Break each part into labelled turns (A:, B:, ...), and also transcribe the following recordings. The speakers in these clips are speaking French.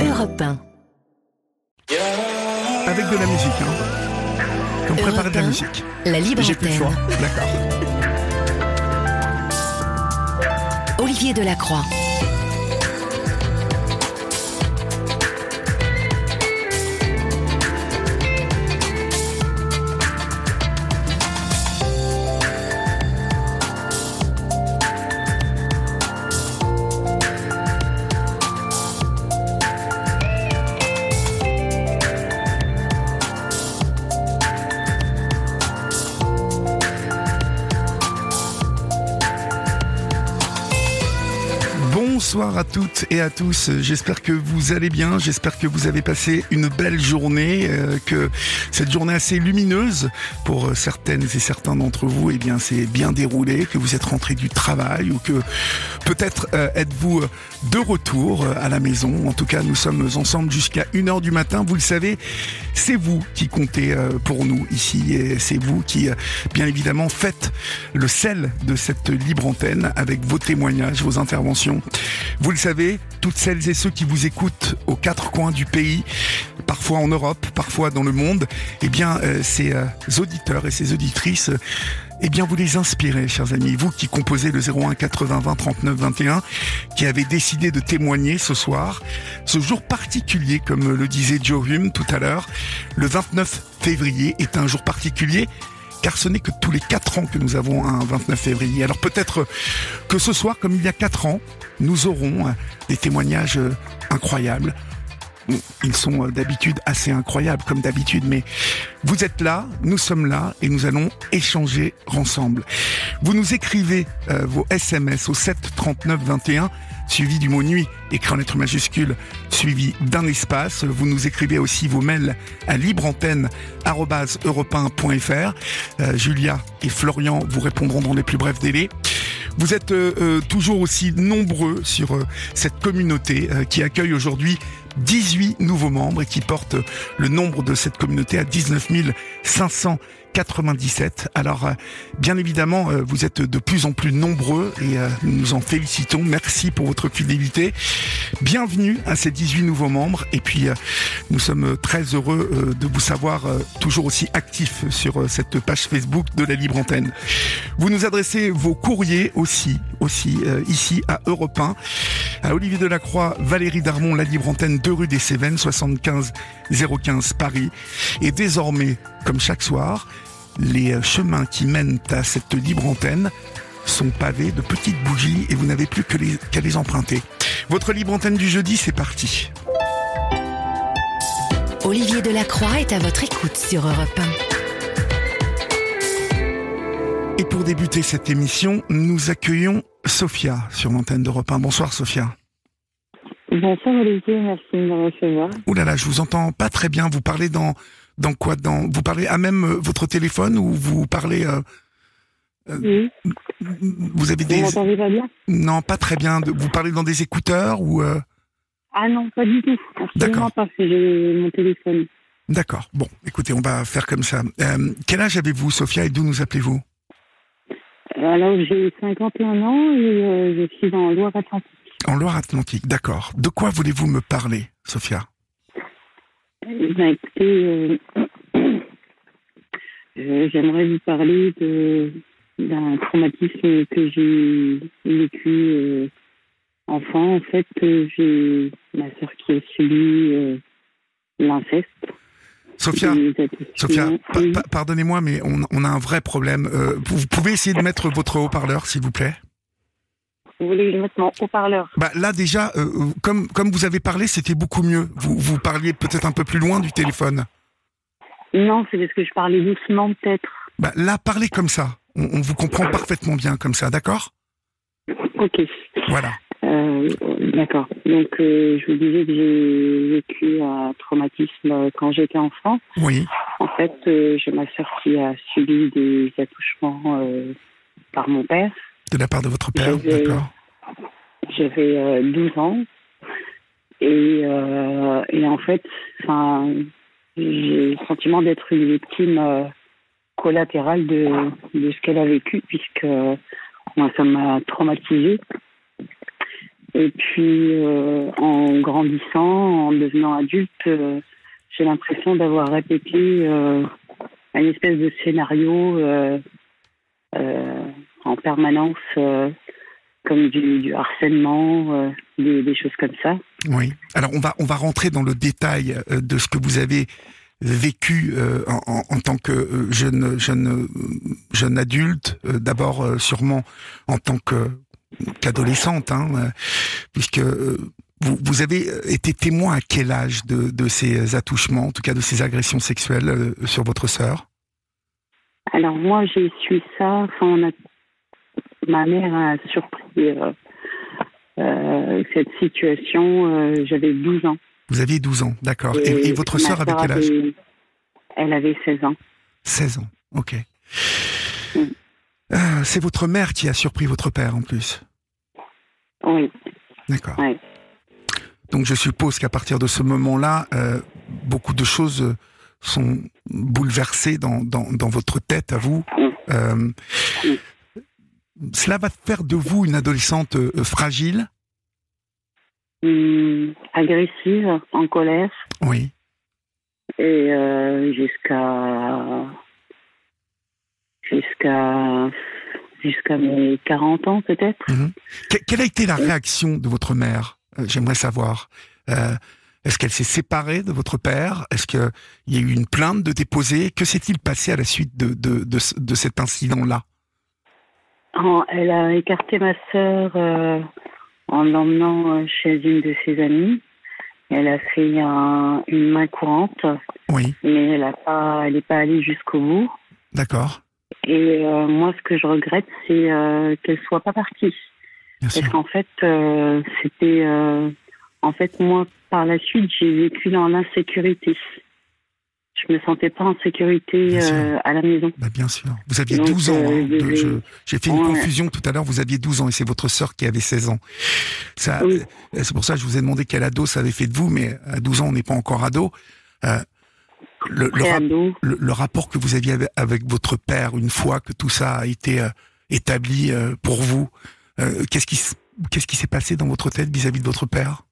A: Europe 1.
B: Avec de la musique, hein. Comme préparer de la musique.
A: La libre
B: J'ai plus le choix. D'accord.
A: Olivier Delacroix.
B: Bonsoir à toutes et à tous. J'espère que vous allez bien. J'espère que vous avez passé une belle journée, euh, que cette journée assez lumineuse pour certaines et certains d'entre vous, eh bien, c'est bien déroulé, que vous êtes rentrés du travail ou que peut-être euh, êtes-vous de retour euh, à la maison. En tout cas, nous sommes ensemble jusqu'à 1h du matin. Vous le savez, c'est vous qui comptez euh, pour nous ici et c'est vous qui, euh, bien évidemment, faites le sel de cette libre antenne avec vos témoignages, vos interventions. Vous le savez, toutes celles et ceux qui vous écoutent aux quatre coins du pays, parfois en Europe, parfois dans le monde, eh bien, euh, ces euh, auditeurs et ces auditrices, euh, eh bien, vous les inspirez, chers amis. Vous qui composez le 01 80 20 39 21, qui avez décidé de témoigner ce soir, ce jour particulier, comme le disait Joe Hume tout à l'heure, le 29 février est un jour particulier car ce n'est que tous les quatre ans que nous avons un 29 février. Alors peut-être que ce soir, comme il y a quatre ans, nous aurons des témoignages euh, incroyables. Ils sont euh, d'habitude assez incroyables, comme d'habitude, mais vous êtes là, nous sommes là, et nous allons échanger ensemble. Vous nous écrivez euh, vos SMS au 7 39 21, suivi du mot nuit, écrit en lettres majuscules, suivi d'un espace. Vous nous écrivez aussi vos mails à libreantenne.europe1.fr. Euh, Julia et Florian vous répondront dans les plus brefs délais. Vous êtes euh, toujours aussi nombreux sur cette communauté qui accueille aujourd'hui 18 nouveaux membres et qui porte le nombre de cette communauté à 19 597. Alors, euh, bien évidemment, euh, vous êtes de plus en plus nombreux et euh, nous nous en félicitons. Merci pour votre fidélité. Bienvenue à ces 18 nouveaux membres et puis nous sommes très heureux de vous savoir toujours aussi actifs sur cette page Facebook de la Libre Antenne. Vous nous adressez vos courriers aussi, aussi ici à Europe 1, à Olivier Delacroix, Valérie Darmon, la Libre Antenne, 2 rue des Cévennes, 75 015 Paris. Et désormais, comme chaque soir, les chemins qui mènent à cette libre antenne sont pavés de petites bougies et vous n'avez plus que les- qu'à les emprunter. Votre libre antenne du jeudi, c'est parti.
A: Olivier Delacroix est à votre écoute sur Europe
B: Et pour débuter cette émission, nous accueillons Sophia sur l'antenne d'Europe 1. Bonsoir Sophia.
C: Bonsoir Olivier, merci de me recevoir.
B: Là là, je vous entends pas très bien. Vous parlez dans dans quoi Dans vous parlez à même euh, votre téléphone ou vous parlez euh,
C: Oui,
B: Vous avez
C: vous
B: des
C: m'entendez pas bien?
B: Non pas très bien. Vous parlez dans des écouteurs ou euh,
C: Ah non, pas du tout.
B: D'accord.
C: Pas, j'ai mon téléphone.
B: D'accord. Bon, écoutez, on va faire comme ça. Euh, quel âge avez-vous, Sophia, et d'où nous appelez-vous?
C: Alors j'ai 51 ans et euh, je suis en Loire-Atlantique.
B: En Loire-Atlantique. D'accord. De quoi voulez-vous me parler, Sophia?
C: Ben écoutez, euh, euh, j'aimerais vous parler de d'un traumatisme que j'ai vécu euh, enfant. En fait, j'ai ma sœur qui a subi euh, l'inceste.
B: Sophia. Sophia,
C: Oui.
B: pa- pardonnez-moi, mais on, on a un vrai problème. Vous pouvez essayer de mettre votre haut-parleur, s'il vous plaît?
C: Vous voulez que je mette mon haut-parleur
B: Bah là déjà, euh, comme comme vous avez parlé, c'était beaucoup mieux. Vous vous parliez peut-être un peu plus loin du téléphone.
C: Non, c'est parce que je parlais doucement, peut-être.
B: Bah là, parlez comme ça. On, on vous comprend parfaitement bien comme ça, d'accord?
C: Ok.
B: Voilà.
C: Euh, D'accord. Donc, euh, je vous disais que j'ai vécu un traumatisme quand j'étais enfant.
B: Oui.
C: En fait, j'ai ma sœur qui a subi des attouchements par mon père.
B: De la part de votre père,
C: J'avais-
B: d'accord.
C: J'avais euh, 12 ans. Et, euh, et en fait, j'ai le sentiment d'être une victime euh, collatérale de, de ce qu'elle a vécu, puisque moi, ça m'a traumatisée. Et puis, euh, en grandissant, en devenant adulte, j'ai l'impression d'avoir répété une espèce de scénario en permanence, euh, comme du, du harcèlement, euh, des, des choses comme ça.
B: Oui. Alors on va on va rentrer dans le détail euh, de ce que vous avez vécu euh, en, tant que jeune jeune jeune adulte. D'abord sûrement en tant que qu'adolescente, hein, puisque vous, vous avez été témoin à quel âge de, de ces attouchements, en tout cas de ces agressions sexuelles sur votre sœur?
C: Alors moi, j'ai su ça. Enfin, on a- ma mère a surpris euh, euh, cette situation. euh, J'avais 12 ans.
B: Vous aviez 12 ans, d'accord. Et, et votre sœur avait quel âge?
C: avait- Elle avait 16 ans.
B: 16 ans, ok.
C: Mm.
B: Euh, C'est votre mère qui a surpris votre père en plus.
C: Oui,
B: D'accord. Donc je suppose qu'à partir de ce moment-là, euh, beaucoup de choses sont bouleversées dans, dans, dans votre tête à vous. Euh, cela va faire de vous une adolescente euh, fragile?
C: Hum, agressive, en colère,
B: Oui.
C: et euh, jusqu'à jusqu'à jusqu'à mes 40 ans peut-être.
B: Que- quelle a été la réaction de votre mère? Euh, J'aimerais savoir. Euh, Est-ce qu'elle s'est séparée de votre père? Est-ce qu'il y a eu une plainte de déposer? Que s'est-il passé à la suite de, de, de, ce- de cet incident-là?
C: En- elle a écarté ma sœur euh, en l'emmenant euh, chez une de ses amies. Elle a fait un- une main courante,
B: Oui,
C: mais elle a pas, elle n'est pas allée jusqu'au bout.
B: d'accord.
C: Et euh, moi, ce que je regrette, c'est euh, qu'elle soit pas partie,
B: Bien sûr.
C: parce qu'en fait, euh, c'était, en fait, moi, par la suite, j'ai vécu dans l'insécurité. Je me sentais pas en sécurité euh, à la maison.
B: Bah, bien sûr. Vous aviez
C: Donc,
B: 12 ans.
C: euh,
B: hein, de- J'ai fait une
C: Ouais.
B: confusion tout à l'heure. Vous aviez 12 ans et c'est votre sœur qui avait 16 ans. Ça,
C: Oui.
B: euh, C'est pour ça que je vous ai demandé quel ado ça avait fait de vous, mais à 12 ans, on n'est pas encore ado. Euh, le, le, rap- le- le rapport que vous aviez avec, votre père une fois que tout ça a été euh, établi pour vous, qu'est-ce qui, qu'est-ce qui s'est passé dans votre tête vis-à-vis de votre père?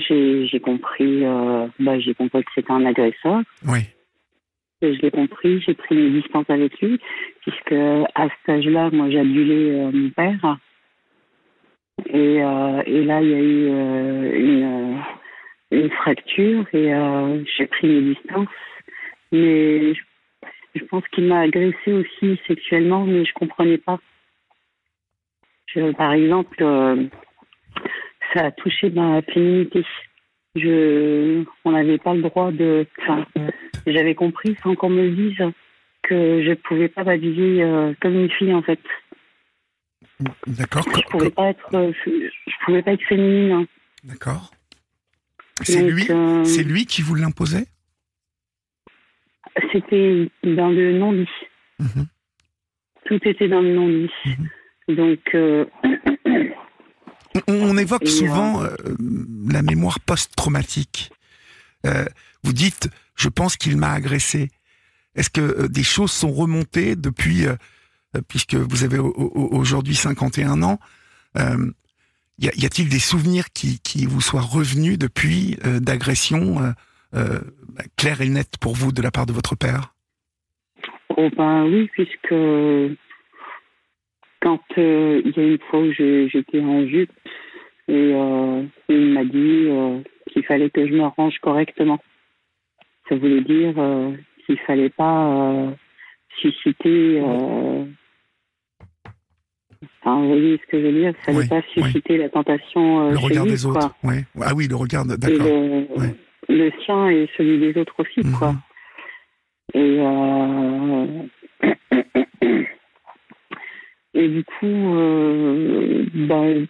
C: J'ai compris, euh, bah, j'ai compris que c'était un agresseur.
B: Oui,
C: Et je l'ai compris, j'ai pris mes distances avec lui, puisque à cet âge-là, moi, j'adulais euh, mon père. Et, euh, et là, il y a eu une, une fracture et j'ai pris mes distances. Mais je, je pense qu'il m'a agressé aussi sexuellement, mais je comprenais pas. Je- par exemple, ça a touché ma féminité. Je, on n'avait pas le droit de. Enfin, j'avais compris sans qu'on me dise que je pouvais pas m'habiller euh, comme une fille en fait.
B: d'accord.
C: Je pouvais pas être, euh, je pouvais pas être féminine. hein.
B: D'accord. C'est lui,
C: euh,
B: c'est lui qui vous l'imposait?
C: C'était dans le non-dit.
B: Mhm.
C: Tout était dans le non-dit. Donc, euh,
B: on évoque
C: Et,
B: souvent euh, la mémoire post-traumatique. Euh, vous dites, je pense qu'il m'a agressé. Est-ce que euh, des choses sont remontées depuis, euh, euh, puisque vous avez au- au- aujourd'hui 51 ans, euh, y a-t-il des souvenirs qui, qui vous soient revenus depuis euh, d'agressions euh, euh, bah, claires et nettes pour vous de la part de votre père?
C: Oh ben oui, puisque quand euh, il y a une fois où j'étais en jupe et euh, il m'a dit euh, qu'il fallait que je me range correctement. Ça voulait dire euh, qu'il fallait pas euh, susciter. euh, enfin, vous voyez ce que je veux dire? Il fallait
B: Oui,
C: pas susciter la tentation euh,
B: Le
C: chez
B: regard
C: lui,
B: des
C: quoi.
B: autres. Ah oui, le regard,
C: Et
B: d'accord.
C: le,
B: Ouais.
C: le sien et celui des autres aussi,
B: Mhm.
C: quoi. Et, et du coup, ben,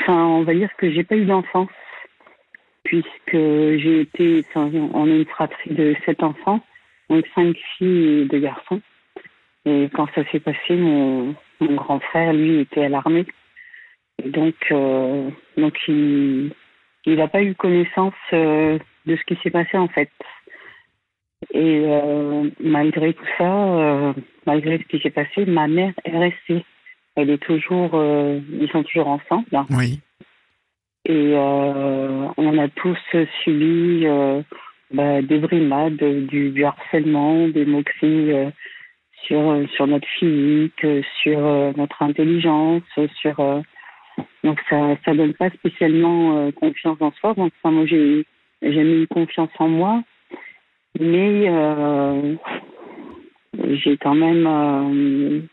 C: enfin, on va dire que j'ai pas eu d'enfance, puisque j'ai été, enfin, on est une fratrie de sept enfants, donc cinq filles et deux garçons. Et quand ça s'est passé, mon, grand frère, lui, était à l'armée. Donc, euh, donc il, n'a pas eu connaissance euh, de ce qui s'est passé en fait. Et euh, malgré tout ça, malgré ce qui s'est passé, ma mère est restée. Elle est toujours, euh, ils sont toujours ensemble. hein.
B: Oui.
C: Et euh, on a tous subi euh, bah, des brimades, du, du harcèlement, des moqueries sur, sur notre physique, sur notre intelligence, sur donc ça ça donne pas spécialement confiance en soi. Donc enfin, moi j'ai jamais eu confiance en moi, mais j'ai quand même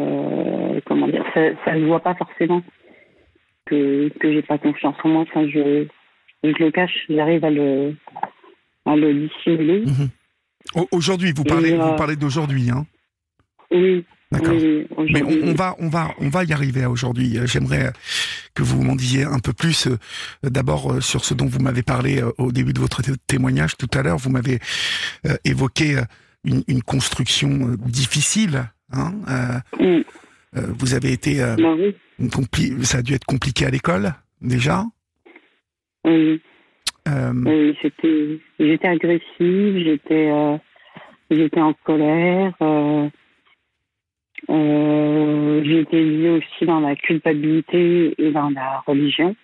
C: euh, comment dire ça ça se voit pas forcément que que j'ai pas confiance en moi. Enfin je je le cache, j'arrive à le à le dissimuler.
B: Mhm. Au- Aujourd'hui, vous parlez,
C: Et, euh,
B: vous parlez d'aujourd'hui, hein
C: Oui.
B: D'accord.
C: oui,
B: Mais on, on va, on va, on va y arriver à aujourd'hui. J'aimerais que vous m'en disiez un peu plus. euh, D'abord sur ce dont vous m'avez parlé au début de votre té- témoignage tout à l'heure. Vous m'avez évoqué une, une construction difficile. Hein euh,
C: Mm.
B: euh, vous avez été, euh,
C: Bah oui,
B: ça a dû être compliqué à l'école déjà.
C: oui. J'étais agressive, j'étais, j'étais en colère. Euh, j'ai été élevée aussi dans la culpabilité et dans la religion.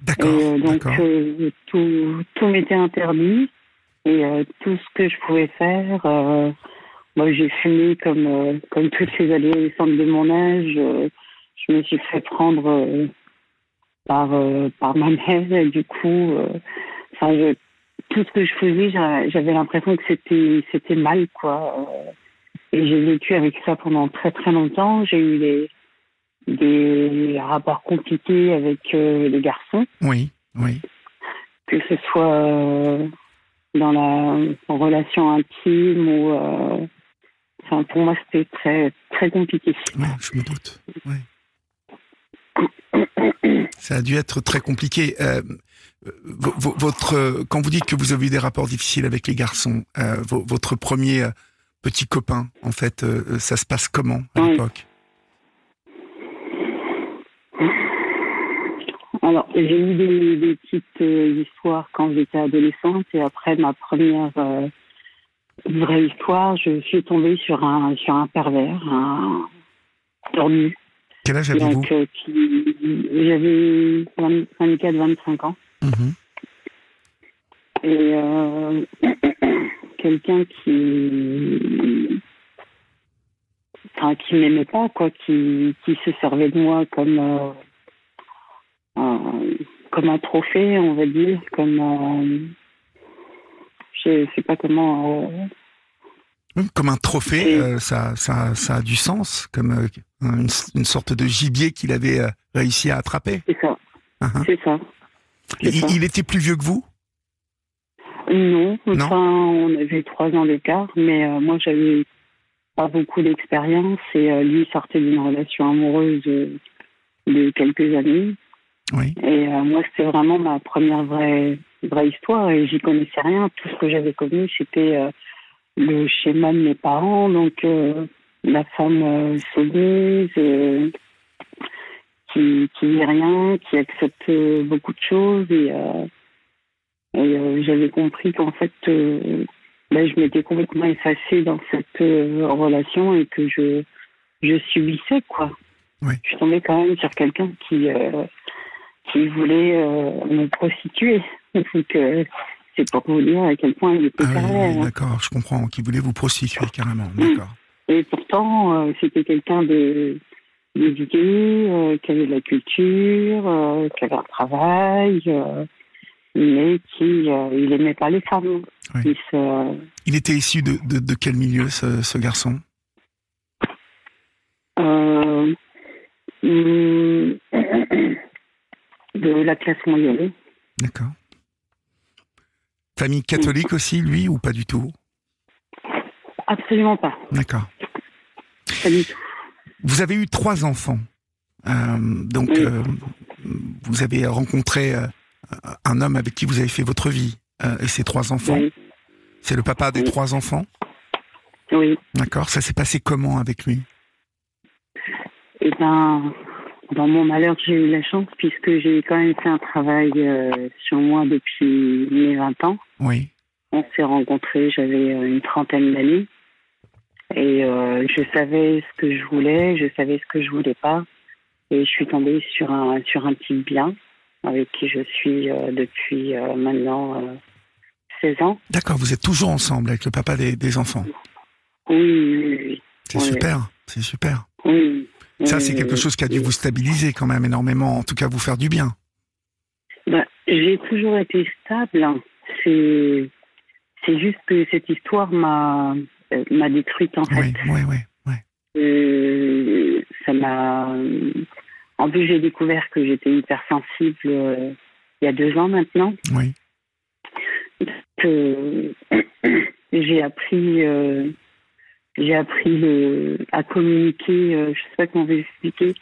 B: D'accord,
C: euh, donc euh, tout, tout m'était interdit et tout ce que je pouvais faire, moi j'ai fumé comme euh, comme toutes les adolescentes de mon âge. euh, je me suis fait prendre euh, par euh, par ma mère et du coup, enfin je- tout ce que je faisais, j'a- j'avais l'impression que c'était c'était mal quoi. et j'ai vécu avec ça pendant très très longtemps. J'ai eu des des rapports compliqués avec les garçons
B: Oui, oui.
C: que ce soit dans la en relation intime ou enfin pour moi c'était très très compliqué.
B: Je me doute. Ça a dû être très compliqué. Euh, vo- vo- votre, quand vous dites que vous avez eu des rapports difficiles avec les garçons, euh, vo- votre premier euh, petit copain, en fait, euh, ça se passe comment à
C: Oui.
B: l'époque?
C: Alors j'ai eu des, des petites histoires quand j'étais adolescente et après ma première euh, vraie histoire, je suis tombée sur un sur un pervers, un tordu.
B: Quel âge avez-vous
C: Donc euh, qui j'avais 24-25 ans.
B: Mhm.
C: et euh, quelqu'un qui enfin qui m'aimait pas quoi qui qui se servait de moi comme euh, comme un trophée on va dire comme je sais pas comment euh,
B: Comme un trophée, euh, ça, ça, ça a du sens, comme euh, une, une sorte de gibier qu'il avait euh, réussi à attraper.
C: c'est ça c'est ça c'est
B: Il,
C: ça.
B: il était plus vieux que vous?
C: Non,
B: Non.
C: enfin, on avait trois ans d'écart, mais moi, j'avais pas beaucoup d'expérience et lui sortait d'une relation amoureuse de quelques années.
B: Oui.
C: Et moi, c'était vraiment ma première vraie, vraie histoire et j'y connaissais rien. Tout ce que j'avais connu, c'était euh, le schéma de mes parents, donc euh, la femme euh, soumise, qui, qui dit rien, qui accepte beaucoup de choses et, et j'avais compris qu'en fait, ben, je m'étais complètement effacée dans cette relation et que je, je subissais quoi.
B: Oui.
C: Je tombée quand même sur quelqu'un qui euh, qui voulait euh, me prostituer. Donc euh, c'est pour vous dire à quel point il était
B: Ah oui, oui, d'accord, je comprends. Qui voulait vous prostituer carrément. D'accord.
C: Et pourtant, euh, c'était quelqu'un de d'éduqué, qui avait de la culture, qui avait un travail, mais qui euh, il aimait pas les femmes.
B: Oui.
C: Il se-
B: Il était issu de, de, de quel milieu, ce, ce garçon?
C: Euh, hum, de la classe moyenne.
B: D'accord. Famille catholique aussi, lui, ou pas du tout?
C: Absolument pas.
B: D'accord.
C: Pas du tout.
B: Vous avez eu trois enfants. Euh, donc,
C: Oui.
B: euh, vous avez rencontré euh, un homme avec qui vous avez fait votre vie et ses trois enfants.
C: Oui.
B: C'est le papa des
C: Oui.
B: trois enfants?
C: oui.
B: D'accord. Ça s'est passé comment avec lui?
C: Eh ben, dans mon malheur, j'ai eu la chance puisque j'ai quand même fait un travail euh, sur moi depuis mes 20 ans.
B: Oui.
C: On s'est rencontrés, j'avais euh, une trentaine d'années. Et euh, je savais ce que je voulais, je savais ce que je voulais pas. Et je suis tombée sur un, sur un type bien avec qui je suis euh, depuis maintenant 16 ans.
B: D'accord, vous êtes toujours ensemble avec le papa des, des enfants?
C: Oui, oui, oui.
B: C'est
C: Oui.
B: super, c'est super.
C: oui.
B: Ça, c'est quelque
C: oui,
B: chose qui a dû vous stabiliser quand même énormément, en tout cas vous faire du bien.
C: Ben, j'ai toujours été stable. C'est, c'est juste que cette histoire m'a, euh, m'a détruite en fait.
B: Oui, oui, oui, oui.
C: Euh, ça m'a. En plus, j'ai découvert que j'étais hypersensible euh, il y a deux ans maintenant.
B: oui.
C: Que j'ai appris, euh, j'ai appris à communiquer. euh, je sais pas comment vous expliquer.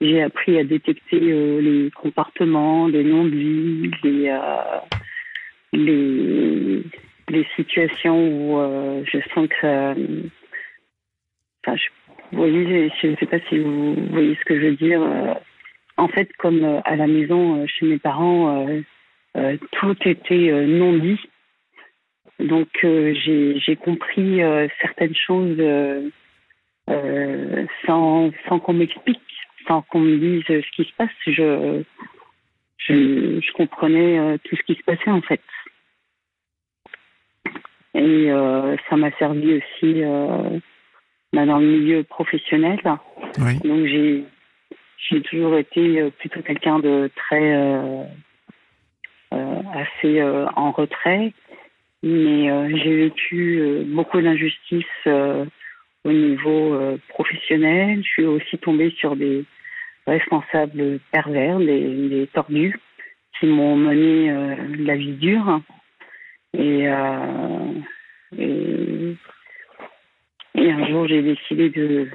C: J'ai appris à détecter euh, les comportements, les non-dits, les, euh, les, les situations où euh, je sens que. Enfin, je, vous voyez, je ne sais pas si vous voyez ce que je veux dire. en fait, comme à la maison, chez mes parents, tout était non dit. Donc, euh, j'ai compris euh, certaines choses euh, sans, sans qu'on m'explique, sans qu'on me dise ce qui se passe. Je, je, je comprenais tout ce qui se passait en fait. Et euh, ça m'a servi aussi euh, bah, dans le milieu professionnel.
B: Oui.
C: Donc j'ai toujours été plutôt quelqu'un de très euh, assez en retrait, mais euh, j'ai vécu euh, beaucoup d'injustices euh, au niveau professionnel. Je suis aussi tombée sur des responsables pervers, des, des tordus, qui m'ont mené la vie dure. Et, et, et un jour, j'ai décidé de,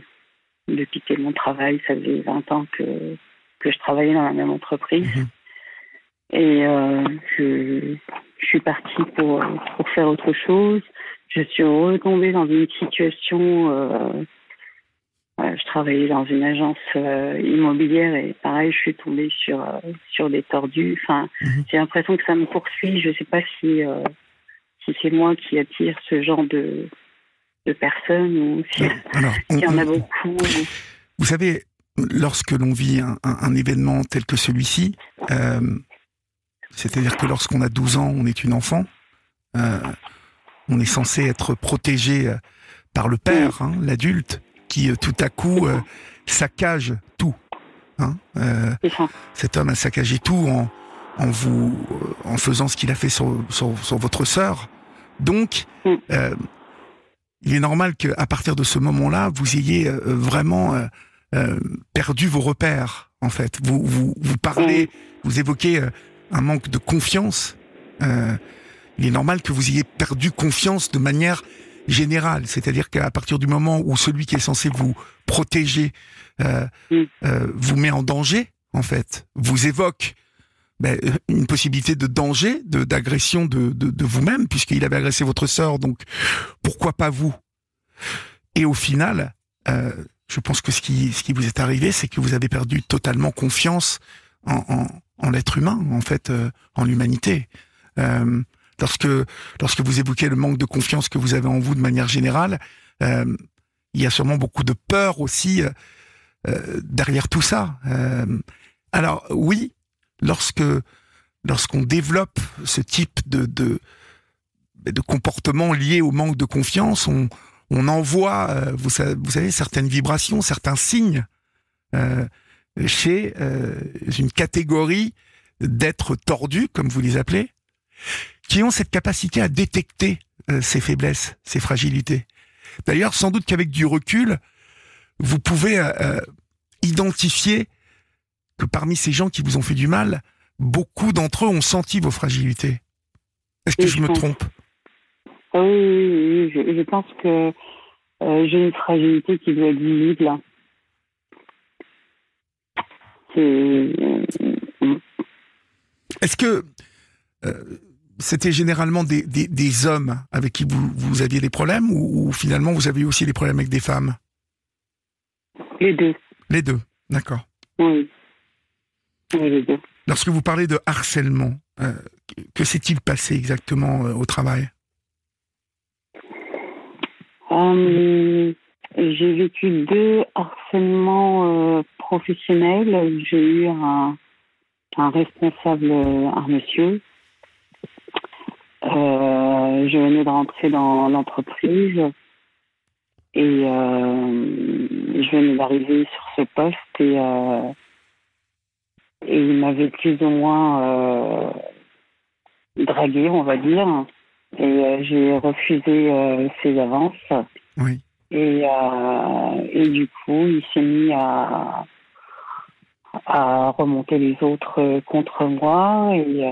C: de quitter mon travail. Ça faisait 20 ans que, que je travaillais dans la même entreprise.
B: Mhm.
C: Et je, je suis partie pour, pour faire autre chose. Je suis retombée dans une situation. euh, euh, je travaillais dans une agence euh, immobilière et pareil, je suis tombée sur, euh, sur des tordus. Enfin,
B: Mhm.
C: j'ai l'impression que ça me poursuit. Je ne sais pas si, euh, si c'est moi qui attire ce genre de, de personnes ou si- s'il y en a
B: on-
C: beaucoup.
B: Vous savez, lorsque l'on vit un, un- un événement tel que celui-ci, euh, c'est-à-dire que lorsqu'on a 12 ans, on est une enfant, euh, on est censé être protégé euh, par le père, hein, l'adulte, qui euh, tout à coup euh, saccage tout. hein. Euh, cet homme a saccagé tout en, en vous, en faisant ce qu'il a fait sur, sur, sur votre sœur. Donc,
C: Mm.
B: euh, il est normal qu'à partir de ce moment-là, vous ayez vraiment perdu vos repères. En fait, vous vous, vous parlez, vous évoquez euh, un manque de confiance. Euh, il est normal que vous ayez perdu confiance de manière générale, c'est-à-dire qu'à partir du moment où celui qui est censé vous protéger euh,
C: Mm.
B: euh, vous met en danger, en fait, vous évoque ben, une possibilité de danger, de d'agression de, de, de vous-même, puisqu'il avait agressé votre sœur, donc pourquoi pas vous? Et au final, euh, je pense que ce qui, ce qui vous est arrivé, c'est que vous avez perdu totalement confiance en, en, en l'être humain, en fait, euh, en l'humanité. Euh, lorsque, lorsque vous évoquez le manque de confiance que vous avez en vous de manière générale, euh, il y a sûrement beaucoup de peur aussi derrière tout ça. Alors oui, lorsque lorsqu'on développe ce type de, de comportement lié au manque de confiance, on on envoie, vous, savez, certaines vibrations, certains signes chez euh, une catégorie d'êtres tordus, comme vous les appelez, qui ont cette capacité à détecter euh, ces faiblesses, ces fragilités. D'ailleurs, sans doute qu'avec du recul, vous pouvez euh, identifier que parmi ces gens qui vous ont fait du mal, beaucoup d'entre eux ont senti vos fragilités. Est-ce que
C: Oui,
B: je
C: je
B: me trompe?
C: Ah Oui, oui, oui, je, je pense que euh, j'ai une fragilité qui doit être visible.
B: Est-ce que euh, c'était généralement des, des, des hommes avec qui vous, vous aviez des problèmes ou, ou finalement vous avez eu aussi des problèmes avec des femmes?
C: Les deux.
B: Les deux, d'accord.
C: Oui. Oui, les deux.
B: Lorsque vous parlez de harcèlement, euh, que- s'est-il passé exactement euh, au travail?
C: J'ai vécu deux harcèlements euh, professionnels. J'ai eu un, responsable, un monsieur. Euh, je venais de rentrer dans l'entreprise et je venais d'arriver sur ce poste et, et il m'avait plus ou moins dragué, on va dire. Et euh, j'ai refusé euh, ses avances.
B: Oui.
C: Et, euh, et du coup, il s'est mis à, à remonter les autres contre moi. Et,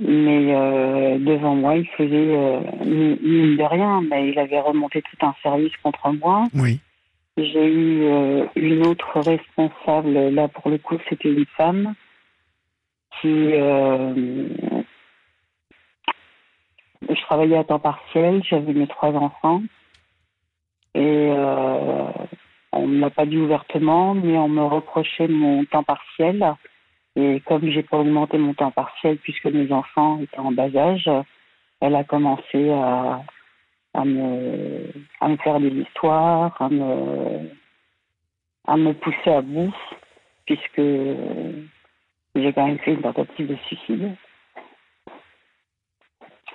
C: mais devant moi, il faisait mine de rien, mais il avait remonté tout un service contre moi.
B: Oui.
C: J'ai eu une autre responsable, là pour le coup, c'était une femme qui je travaillais à temps partiel, j'avais mes trois enfants. Et euh, on ne l'a pas dit ouvertement, mais on me reprochait mon temps partiel. Et comme j'ai pas augmenté mon temps partiel puisque mes enfants étaient en bas âge, elle a commencé à, me, faire des histoires, à me pousser à bout, puisque j'ai quand même fait une tentative de suicide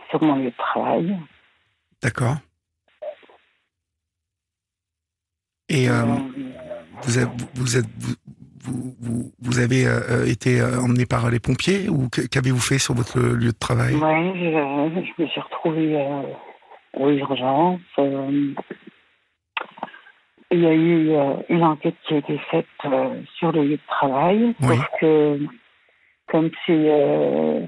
C: sur mon lieu de travail.
B: D'accord. Et euh, vous, avez, vous, êtes, vous, vous, vous avez euh, été euh, emmené par les pompiers ou qu'avez-vous fait sur votre lieu de travail?
C: Oui, je, me suis retrouvée aux urgences. il y a eu une enquête qui a été faite sur le lieu de travail. Parce que, comme c'est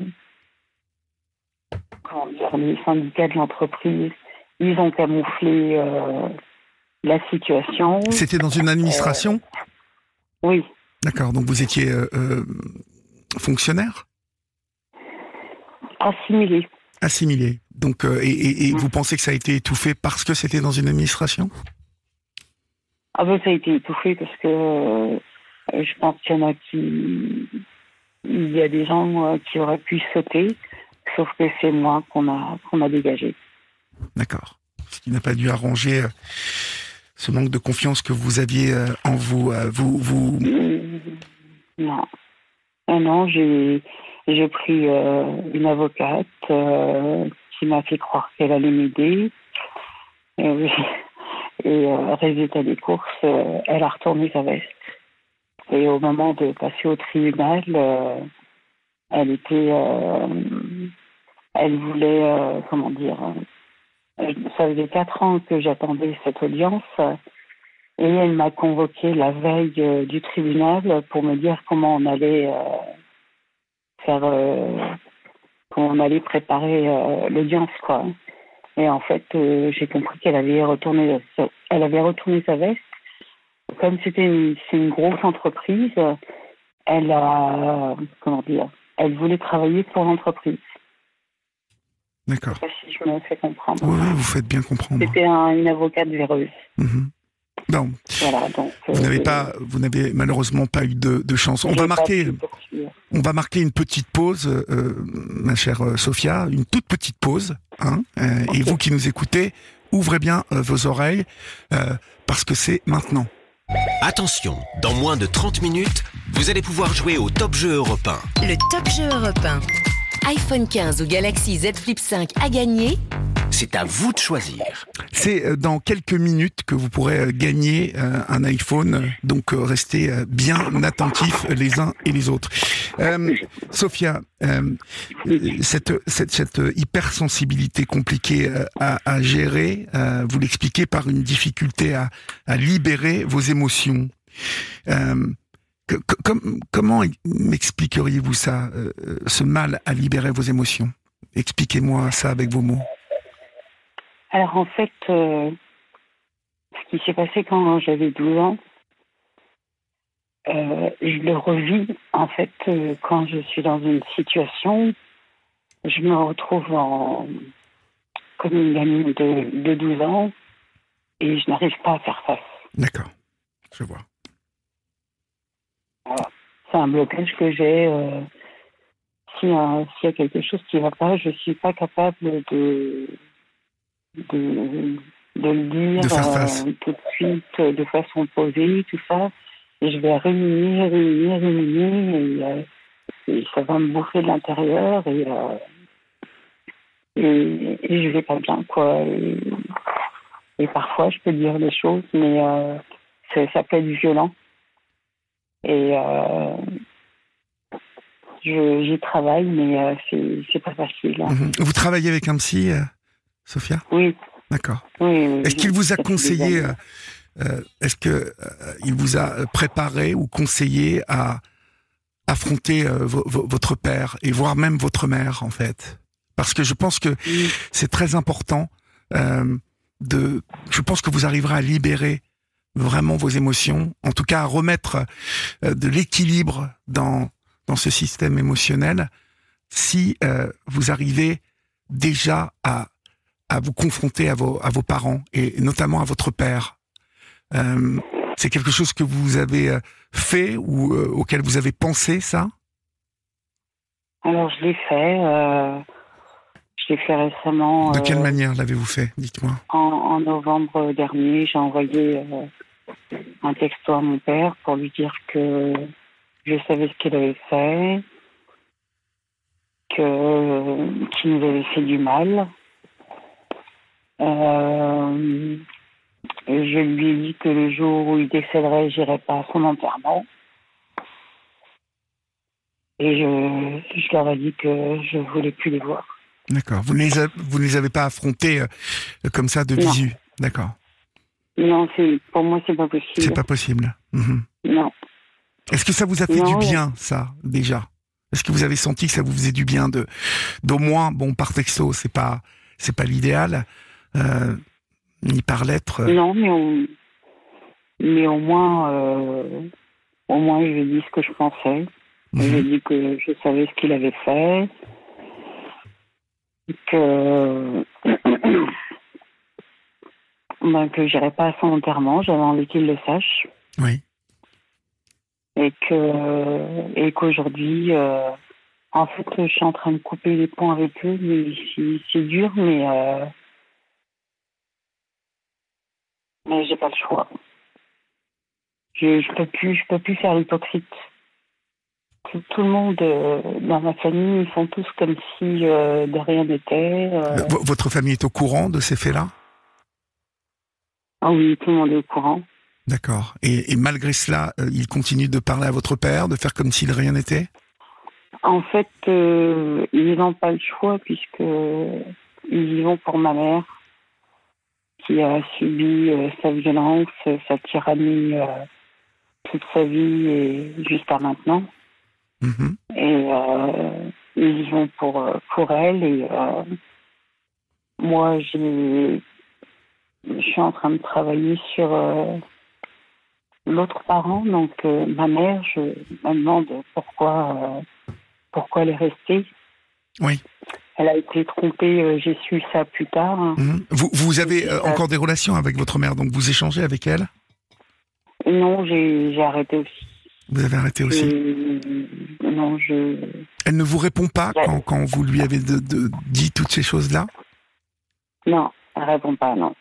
C: les syndicats de l'entreprise, ils ont camouflé euh, la situation.
B: C'était dans une administration euh,
C: Oui.
B: D'accord, donc vous étiez euh, fonctionnaire
C: Assimilé.
B: Assimilé. Donc, et, vous pensez que ça a été étouffé parce que c'était dans une administration
C: Ah ben ça a été étouffé parce que je pense qu'il y en a qui... Il y a des gens qui auraient pu sauter sauf que c'est moi qu'on a, qu'on a dégagé.
B: D'accord. Ce qui n'a pas dû arranger euh, ce manque de confiance que vous aviez euh, en vous. Euh, vous, vous...
C: Non. Non, j'ai, pris une avocate qui m'a fait croire qu'elle allait m'aider. Et, et résultat des courses, elle a retourné sa veste. Et au moment de passer au tribunal, elle était elle voulait, euh, comment dire, euh, ça faisait quatre ans que j'attendais cette audience et elle m'a convoqué la veille euh, du tribunal pour me dire comment on allait faire, comment on allait préparer l'audience, quoi. Et en fait, j'ai compris qu'elle avait retourné, elle avait retourné sa veste. Comme c'était une, une grosse entreprise, elle a, comment dire, elle voulait travailler pour l'entreprise.
B: D'accord.
C: Si je me fais comprendre.
B: Oui, vous faites bien comprendre.
C: C'était une avocate véreuse.
B: Mhm. Non.
C: Voilà, donc,
B: vous n'avez euh, pas, vous n'avez malheureusement pas eu de, de chance. On va marquer, on va marquer une petite pause, euh, ma chère euh, Sophia, une toute petite pause. Hein, Et vous qui nous écoutez, ouvrez bien vos oreilles parce que c'est maintenant.
D: Attention, dans moins de 30 minutes, vous allez pouvoir jouer au Top Jeu Européen.
A: Le Top Jeu Européen iPhone 15 ou Galaxy Z Flip 5 à gagner
D: c'est à vous de choisir.
B: C'est euh, dans quelques minutes que vous pourrez euh, gagner euh, un iPhone, donc restez bien attentifs les uns et les autres. Sophia, cette, cette, cette, hypersensibilité compliquée à, à gérer, vous l'expliquez par une difficulté à, à libérer vos émotions comment m'expliqueriez-vous ça, euh, euh, ce mal à libérer vos émotions? Expliquez-moi ça avec vos mots.
C: Alors en fait, euh, ce qui s'est passé quand j'avais 12 ans, je le revis en fait quand je suis dans une situation, je me retrouve en, comme une gamine de, de 12 ans et je n'arrive pas à faire face.
B: D'accord, je vois.
C: C'est un blocage que j'ai. Euh, s'il y, a quelque chose qui ne va pas, je ne suis pas capable de, de, de le dire
B: De faire face.
C: euh, tout de suite, euh, de façon posée, tout ça. Et je vais ruminer, ruminer, ruminer, et, euh, et ça va me bouffer de l'intérieur, et, euh, et, et je vais pas bien, quoi. Et, et parfois, je peux dire des choses, mais euh, ça peut être violent. Et euh, je- j'y travaille, mais euh, c'est pas facile. hein.
B: Mhm. Vous travaillez avec un psy, euh, Sophia?
C: Oui,
B: D'accord.
C: oui. oui,
B: Est-ce qu'il vous a conseillé, euh, est-ce que euh, il vous a préparé ou conseillé à affronter euh, vo- vo- votre père et voire même votre mère en fait? Parce que je pense que
C: Oui.
B: c'est très important de. Je pense que vous arriverez à libérer vraiment vos émotions, en tout cas à remettre euh, de l'équilibre dans dans ce système émotionnel si euh, vous arrivez déjà à à vous confronter à vos, à vos parents et notamment à votre père. Euh, c'est quelque chose que vous avez fait ou euh, auquel vous avez pensé, ça?
C: Alors, je l'ai fait. je l'ai fait récemment.
B: De quelle manière l'avez-vous fait? Dites-moi.
C: en, en novembre dernier, j'ai envoyé un texto à mon père pour lui dire que je savais ce qu'il avait fait, que qu'il nous avait fait du mal. Euh, je lui ai dit que le jour où il décéderait, j'irais pas à son enterrement. Et je, je leur ai dit que je voulais plus les voir.
B: D'accord. Vous ne les, a- vous ne les avez pas affrontés euh, comme ça de visu D'accord.
C: Non, c'est pour moi c'est pas possible.
B: C'est pas possible. Mhm.
C: Non.
B: Est-ce que ça vous a fait
C: Non,
B: du bien, ça, déjà? Est-ce que vous avez senti que ça vous faisait du bien de, d'au moins, bon, par texto, c'est pas, c'est pas l'idéal, euh, ni par lettre. euh,
C: Non, mais au, mais au moins, euh, au moins, je lui ai dit ce que je pensais.
B: mhm.
C: Je lui ai dit que je savais ce qu'il avait fait, que ben, que j'irais pas à son enterrement. J'avais envie qu'il le sache
B: Oui.
C: et que et qu'aujourd'hui, euh, en fait, je suis en train de couper les ponts avec eux. Mais c'est- dur, mais euh, mais j'ai pas le choix. Je, je peux plus, je peux plus faire l'hypocrite. Tout, tout le monde euh, dans ma famille, ils font tous comme si de rien n'était.
B: votre famille est au courant de ces faits-là?
C: Ah oui, tout le monde est au courant.
B: D'accord. Et, et malgré cela, euh, il continue de parler à votre père, de faire comme s'il rien n'était?
C: En fait, euh, ils n'ont pas le choix puisque ils y vont pour ma mère qui a subi euh, sa violence, sa tyrannie euh, toute sa vie et jusqu'à maintenant.
B: Mhm.
C: Et ils y vont pour, pour elle. Et moi, j'ai, je suis en train de travailler sur euh, l'autre parent. Donc, euh, ma mère, je me demande pourquoi, euh, pourquoi elle est restée.
B: Oui.
C: Elle a été trompée, j'ai su ça plus tard. hein.
B: Mhm. Vous, vous avez encore des relations avec votre mère, donc vous échangez avec elle?
C: Non, j'ai, arrêté aussi.
B: Vous avez arrêté aussi?
C: Non, je.
B: Elle ne vous répond pas quand, quand vous lui avez de- de- dit toutes ces choses-là?
C: Non, elle répond pas, non.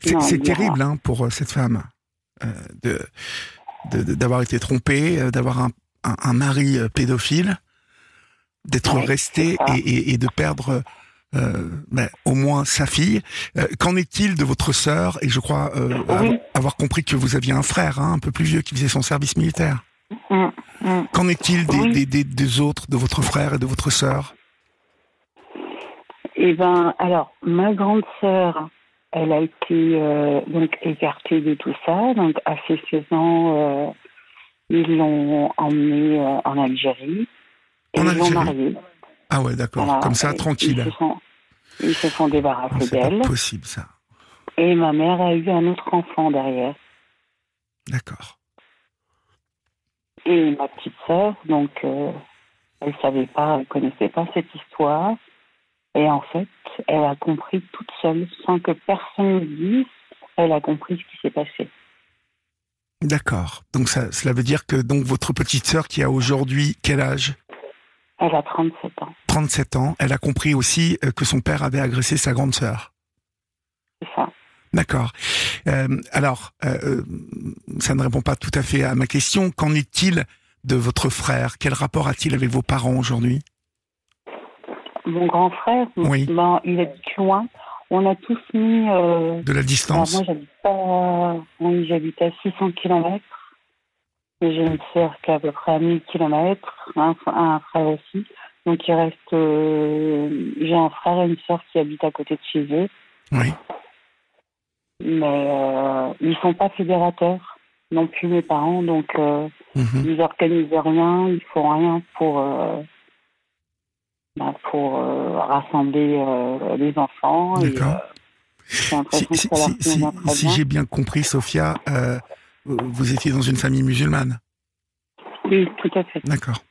B: C'est terrible hein, pour euh, cette femme euh, de de- de- d'avoir été trompée, euh, d'avoir un, un, un mari euh, pédophile, d'être
C: Ouais,
B: resté
C: c'est ça.
B: et, et- et de perdre euh, ben, au moins sa fille. Euh, Qu'en est-il de votre sœur Et je crois euh,
C: Oui.
B: avoir, compris que vous aviez un frère hein, un peu plus vieux qui faisait son service militaire?
C: Hum, hum.
B: Qu'en est-il des,
C: Oui.
B: des, des, des autres, de votre frère et de votre sœur?
C: Eh ben, alors, ma grande sœur, elle a été euh, donc écartée de tout ça. Donc, à ses 16 ans, euh, ils l'ont emmenée euh, en Algérie. Et
B: En
C: ils l'ont mariée.
B: Ah ouais, d'accord,
C: Voilà.
B: comme ça, tranquille.
C: Ils se sont, ils se sont
B: Ah,
C: débarrassés
B: C'est pas
C: d'elle.
B: possible ça.
C: Et ma mère a eu un autre enfant derrière.
B: D'accord.
C: Et ma petite sœur, donc, euh, elle savait pas, elle connaissait pas cette histoire. Et en fait, elle a compris toute seule, sans que personne ne dise, elle a compris ce qui s'est passé.
B: D'accord. Donc ça, cela veut dire que donc votre petite sœur qui a aujourd'hui quel âge?
C: Elle a 37 ans.
B: 37 ans. Elle a compris aussi euh, que son père avait agressé sa grande sœur.
C: C'est ça.
B: D'accord. Euh, alors, euh, ça ne répond pas tout à fait à ma question. Qu'en est-il de votre frère? Quel rapport a-t-il avec vos parents aujourd'hui?
C: Mon grand frère,
B: Oui.
C: ben, il habite loin. On a tous mis. euh,
B: De la distance
C: moi, j'habite pas. Oui, j'habite à 600 km. J'ai une sœur qui est à peu près à 1000 km, un, un frère aussi. Donc il reste. euh, j'ai un frère et une sœur qui habitent à côté de chez eux.
B: Oui.
C: Mais euh, ils sont pas fédérateurs non plus mes parents, donc euh,
B: Mhm.
C: ils organisent rien, ils font rien pour euh, bah, pour euh, rassembler euh, les enfants.
B: D'accord.
C: euh,
B: Si, j'ai bien compris, Sophia, vous étiez dans une famille musulmane.
C: Oui, tout à fait.
B: D'accord.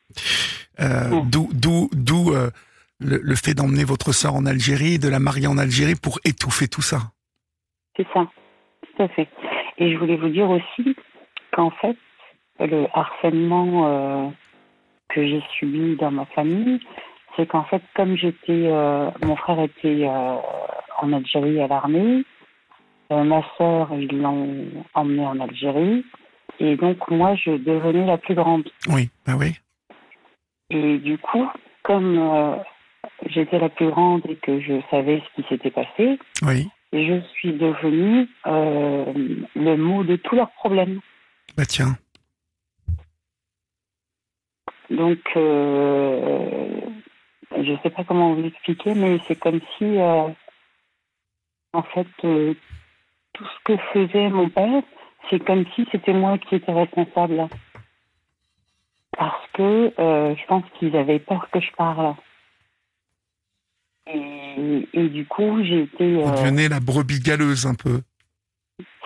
B: Euh. D'où, d'où, d'où euh, le, le fait d'emmener votre sœur en Algérie, de la marier en Algérie pour étouffer tout ça.
C: C'est ça, tout à fait. Et je voulais vous dire aussi qu'en fait, le harcèlement euh, que j'ai subi dans ma famille, c'est qu'en fait, comme j'étais, euh, mon frère était euh, en Algérie à l'armée, euh, ma sœur, ils l'ont emmené en Algérie, et donc moi, je devenais la plus grande.
B: Oui, bah oui.
C: Et du coup, comme j'étais la plus grande et que je savais ce qui s'était passé,
B: Oui.
C: je suis devenue le mot de tous leurs problèmes.
B: Bah tiens.
C: Donc, je ne sais pas comment vous expliquer, mais c'est comme si, euh, en fait, euh, tout ce que faisait mon père, c'est comme si c'était moi qui étais responsable. Parce que euh, je pense qu'ils avaient peur que je parle. Et, et du coup, j'ai été...
B: Vous devenez la brebis galeuse un peu.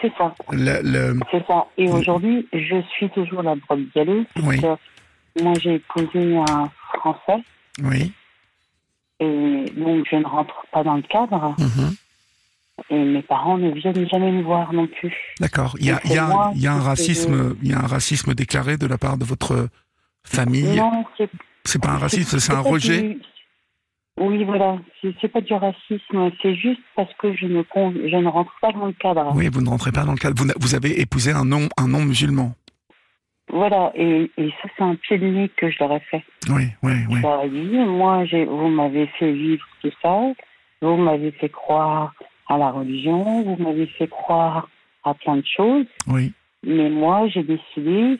C: c'est ça.
B: Le, le-
C: C'est ça. Et aujourd'hui, je suis toujours la brebis galeuse.
B: Oui.
C: parce que Moi, j'ai épousé un Français
B: Oui.
C: Et donc je ne rentre pas dans le cadre.
B: Mhm.
C: Et mes parents ne viennent jamais me voir non plus.
B: D'accord. Il y a,
C: Donc,
B: il y a-
C: c'est moi
B: il y a un racisme, il y a un racisme déclaré de la part de votre famille.
C: Non, c'est
B: C'est pas un racisme, c'est un rejet.
C: du- Oui, voilà. C'est c'est pas du racisme. C'est juste parce que je ne, con- je ne rentre pas dans le cadre.
B: Oui, vous ne rentrez pas dans le cadre. Vous avez épousé un non, un non musulman.
C: Voilà. Et, et ça, c'est un pied de nez que je leur ai fait.
B: Oui, oui, oui.
C: Je leur ai dit, moi, vous m'avez fait vivre tout ça, vous m'avez fait croire à la religion, vous m'avez fait croire à plein de choses,
B: Oui.
C: mais moi, j'ai décidé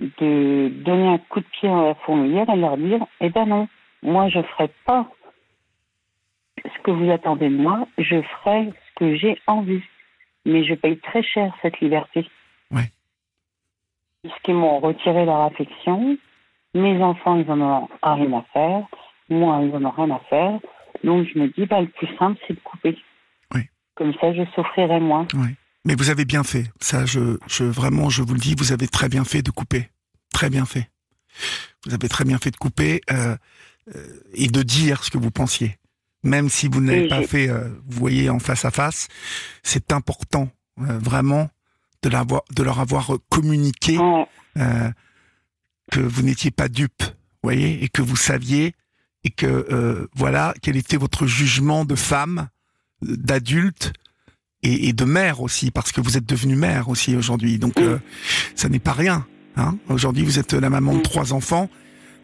C: de donner un coup de pied à la fourmilière et leur dire, eh ben non, moi, je ferai pas ce que vous attendez de moi, je ferai ce que j'ai envie, mais je paye très cher cette liberté.
B: Ouais.
C: Puisqu'ils m'ont retiré leur affection, mes enfants, ils en ont rien à faire. Moi, ils en ont rien à faire. Donc, je me dis, bah, le plus simple, c'est de couper.
B: Oui.
C: Comme ça, je souffrirai moins.
B: Mais vous avez bien fait. Ça, je, je, vraiment, je vous le dis, vous avez très bien fait de couper. Très bien fait. Vous avez très bien fait de couper euh, euh, et de dire ce que vous pensiez. Même si vous ne l'avez
C: Oui,
B: pas fait, euh, vous voyez, en face à face, c'est important, euh, vraiment, de, l'avoir, de leur avoir communiqué euh, que vous n'étiez pas dupe, voyez, et que vous saviez, et que euh, voilà, quel était votre jugement de femme, d'adulte et, et de mère aussi, parce que vous êtes devenue mère aussi aujourd'hui. Donc, euh, ça n'est pas rien. Hein aujourd'hui, vous êtes la maman de trois enfants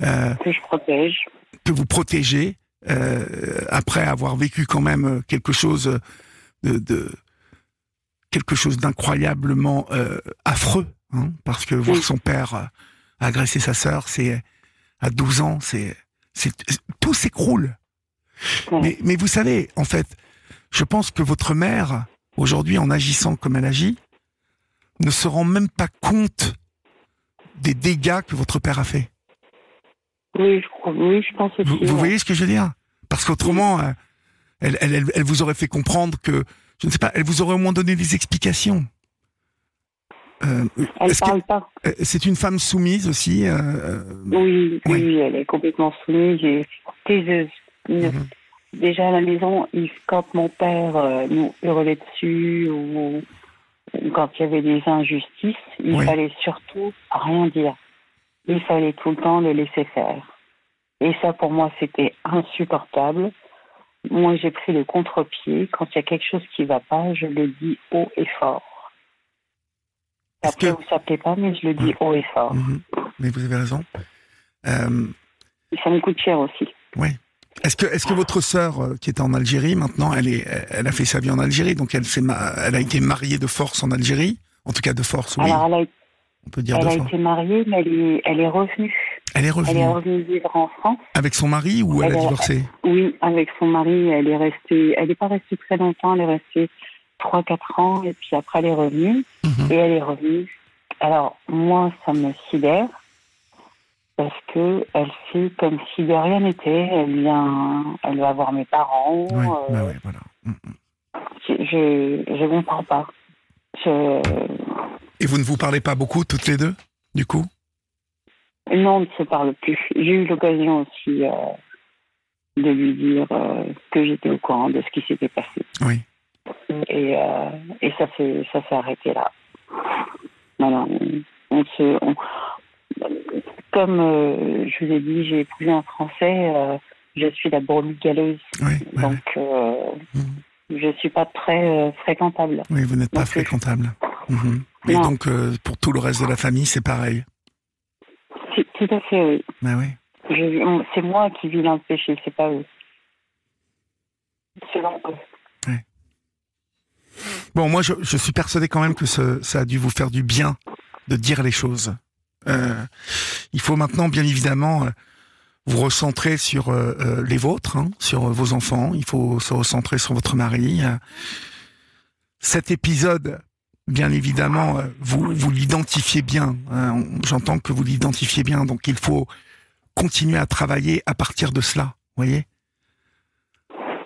B: euh,
C: Que je protège.
B: que vous protégez euh, après avoir vécu quand même quelque chose de, de quelque chose d'incroyablement euh, affreux, hein, parce que voir
C: Oui.
B: son père euh, agresser sa sœur, c'est à 12 ans, c'est tout s'écroule. Mais, mais vous savez, en fait, je pense que votre mère, aujourd'hui, en agissant comme elle agit, ne se rend même pas compte des dégâts que votre père a fait.
C: Oui, je crois. Oui, je pense aussi.
B: Vous, vous voyez ce que je veux dire? Parce qu'autrement, euh, elle, elle, elle, elle vous aurait fait comprendre que, je ne sais pas, elle vous aurait au moins donné des explications. Euh,
C: Elle
B: que-
C: parle pas.
B: euh, c'est une femme soumise aussi euh,
C: Oui,
B: Oui.
C: oui, elle est complètement soumise et taiseuse.
B: Mhm.
C: Déjà à la maison, quand mon père nous hurlait dessus ou, ou quand il y avait des injustices, il
B: Oui.
C: fallait surtout rien dire. Il fallait tout le temps le laisser faire. Et ça, pour moi, c'était insupportable. Moi, j'ai pris le contre-pied. Quand il y a quelque chose qui ne va pas, je le dis haut et fort. Après,
B: que-
C: vous ne savez pas, mais je le dis haut et fort.
B: Mhm. Mais vous avez raison. Euh,
C: ça me coûte cher aussi.
B: est-ce que, est-ce que votre sœur, euh, qui est en Algérie maintenant, elle est, elle a fait sa vie en Algérie, donc elle ma- elle a été mariée de force en Algérie, en tout cas de force, oui,
C: Alors, elle a,
B: on peut dire
C: elle
B: de
C: a
B: force.
C: été mariée, mais elle est, elle est revenue.
B: Elle est
C: Elle
B: revenue
C: est revenue vivre en France.
B: avec son mari ou elle,
C: Elle
B: a
C: est-
B: divorcé?
C: Oui, avec son mari, elle est restée. Elle n'est pas restée très longtemps. Elle est restée 3-4 ans. Et puis après, elle est revenue.
B: Mhm.
C: Et elle est revenue. Alors, moi, ça me sidère. Parce que elle fait comme si de rien n'était. Elle vient, elle va voir mes parents. Euh,
B: bah ouais, voilà. Mhm.
C: je, je, je comprends pas. Je,
B: Et vous ne vous parlez pas beaucoup toutes les deux, du coup?
C: Non, on ne se parle plus. J'ai eu l'occasion aussi euh, de lui dire euh, que j'étais au courant de ce qui s'était passé.
B: Oui.
C: Et, euh, et ça s'est ça s'est arrêté là. Voilà, on, on se, on- comme je vous ai dit, j'ai épousé un Français. je suis la brebis galeuse,
B: Oui, ouais,
C: donc euh,
B: Mhm.
C: je suis pas très euh, fréquentable.
B: oui, vous n'êtes pas fréquentable. Mhm. Et
C: Non.
B: donc, euh, pour tout le reste de la famille, c'est pareil.
C: C'est- Tout à fait, oui. C'est moi qui vis dans le péché, c'est pas eux. Eux.
B: Bon, moi, je, je suis persuadé quand même que ce- ça a dû vous faire du bien de dire les choses. Euh, il faut maintenant, bien évidemment, euh, vous recentrer sur euh, les vôtres, hein, sur vos enfants. Il faut se recentrer sur votre mari. Cet épisode, bien évidemment, euh, vous vous l'identifiez bien. hein. J'entends que vous l'identifiez bien. Donc, il faut continuer à travailler à partir de cela. Vous voyez?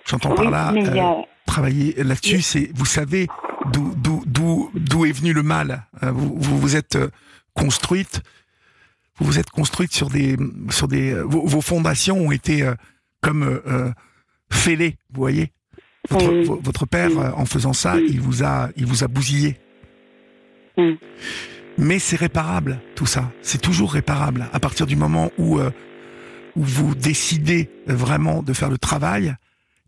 B: J'entends par là. euh,
C: a,
B: travailler là-dessus, c'est vous savez d'où est venu le mal. Euh, Vous vous, vous êtes euh, construite, vous vous êtes construite sur des sur des vos, vos fondations ont été euh, comme euh, fêlées, vous voyez? Votre,
C: Oui.
B: votre père, en faisant ça, il vous a il vous a bousillé.
C: Oui.
B: Mais c'est réparable, tout ça. C'est toujours réparable à partir du moment où euh, vous décidez vraiment de faire le travail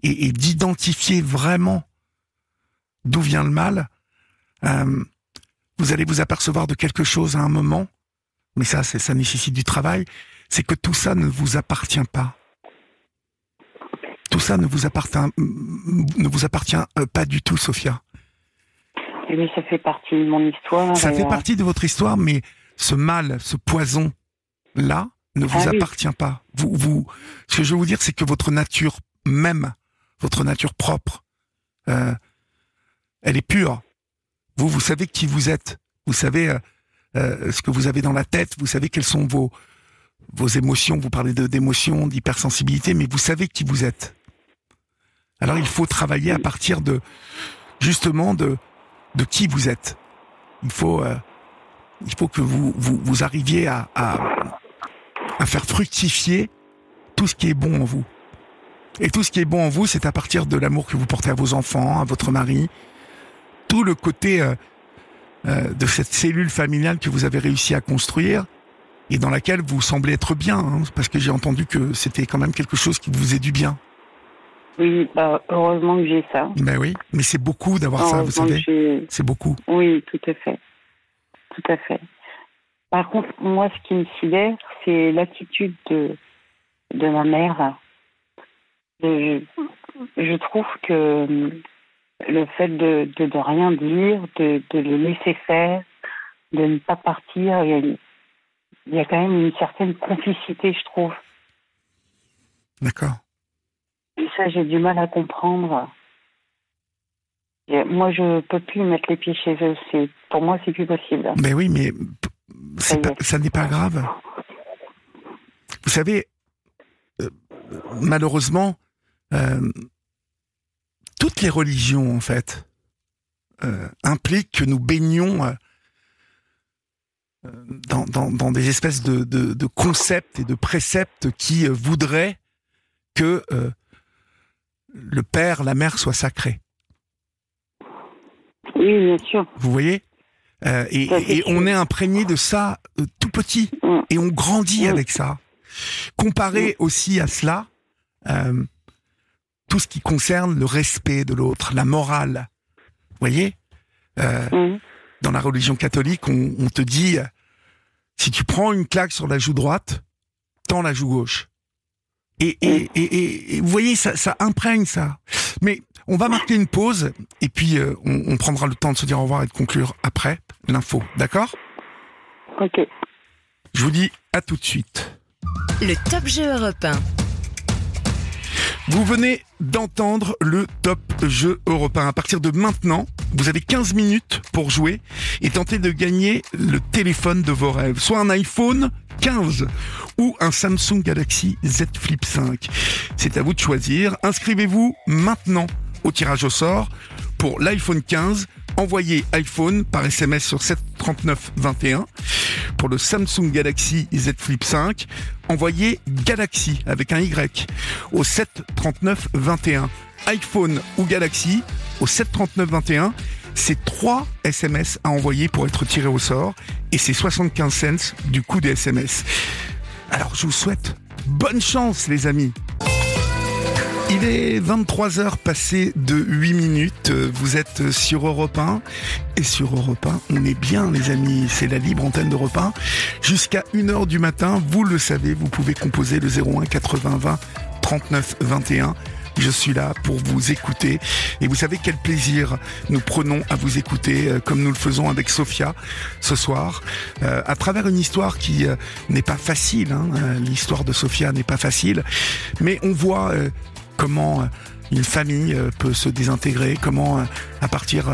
B: et, d'identifier vraiment d'où vient le mal, euh, vous allez vous apercevoir de quelque chose à un moment, mais ça, ça nécessite du travail, c'est que tout ça ne vous appartient pas. Tout ça ne vous appartient, ne vous appartient euh, pas du tout, Sophia.
C: Eh bien, ça fait partie de mon histoire.
B: Ça
C: et,
B: fait
C: euh,
B: partie de votre histoire, mais ce mal, ce poison-là, ne vous
C: Ah oui.
B: appartient pas. Vous, vous, ce que je veux vous dire, c'est que votre nature même, votre nature propre, euh, elle est pure. Vous, vous savez qui vous êtes. Vous savez euh, euh, ce que vous avez dans la tête. Vous savez quelles sont vos vos émotions. Vous parlez d'émotions, d'hypersensibilité, mais vous savez qui vous êtes. Alors il faut travailler à partir de justement de de qui vous êtes. Il faut euh, il faut que vous vous, vous arriviez à, à à faire fructifier tout ce qui est bon en vous. Et tout ce qui est bon en vous, c'est à partir de l'amour que vous portez à vos enfants, à votre mari, tout le côté euh, euh, de cette cellule familiale que vous avez réussi à construire et dans laquelle vous semblez être bien, hein, parce que j'ai entendu que c'était quand même quelque chose qui vous faisait du bien.
C: Oui, bah, heureusement que j'ai ça.
B: Ben oui, mais c'est beaucoup d'avoir ça, vous savez. C'est beaucoup.
C: Oui, tout à fait. Tout à fait. Par contre, moi, ce qui me sidère, c'est l'attitude de, de ma mère. Je, je trouve que hum, le fait de, de, de rien dire, de, de le laisser faire, de ne pas partir, il y, a, il y a quand même une certaine complicité, je trouve.
B: D'accord.
C: Et ça, j'ai du mal à comprendre. Et moi, je peux plus mettre les pieds chez eux. C'est pour moi, c'est plus possible.
B: Ben oui, mais
C: Ça
B: pas- n'est pas grave. Vous savez, euh, malheureusement, euh, toutes les religions, en fait, euh, impliquent que nous baignons dans, dans, dans des espèces de, de, de concepts et de préceptes qui voudraient que le père, la mère soient sacrés.
C: Oui, bien sûr.
B: Vous voyez? Euh, et, on est imprégné de ça euh, tout petit
C: Mm.
B: et on grandit
C: Mm.
B: avec ça. Comparer aussi à cela euh, tout ce qui concerne le respect de l'autre, la morale. Vous voyez? Dans la religion catholique, on, on te dit, si tu prends une claque sur la joue droite, tends la joue gauche. Et, et, et, vous voyez, ça, ça imprègne ça. Mais on va marquer une pause et puis euh, on, on prendra le temps de se dire au revoir et de conclure après l'info. D'accord?
C: Ok.
B: Je vous dis à tout de suite.
A: Le top jeu européen.
B: Vous venez d'entendre le top jeu européen. À partir de maintenant, vous avez 15 minutes pour jouer et tenter de gagner le téléphone de vos rêves. Soit un iPhone 15 ou un Samsung Galaxy Z Flip 5. C'est à vous de choisir. Inscrivez-vous maintenant au tirage au sort pour l'iPhone 15. Envoyez iPhone par SMS sur 73921. Pour le Samsung Galaxy Z Flip 5, envoyez Galaxy avec un Y au 73921. iPhone ou Galaxy au 73921. C'est 3 SMS à envoyer pour être tiré au sort et c'est 75 cents du coût des SMS. Alors je vous souhaite bonne chance les amis. Il est 23h passé de 8 minutes. Vous êtes sur Europe 1. Et sur Europe 1, on est bien, les amis. C'est la libre antenne d'Europe 1. Jusqu'à 1h du matin, vous le savez, vous pouvez composer le 01 80 20 39 21. Je suis là pour vous écouter. Et vous savez quel plaisir nous prenons à vous écouter, euh, comme nous le faisons avec Sophia ce soir, euh, à travers une histoire qui euh, n'est pas facile. hein. L'histoire de Sophia n'est pas facile. Mais on voit comment une famille peut se désintégrer, comment à partir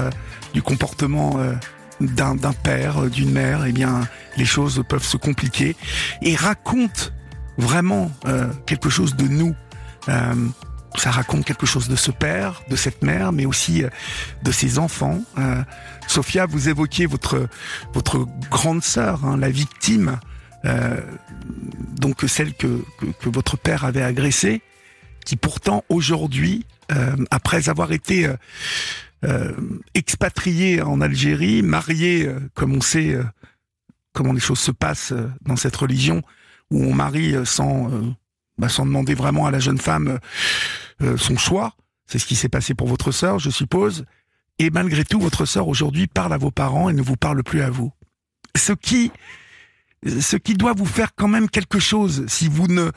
B: du comportement d'un père, d'une mère, eh bien les choses peuvent se compliquer et raconte vraiment quelque chose de nous. Ça raconte quelque chose de ce père, de cette mère, mais aussi euh, de ses enfants. Euh, Sophia, vous évoquiez votre votre grande sœur, hein, la victime, euh, donc celle que, que que votre père avait agressée qui pourtant aujourd'hui, euh, après avoir été euh, euh, expatrié en Algérie, marié, euh, comme on sait comment les choses se passent dans cette religion, où on marie sans, bah, sans demander vraiment à la jeune femme euh, euh, son choix. C'est ce qui s'est passé pour votre sœur, je suppose. Et malgré tout, votre sœur aujourd'hui parle à vos parents et ne vous parle plus à vous. Ce qui, ce qui doit vous faire quand même quelque chose si vous ne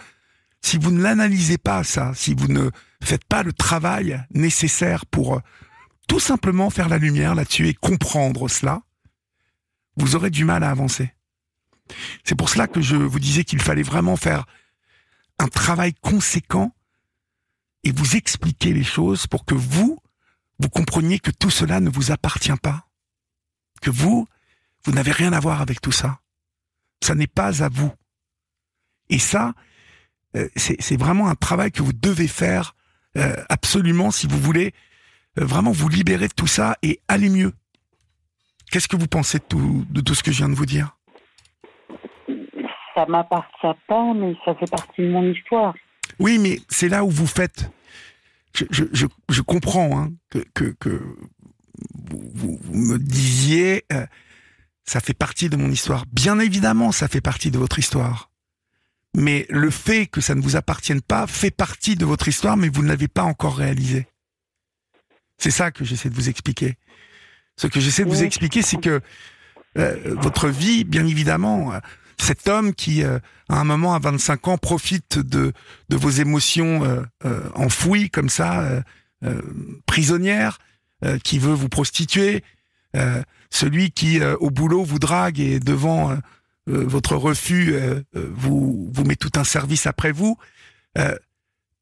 B: si vous ne l'analysez pas ça, si vous ne faites pas le travail nécessaire pour euh, tout simplement faire la lumière là-dessus et comprendre cela, vous aurez du mal à avancer. C'est pour cela que je vous disais qu'il fallait vraiment faire un travail conséquent et vous expliquer les choses pour que vous, vous compreniez que tout cela ne vous appartient pas. Que vous, vous n'avez rien à voir avec tout ça. Ça n'est pas à vous. Et ça, euh, c'est vraiment un travail que vous devez faire euh, absolument si vous voulez euh, vraiment vous libérer de tout ça et aller mieux. Qu'est-ce que vous pensez de tout, de tout ce que je viens de vous dire?
C: Ça m'appartient pas, mais ça fait partie de mon histoire.
B: Oui, mais c'est là où vous faites. Je, je, je, je comprends hein, que, que, que vous, me disiez, euh, ça fait partie de mon histoire. Bien évidemment, ça fait partie de votre histoire. Mais le fait que ça ne vous appartienne pas fait partie de votre histoire, mais vous ne l'avez pas encore réalisé. C'est ça que j'essaie de vous expliquer. Ce que j'essaie de vous expliquer, c'est que euh, votre vie, bien évidemment, euh, cet homme qui, euh, à un moment, à 25 ans, profite de, vos émotions euh, euh, enfouies comme ça, prisonnières, qui veut vous prostituer, celui qui, au boulot, vous drague et devant votre refus, vous, vous met tout un service après vous.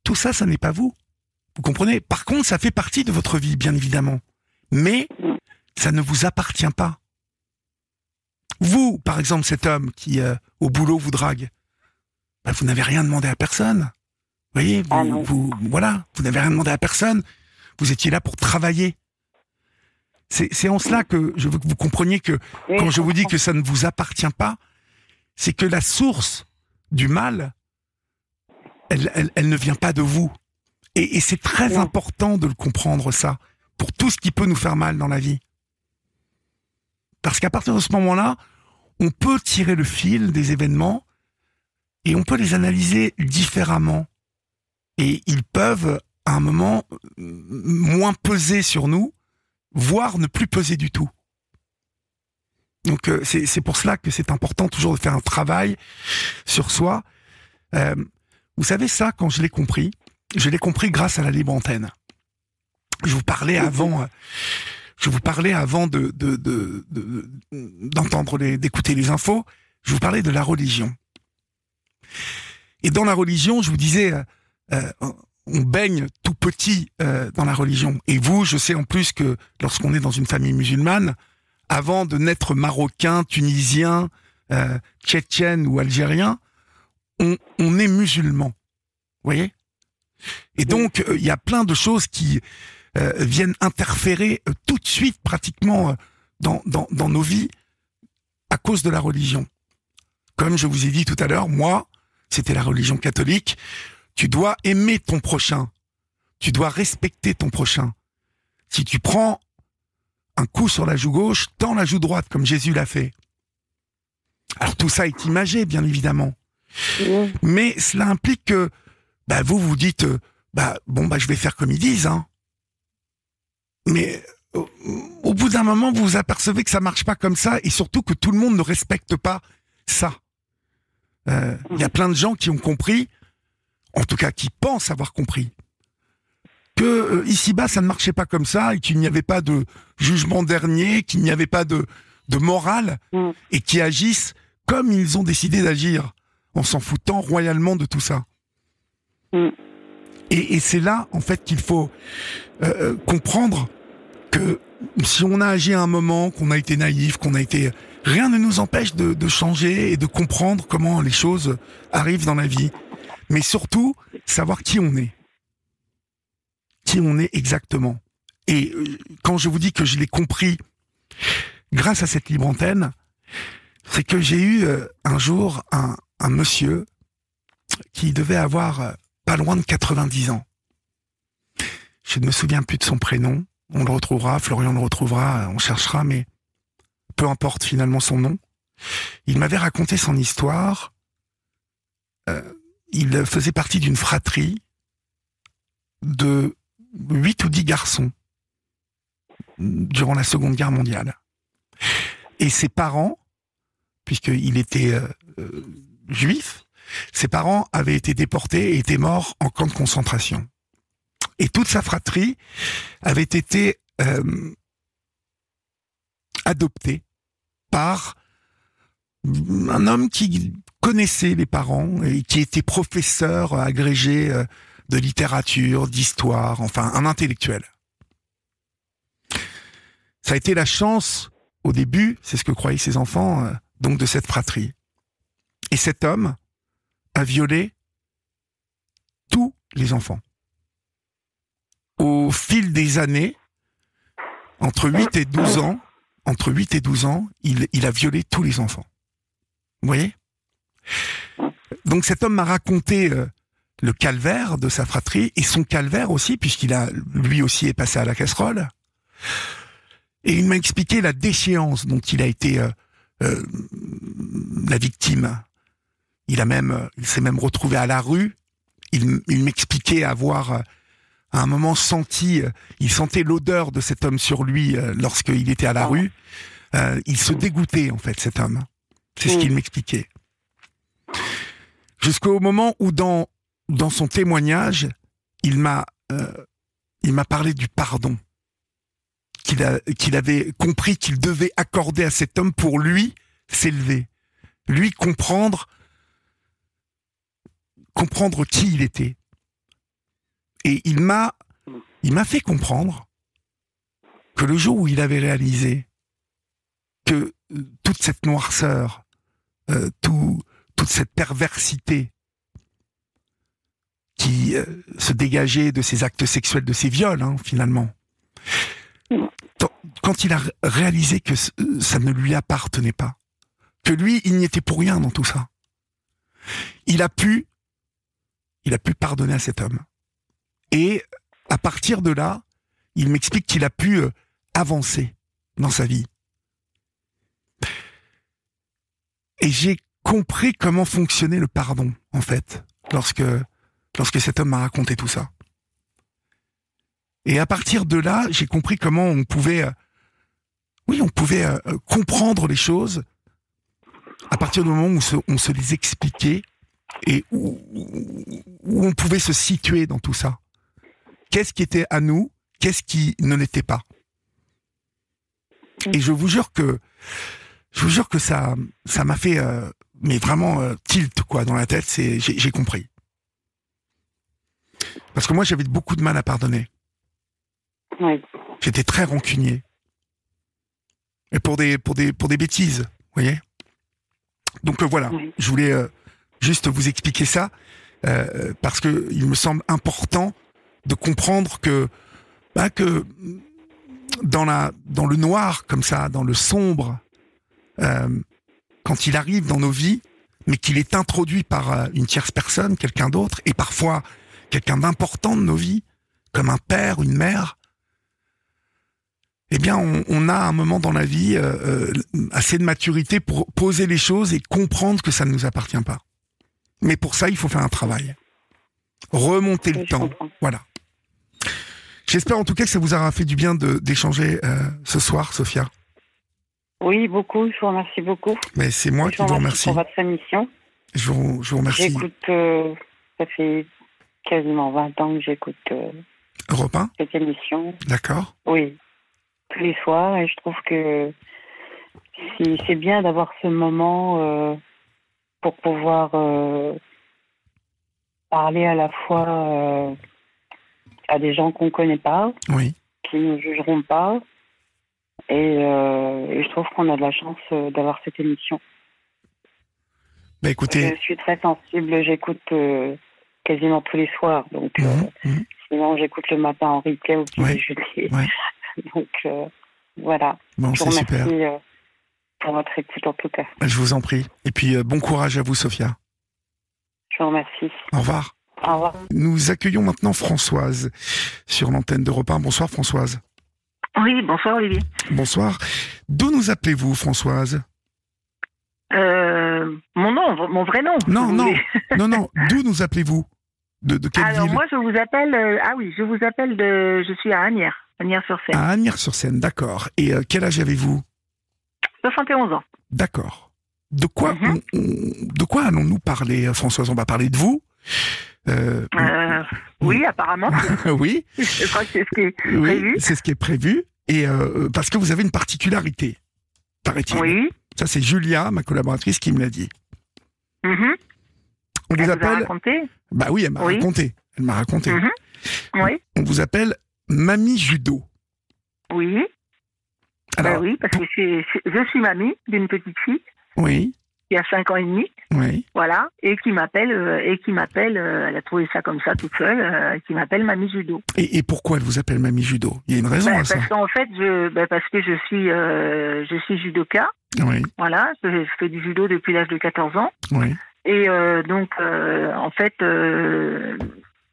B: Tout ça, ça n'est pas vous. Vous comprenez? Par contre, ça fait partie de votre vie, bien évidemment. Mais ça ne vous appartient pas. Vous, par exemple, cet homme qui, euh, au boulot, vous drague, bah, vous n'avez rien demandé à personne. Vous voyez, vous,
C: Ah
B: vous- voilà, vous n'avez rien demandé à personne. Vous étiez là pour travailler. C'est en cela que je veux que vous compreniez que
C: Oui,
B: quand je vous dis que ça ne vous appartient pas, c'est que la source du mal, elle, elle, elle ne vient pas de vous. Et, et c'est très important de le comprendre, ça, pour tout ce qui peut nous faire mal dans la vie. Parce qu'à partir de ce moment-là, on peut tirer le fil des événements et on peut les analyser différemment. Et ils peuvent, à un moment, moins peser sur nous, voire ne plus peser du tout. Donc euh, c'est pour cela que c'est important toujours de faire un travail sur soi. Euh, vous savez ça, quand je l'ai compris, je l'ai compris grâce à la libre antenne. Je vous parlais avant, euh, je vous parlais avant de d'entendre de, les d'écouter les infos. Je vous parlais de la religion. Et dans la religion, je vous disais, euh, on baigne tout petit euh, dans la religion. Et vous, je sais en plus que lorsqu'on est dans une famille musulmane, avant de naître marocain, tunisien, euh, tchétchène ou algérien, on, on est musulman. Vous voyez? Et donc, euh, il y a plein de choses qui euh, viennent interférer tout de suite, pratiquement, dans, dans, dans nos vies, à cause de la religion. Comme je vous ai dit tout à l'heure, moi, c'était la religion catholique. Tu dois aimer ton prochain. Tu dois respecter ton prochain. Si tu prends un coup sur la joue gauche, tends la joue droite comme Jésus l'a fait. Alors tout ça est imagé, bien évidemment. Mais cela implique que bah, vous vous dites, euh, bah bon bah je vais faire comme ils disent. Hein. Mais au, au bout d'un moment, vous vous apercevez que ça marche pas comme ça et surtout que tout le monde ne respecte pas ça. Euh, il y a plein de gens qui ont compris, en tout cas qui pensent avoir compris, que euh, ici-bas ça ne marchait pas comme ça et qu'il n'y avait pas de jugement dernier, qu'il n'y avait pas de, de morale
C: Mm.
B: et qui agissent comme ils ont décidé d'agir, en s'en foutant royalement de tout ça.
C: Mm.
B: Et, et c'est là, en fait, qu'il faut euh, euh, comprendre que si on a agi à un moment, qu'on a été naïf, qu'on a été... Rien ne nous empêche de, changer et de comprendre comment les choses arrivent dans la vie. Mais surtout, savoir qui on est. Qui on est exactement. Et euh, quand je vous dis que je l'ai compris grâce à cette libre antenne, c'est que j'ai eu euh, un jour un, un monsieur qui devait avoir euh, pas loin de 90 ans. Je ne me souviens plus de son prénom. On le retrouvera, Florian le retrouvera, on cherchera, mais peu importe finalement son nom. Il m'avait raconté son histoire. Euh, il faisait partie d'une fratrie de huit ou dix garçons durant la Seconde Guerre mondiale. Et ses parents, puisqu'il était euh, euh, juif, ses parents avaient été déportés et étaient morts en camp de concentration. Et toute sa fratrie avait été euh, adoptée par un homme qui connaissait les parents et qui était professeur agrégé euh, de littérature, d'histoire, enfin un intellectuel. Ça a été la chance au début, c'est ce que croyaient ses enfants, euh, donc de cette fratrie. Et cet homme a violé tous les enfants. Au fil des années, entre 8 et 12 ans, entre 8 et 12 ans, il, a violé tous les enfants. Vous voyez? Donc cet homme m'a raconté euh, le calvaire de sa fratrie et son calvaire aussi, puisqu'il a lui aussi est passé à la casserole. Et il m'a expliqué la déchéance dont il a été euh, euh, la victime. Il a même, il s'est même retrouvé à la rue. Il, m'expliquait avoir à un moment senti, euh, il sentait l'odeur de cet homme sur lui euh, lorsqu'il était à la rue. Euh, il se dégoûtait en fait cet homme. C'est ce
C: Mm.
B: qu'il m'expliquait. Jusqu'au moment où dans dans son témoignage, il m'a euh, il m'a parlé du pardon qu'il a qu'il avait compris qu'il devait accorder à cet homme pour lui s'élever, lui comprendre comprendre qui il était. Et il m'a il m'a fait comprendre que le jour où il avait réalisé que euh, toute cette noirceur, euh, tout, toute cette perversité qui euh, se dégageait de ses actes sexuels, de ses viols, hein, finalement, quand il a ré- réalisé que ça ne lui appartenait pas, que lui, il n'y était pour rien dans tout ça, il a pu, il a pu pardonner à cet homme. Et à partir de là, il m'explique qu'il a pu euh, avancer dans sa vie. Et j'ai compris comment fonctionnait le pardon, en fait, lorsque, lorsque cet homme m'a raconté tout ça. Et à partir de là, j'ai compris comment on pouvait, euh, oui, on pouvait euh, comprendre les choses à partir du moment où on se, les expliquait et où- où on pouvait se situer dans tout ça. Qu'est-ce qui était à nous Qu'est-ce qui ne l'était pas Et je vous jure que, je vous jure que ça, ça m'a fait, euh, mais vraiment euh, tilt quoi dans la tête. C'est, j'ai j'ai compris. Parce que moi, j'avais beaucoup de mal à pardonner. J'étais très rancunier. Et pour des, pour des, pour des bêtises, vous voyez Donc euh, voilà, je voulais euh, juste vous expliquer ça, euh, parce que il me semble important de comprendre que, bah, que dans, la, dans le noir, comme ça, dans le sombre, euh, quand il arrive dans nos vies, mais qu'il est introduit par euh, une tierce personne, quelqu'un d'autre, et parfois quelqu'un d'important de nos vies, comme un père, une mère, eh bien, on, on a un moment dans la vie euh, assez de maturité pour poser les choses et comprendre que ça ne nous appartient pas. Mais pour ça, il faut faire un travail. Remonter le
C: Oui,
B: temps.
C: comprends.
B: Voilà. J'espère en tout cas que ça vous aura fait du bien d'échanger euh, ce soir, Sophia.
C: Oui, beaucoup. Je vous remercie beaucoup.
B: Mais c'est moi
C: je
B: qui vous remercie.
C: pour votre émission.
B: Je vous, je vous remercie.
C: J'écoute, euh, ça fait quasiment 20 ans que j'écoute euh,
B: Europe 1,
C: cette émission.
B: d'accord
C: Oui, tous les soirs. Et je trouve que c'est bien d'avoir ce moment euh, pour pouvoir parler à la fois à des gens qu'on ne connaît pas,
B: Oui.
C: qui ne nous jugeront pas. Et, euh, et je trouve qu'on a de la chance euh, d'avoir cette émission.
B: Bah écoutez,
C: Je suis très sensible, j'écoute euh, quasiment tous les soirs. Donc, euh,
B: mhm, mhm.
C: sinon, j'écoute le matin en replay au petit
B: Ouais,
C: déjeuner.
B: ouais.
C: Donc, voilà.
B: bon, c'est super.
C: pour votre écoute, en tout cas.
B: Je vous en prie. Et puis, bon courage à vous, Sophia.
C: Je vous remercie.
B: Au revoir.
C: Au revoir.
B: Nous accueillons maintenant Françoise sur l'antenne d'Europe 1. Bonsoir, Françoise.
E: Oui, bonsoir Olivier.
B: Bonsoir. D'où nous appelez-vous, Françoise?
E: Euh, mon nom, mon vrai nom.
B: Non, non. Non, non. D'où nous appelez-vous? De, de quelle
E: Alors
B: ville?
E: moi, je vous appelle. euh, ah oui, je vous appelle de. Je suis à Agnières, Agnières-sur-Seine.
B: À Agnières-sur-Seine, d'accord. Et euh, quel âge avez-vous?
E: 71 ans.
B: D'accord. De quoi,
E: Mhm.
B: on- on- de quoi allons-nous parler, Françoise? On va parler de vous. Euh,
E: Euh, oui, apparemment.
B: oui,
E: je crois que c'est ce qui est
B: oui,
E: prévu.
B: c'est ce qui est prévu. Et euh, parce que vous avez une particularité, paraît-il.
E: Oui.
B: Ça, c'est Julia, ma collaboratrice, qui me l'a dit.
E: Mhm.
B: On
E: Elle
B: vous
E: vous a
B: appelle.
E: raconté
B: Bah oui, elle m'a
E: Oui.
B: raconté. Elle m'a raconté.
E: Mhm. Oui.
B: On vous appelle Mamie Judo.
E: Oui.
B: Alors,
E: Ben oui, parce que je suis, je suis mamie d'une petite fille
B: oui,
E: qui a 5 ans et demi.
B: oui.
E: Voilà, et qui m'appelle, euh, et qui m'appelle, euh, elle a trouvé ça comme ça toute seule, euh, qui m'appelle Mamie Judo.
B: Et, et pourquoi elle vous appelle Mamie Judo? Il y a une raison
E: Ben,
B: à ça.
E: parce qu'en fait, je, ben, parce que je suis, je suis judoka.
B: Oui,
E: Voilà, je, je fais du judo depuis l'âge de 14 ans.
B: oui.
E: Et donc, en fait,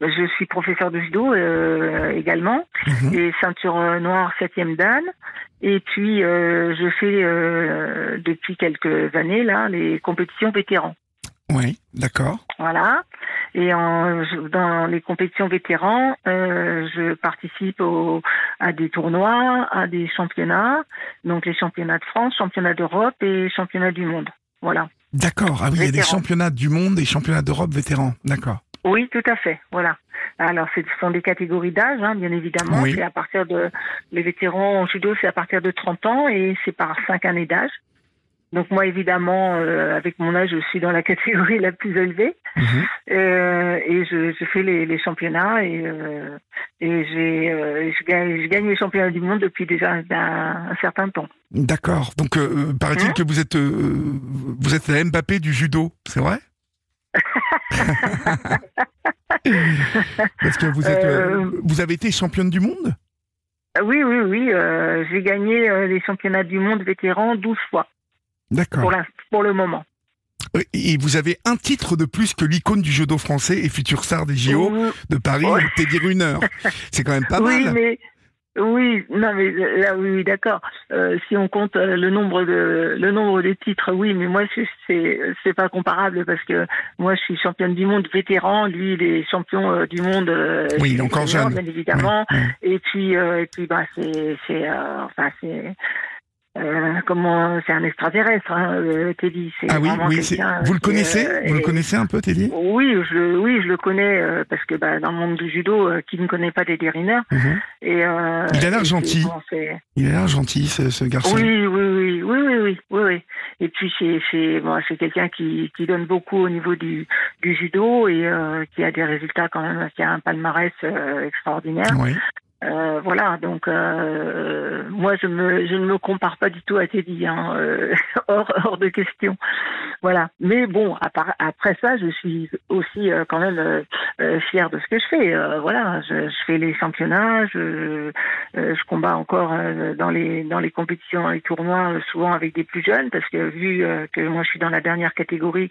E: je suis professeur de judo euh, également,
B: Mhm.
E: et ceinture euh, noire septième dan. Et puis, euh, je fais euh, depuis quelques années là les compétitions vétérans.
B: Oui, d'accord.
E: Voilà. Et en, je- dans les compétitions vétérans, euh, je participe au, à des tournois, à des championnats, donc les championnats de France, championnats d'Europe et championnats du monde. Voilà.
B: D'accord. Ah oui, il y a des championnats du monde, des championnats d'Europe vétérans. D'accord.
E: Oui, tout à fait. Voilà. Alors, ce sont des catégories d'âge, hein, bien évidemment.
B: Oui.
E: C'est à partir de les vétérans en judo, c'est à partir de 30 ans et c'est par cinq années d'âge. Donc moi, évidemment, euh, avec mon âge, je suis dans la catégorie la plus élevée.
B: Mhm.
E: Euh, et je, je fais les, les championnats et, euh, et j'ai, je, gagne, je gagne les championnats du monde depuis déjà un, un certain temps.
B: D'accord. Donc, paraît-il
E: Hein
B: que vous êtes, vous êtes la Mbappé du judo, c'est vrai? Parce que vous êtes, euh,
E: Euh,
B: vous avez été championne du monde?
E: Oui, oui, oui. euh, j'ai gagné les championnats du monde vétérans 12 fois
B: D'accord.
E: pour, le moment.
B: Et vous avez un titre de plus que l'icône du judo français et futur star des JO
E: Oui,
B: de Paris,
E: Ouais.
B: Teddy Runner. C'est quand même pas
E: oui,
B: mal.
E: mais Oui, non mais là oui, oui d'accord. Euh, si on compte euh, le nombre de le nombre de titres, oui, mais moi c'est c'est c'est pas comparable parce que moi je suis championne du monde vétéran, lui il est champion euh, du monde. euh,
B: Oui, encore jeune.
E: bien évidemment. Et puis euh, et puis bah c'est c'est euh, enfin c'est euh, comment c'est un extraterrestre, hein, euh, Teddy.
B: Ah oui, Vous le
E: qui,
B: connaissez?
E: Euh,
B: Vous le connaissez un peu, Teddy?
E: Oui, je le- oui, je le connais euh, parce que bah, dans le monde du judo, euh, qui ne connaît pas Teddy Riner
B: Mhm.
E: et euh,
B: Il a l'air gentil.
E: bon,
B: Il a l'air gentil, ce, ce garçon.
E: oui, oui, oui, oui, oui, oui, oui, oui. Et puis c'est c'est bon, c'est quelqu'un qui qui donne beaucoup au niveau du du judo et euh, qui a des résultats quand même, qui a un palmarès euh, extraordinaire.
B: Oui.
E: Euh, voilà, donc euh, moi je me je ne me compare pas du tout à Teddy, hein, euh, hors hors de question. Voilà. Mais bon, à part- après ça, je suis aussi euh, quand même euh, euh, fière de ce que je fais. Euh, voilà, je, je fais les championnats, je euh, je combats encore euh, dans les dans les compétitions, dans les tournois, souvent avec des plus jeunes, parce que vu euh, que moi je suis dans la dernière catégorie,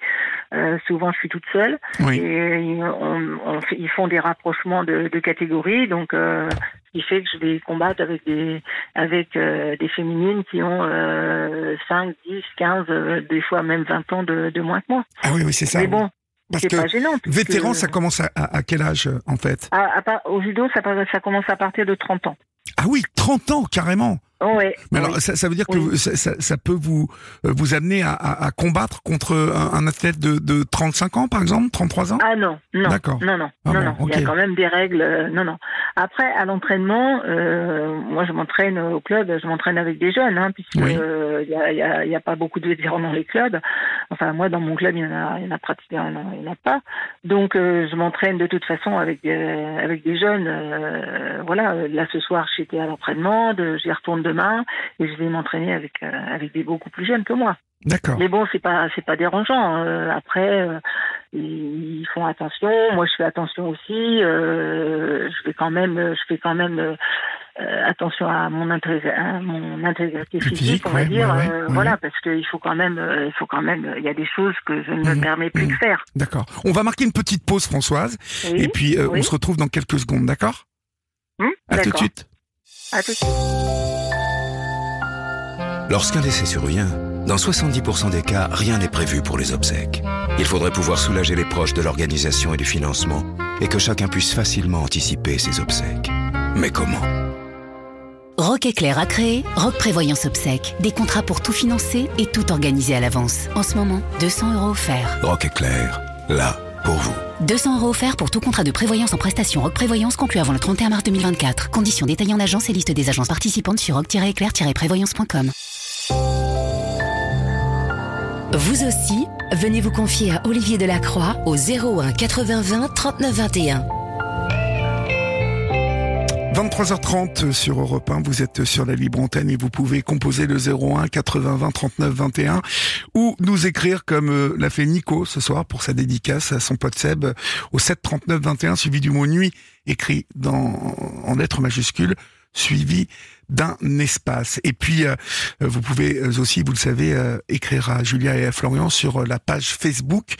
E: euh, souvent je suis toute seule.
B: Oui.
E: Et ils, on- on ils font des rapprochements de, de catégories, donc euh, qui fait que je vais combattre avec des avec euh, des féminines qui ont euh, 5, 10, 15, euh, des fois même 20 ans de, de moins que moi.
B: Ah oui, oui, c'est ça.
E: Mais bon,
B: Parce
E: c'est
B: que
E: pas gênant.
B: vétéran, ça commence à, à- quel âge, euh, en fait?
E: À- à au judo, ça, ça commence à partir de 30 ans.
B: Ah oui, 30 ans, carrément Mais
E: oui.
B: alors, ça, ça veut dire que
E: Oui.
B: ça, ça- ça peut vous euh, vous amener à, à- à combattre contre un, un athlète de, de 35 ans, par exemple, 33 ans?
E: Ah non, non,
B: D'accord.
E: non, non,
B: Ah
E: non,
B: bon,
E: non. Il y a quand même des règles. euh, non, non. Après, à l'entraînement, euh, moi, je m'entraîne au club. Je m'entraîne avec des jeunes, hein, puisque euh, y, a, il y, a, il y a pas beaucoup de vétérans dans les clubs. Enfin, moi, dans mon club, il y en a, il y en a pratiquement, il y en a, en pas. Donc, je m'entraîne de toute façon avec des, avec des jeunes. voilà. Là, ce soir, j'étais à l'entraînement. J'y retourne demain et je vais m'entraîner avec euh, avec des beaucoup plus jeunes que moi.
B: D'accord.
E: Mais bon, c'est pas c'est pas dérangeant. euh, après, euh, ils, font attention. Moi, je fais attention aussi. euh, je fais quand même, je fais quand même attention à mon intégrité, à mon intégrité
B: Physique,
E: physique, on va
B: ouais,
E: dire.
B: ouais, ouais, ouais.
E: Voilà, parce qu'il faut quand même, il faut quand même, il y a des choses que je ne me
B: Mhm,
E: permets plus de faire.
B: D'accord. On va marquer une petite pause, Françoise,
E: Oui,
B: et puis
E: oui.
B: on se retrouve dans quelques secondes, d'accord?
E: Hum,
B: À tout de suite.
E: À tout de suite.
F: Lorsqu'un décès survient, dans 70% des cas, rien n'est prévu pour les obsèques. Il faudrait pouvoir soulager les proches de l'organisation et du financement, et que chacun puisse facilement anticiper ses obsèques. Mais comment?
A: Rock Éclair a créé Rock Prévoyance Obsèques. Des contrats pour tout financer et tout organiser à l'avance. En ce moment, 200 euros offerts.
F: Rock est clair, là, pour vous.
A: 200 euros offerts pour tout contrat de prévoyance en prestation Rock Prévoyance conclu avant le 31 mars 2024. Conditions détaillées en agence et liste des agences participantes sur rock-éclair-prévoyance.com. Vous aussi, venez vous confier à Olivier Delacroix au 01 80 20 39 21.
B: 23h30 sur Europe 1, vous êtes sur la libre antenne et vous pouvez composer le 01 80 20 39 21 ou nous écrire comme euh, l'a fait Nico ce soir pour sa dédicace à son pote Seb au 7 39 21 suivi du mot nuit écrit dans en lettres majuscules suivi d'un espace. Et puis, euh, vous pouvez aussi, vous le savez, euh, écrire à Julia et à Florian sur la page Facebook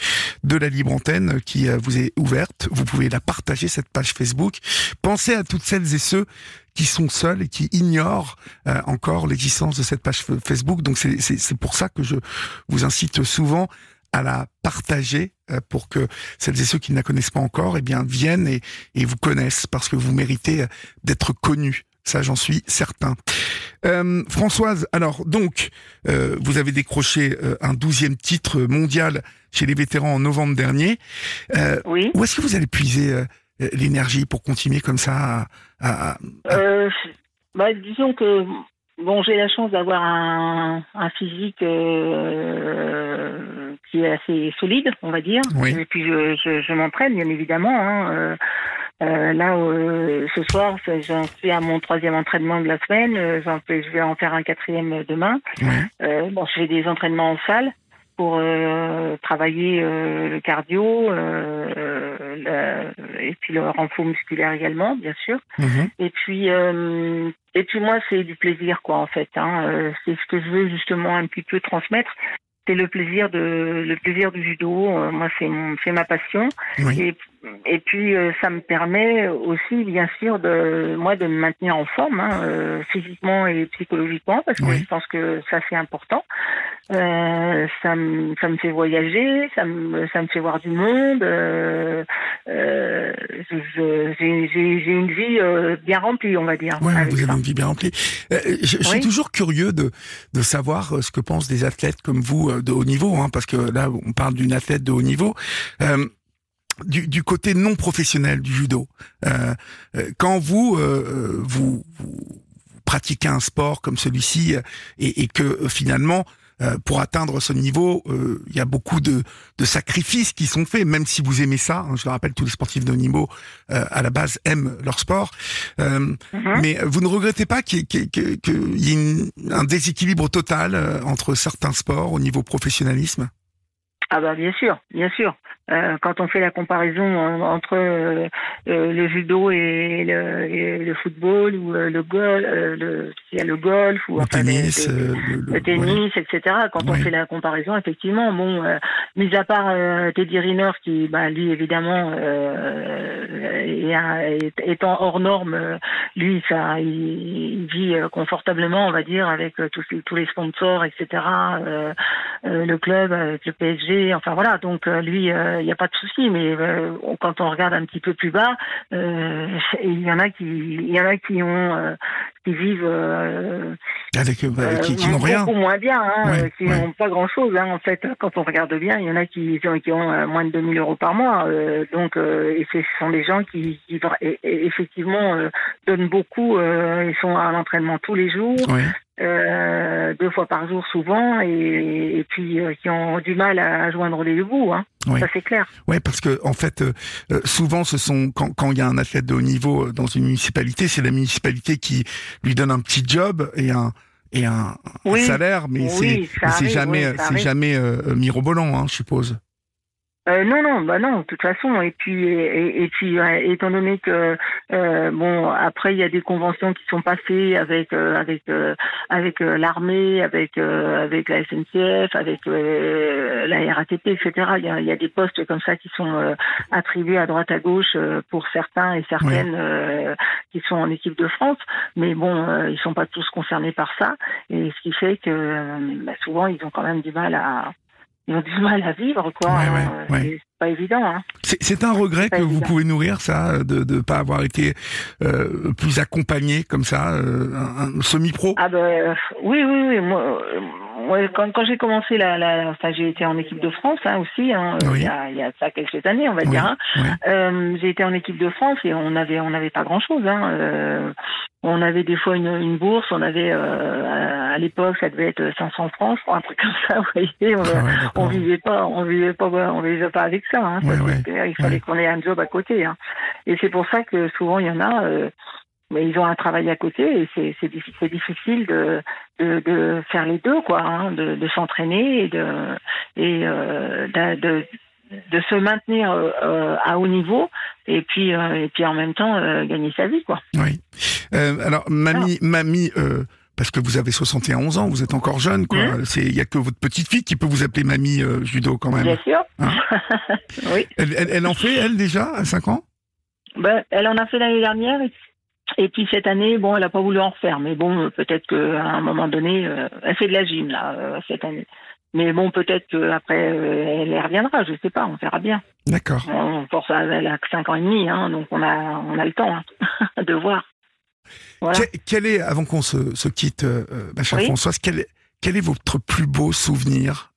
B: de la Libre Antenne qui euh, vous est ouverte. Vous pouvez la partager, cette page Facebook. Pensez à toutes celles et ceux qui sont seuls et qui ignorent euh, encore l'existence de cette page Facebook. Donc, c'est- pour ça que je vous incite souvent à la partager euh, pour que celles et ceux qui ne la connaissent pas encore eh bien viennent et, et vous connaissent parce que vous méritez euh, d'être connus. Ça, j'en suis certain. Euh, Françoise, alors donc, euh, vous avez décroché euh, un douzième titre mondial chez les vétérans en novembre dernier. Euh,
E: Oui.
B: où est-ce que vous allez puiser l'énergie pour continuer comme ça à- à- à-
E: bah, disons que bon, j'ai la chance d'avoir un, un physique qui est assez solide, on va dire.
B: Oui.
E: Et puis je, je, je m'entraîne, bien évidemment. Hein. Euh, euh, là, euh, ce soir, j'en suis à mon troisième entraînement de la semaine. Euh, j'en fais- je vais en faire un quatrième demain.
B: Ouais.
E: Euh, bon, je fais des entraînements en salle pour euh, travailler euh, le cardio euh, et puis le renfort musculaire également, bien sûr.
B: Mhm.
E: Et puis, euh, et puis moi, c'est du plaisir, quoi, en fait. Hein. Euh, C'est ce que je veux justement un petit peu transmettre. C'est le plaisir de le plaisir du judo. Euh, moi, c'est c'est ma passion.
B: Oui.
E: Et, et puis euh, ça me permet aussi bien sûr de moi de me maintenir en forme hein, euh, physiquement et psychologiquement parce que
B: Oui.
E: je pense que ça c'est important Euh, ça me ça me fait voyager ça me ça me fait voir du monde euh, euh, j'ai une vie bien remplie on va dire avec
B: vous avez une vie bien remplie. Je, suis
E: Oui.
B: toujours curieux de, de savoir ce que pensent des athlètes comme vous de haut niveau, hein, parce que là, on parle d'une athlète de haut niveau. Du, du côté non professionnel du judo, euh, euh, quand vous, euh, vous, vous pratiquez un sport comme celui-ci et, et que finalement, euh, pour atteindre ce niveau, euh, il y a beaucoup de, de sacrifices qui sont faits, même si vous aimez ça. hein, je le rappelle, tous les sportifs de niveau, euh, à la base, aiment leur sport.
E: Mhm.
B: mais vous ne regrettez pas qu'il y ait, y une- un déséquilibre total entre certains sports au niveau professionnalisme?
E: Ah bah bien sûr, bien sûr. Euh, quand on fait la comparaison en- entre euh, euh, le judo et le, et le football ou euh, le golf, le, il y a le golf ou
B: Le
E: enfin,
B: tennis,
E: les-
B: le,
E: le tennis, etc. Quand on fait la comparaison, effectivement, bon, mis à part Teddy Riner qui, bah, lui évidemment, est un- est- étant hors norme, lui, ça, il, il vit confortablement, on va dire, avec tous, les- tous les sponsors, etc. le club, avec le PSG, enfin voilà. Donc lui, euh, il n'y a pas de souci. Mais euh, quand on regarde un petit peu plus bas, euh, il y en a qui, il y en a qui ont, euh, qui vivent. euh,
B: avec euh,
E: euh,
B: qui, qui n'ont rien.
E: Beaucoup moins bien, hein,
B: Ouais,
E: euh, qui
B: ouais.
E: n'ont pas grand-chose. Hein, en fait, quand on regarde bien, il y en a qui, qui ont, euh, moins de 2000 euros par mois. euh, donc, euh, et ce sont des gens qui, qui effectivement, euh, donnent beaucoup. euh, ils sont à l'entraînement tous les jours,
B: Ouais.
E: Euh, deux fois par jour souvent, et, et puis euh, qui ont du mal à joindre les deux bouts. Hein,
B: Ouais.
E: Ça, c'est clair.
B: Ouais, parce que en fait, euh, euh, souvent, ce sont quand quand il y a un athlète de haut niveau euh, dans une municipalité, c'est la municipalité qui lui donne un petit job et un et un, un
E: Oui.
B: salaire, mais
E: Oui,
B: c'est jamais
E: oui,
B: c'est jamais euh, mirobolant, hein, je suppose.
E: Euh, non, non, bah non, de toute façon. Et puis, et, et puis, euh, étant donné que euh, bon, après il y a des conventions qui sont passées avec euh, avec euh, avec euh, l'armée, avec euh, avec la SNCF, avec euh, la RATP, etc. Il y a, il y a des postes comme ça qui sont euh, attribués à droite à gauche euh, pour certains et certaines euh, qui sont en équipe de France. Mais bon, euh, ils sont pas tous concernés par ça. Et ce qui fait que bah, souvent ils ont quand même du mal à ils ont du mal à vivre, quoi.
B: Ouais, ouais, ouais.
E: C'est pas évident, hein.
B: C'est un regret que vous pouvez nourrir, ça, de ne pas avoir été euh, plus accompagné comme ça, euh, un, un semi-pro?
E: Ah ben euh, oui, oui, oui. Euh, moi, quand, quand j'ai commencé la, la, enfin, j'ai été en équipe de France hein, aussi. Hein,
B: Oui.
E: il, y a, il y a ça quelques années, on va
B: Oui,
E: dire. hein.
B: oui.
E: Euh, j'ai été en équipe de France et on avait, on n'avait pas grand chose. Hein. Euh, on avait des fois une, une bourse. On avait, euh, à, à l'époque, ça devait être 500 francs, un truc comme ça. Vous voyez, on,
B: Ah ouais,
E: on vivait pas, on vivait pas, on vivait pas avec ça. Hein, Ça, c'était- il fallait qu'on ait un job à côté. Hein. Et c'est pour ça que souvent il y en a. Mais ils ont un travail à côté et c'est c'est diffi- c'est difficile de, de de faire les deux quoi, hein, de, de s'entraîner et de et euh, de, de se maintenir euh, à haut niveau et puis euh, et puis en même temps gagner sa vie quoi.
B: Oui. Alors, mamie, mamie, euh, parce que vous avez 71 ans, vous êtes encore jeune, quoi.
E: Mhm.
B: C'est, il y a que votre petite fille qui peut vous appeler mamie judo quand même.
E: Bien sûr.
B: Hein
E: oui.
B: Elle, elle, elle en fait, elle déjà, à 5 ans?
E: Ben, elle en a fait l'année dernière. Et, puis cette année, bon, elle a pas voulu en refaire. Mais bon, euh, peut-être qu'à un moment donné, euh, elle fait de la gym là euh, cette année. Mais bon, peut-être qu'après, euh, elle y reviendra. Je sais pas. On verra bien.
B: D'accord.
E: On, pour ça, elle a que 5 ans et demi, hein, donc on a, on a le temps hein, de voir. Voilà.
B: Que- Quel est, avant qu'on se, se quitte, ma chère
E: Oui.
B: Françoise, quel est, quel est votre plus beau souvenir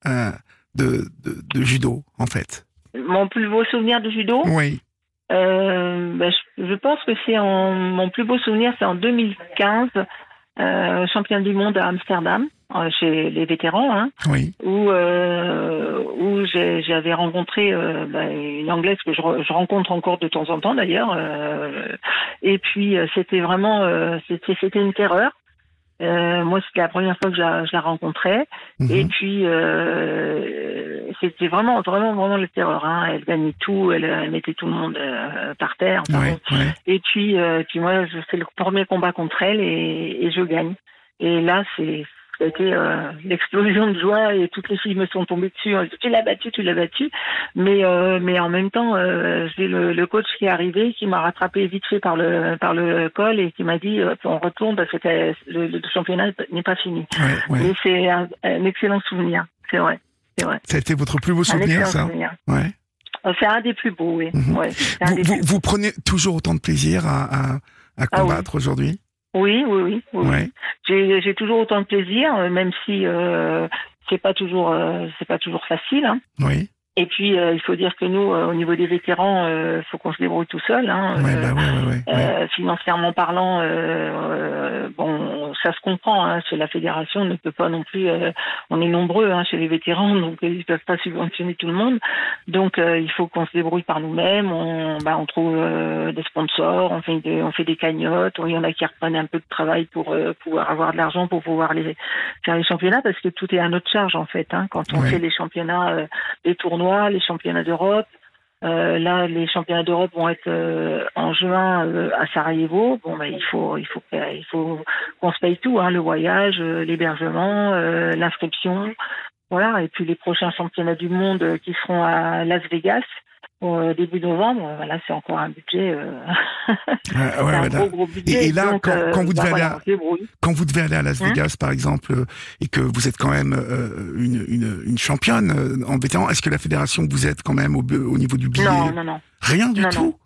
B: de, de, de judo, en fait?
E: Mon plus beau souvenir de judo,
B: Oui.
E: Euh, ben, je, je pense que c'est en mon plus beau souvenir, c'est en 2015, euh, championne du monde à Amsterdam, euh, chez les vétérans, hein,
B: Oui.
E: où euh, où j'ai- j'avais rencontré ben, une anglaise que je, re- je rencontre encore de temps en temps d'ailleurs, euh, et puis c'était vraiment euh, c'était c'était une terreur. Euh, moi, c'était la première fois que je la, je la rencontrais.
B: Mhm.
E: Et puis, euh, c'était vraiment, vraiment, vraiment le terreur. Hein. Elle gagnait tout, elle, elle mettait tout le monde euh, par terre.
B: Ouais, ouais.
E: Et puis, euh, puis moi, je fais le premier combat contre elle et, et je gagne. Et là, c'est ça a été euh, l'explosion de joie et toutes les filles me sont tombées dessus. Tu l'as battu, tu l'as battu. Mais euh, mais en même temps, euh, j'ai le, le, coach qui est arrivé, qui m'a rattrapé vite fait par le par le col et qui m'a dit on retourne parce que le, le, championnat n'est pas fini. Ouais, ouais. c'est un, excellent souvenir, c'est vrai, c'est vrai.
B: Ça a été votre plus beau souvenir, ça.
E: Souvenir. Ouais. C'est un des plus beaux, oui.
B: Mhm. ouais, vous, vous, vous, prenez toujours autant de plaisir à, à, à ah combattre aujourd'hui?
E: Oui, oui, oui. oui. J'ai toujours autant de plaisir, euh, même si euh, c'est pas toujours euh, c'est pas toujours facile. Hein.
B: Oui.
E: Et puis, euh, il faut dire que nous, euh, au niveau des vétérans, il euh, faut qu'on se débrouille tout seul. Hein,
B: bah
E: financièrement parlant, bon, ça se comprend. Hein, chez la fédération, on ne peut pas non plus. on est nombreux hein, chez les vétérans, donc ils ne peuvent pas subventionner tout le monde. Donc, il faut qu'on se débrouille par nous-mêmes. On, bah, on trouve des sponsors, on fait, des, on fait des cagnottes. Il y en a qui reprennent un peu de travail pour pouvoir avoir de l'argent pour pouvoir les, faire les championnats, parce que tout est à notre charge en fait. Hein, quand on fait les championnats, les tournois les championnats d'Europe. Euh, là, les championnats d'Europe vont être euh, en juin euh, à Sarajevo. Bon, ben, il faut, il faut, il faut qu'on se paye tout, hein, le voyage, l'hébergement, l'inscription, voilà. Et puis les prochains championnats du monde qui seront à Las Vegas au début novembre, voilà, c'est encore un budget, euh... un gros, gros budget.
B: Et, là, quand, quand, vous devez aller à, quand vous devez aller à Las hein Vegas, par exemple, et que vous êtes quand même euh, une, une, une, championne en vétéran, est-ce que la fédération vous êtes quand même au, au niveau du billet?
E: Non, non, non.
B: Rien du tout?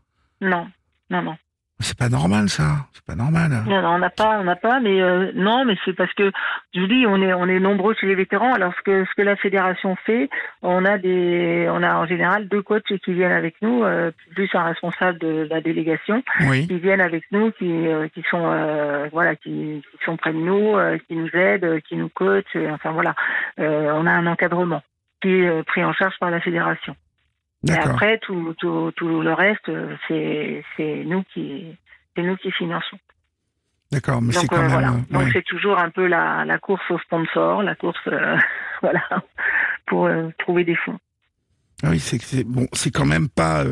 E: Non, non, non.
B: C'est pas normal ça, c'est pas normal.
E: Non, non on n'a pas, on n'a pas, mais euh, non, mais c'est parce que je vous dis, on est, on est nombreux chez les vétérans. Alors ce que ce que la fédération fait, on a des, on a en général deux coachs qui viennent avec nous, euh, plus un responsable de la délégation, qui viennent avec nous, qui euh, qui sont voilà, qui, qui, sont près de nous, qui nous aident, qui nous coachent. enfin voilà, on a un encadrement qui est pris en charge par la fédération. Et après, tout, tout, tout le reste, c'est, nous qui, c'est nous qui finançons.
B: D'accord, mais c'est quand euh, même. Voilà.
E: Donc c'est toujours un peu la, la course au sponsor, la course, euh, voilà, pour euh, trouver des fonds.
B: Ah oui, c'est, bon, c'est quand même pas,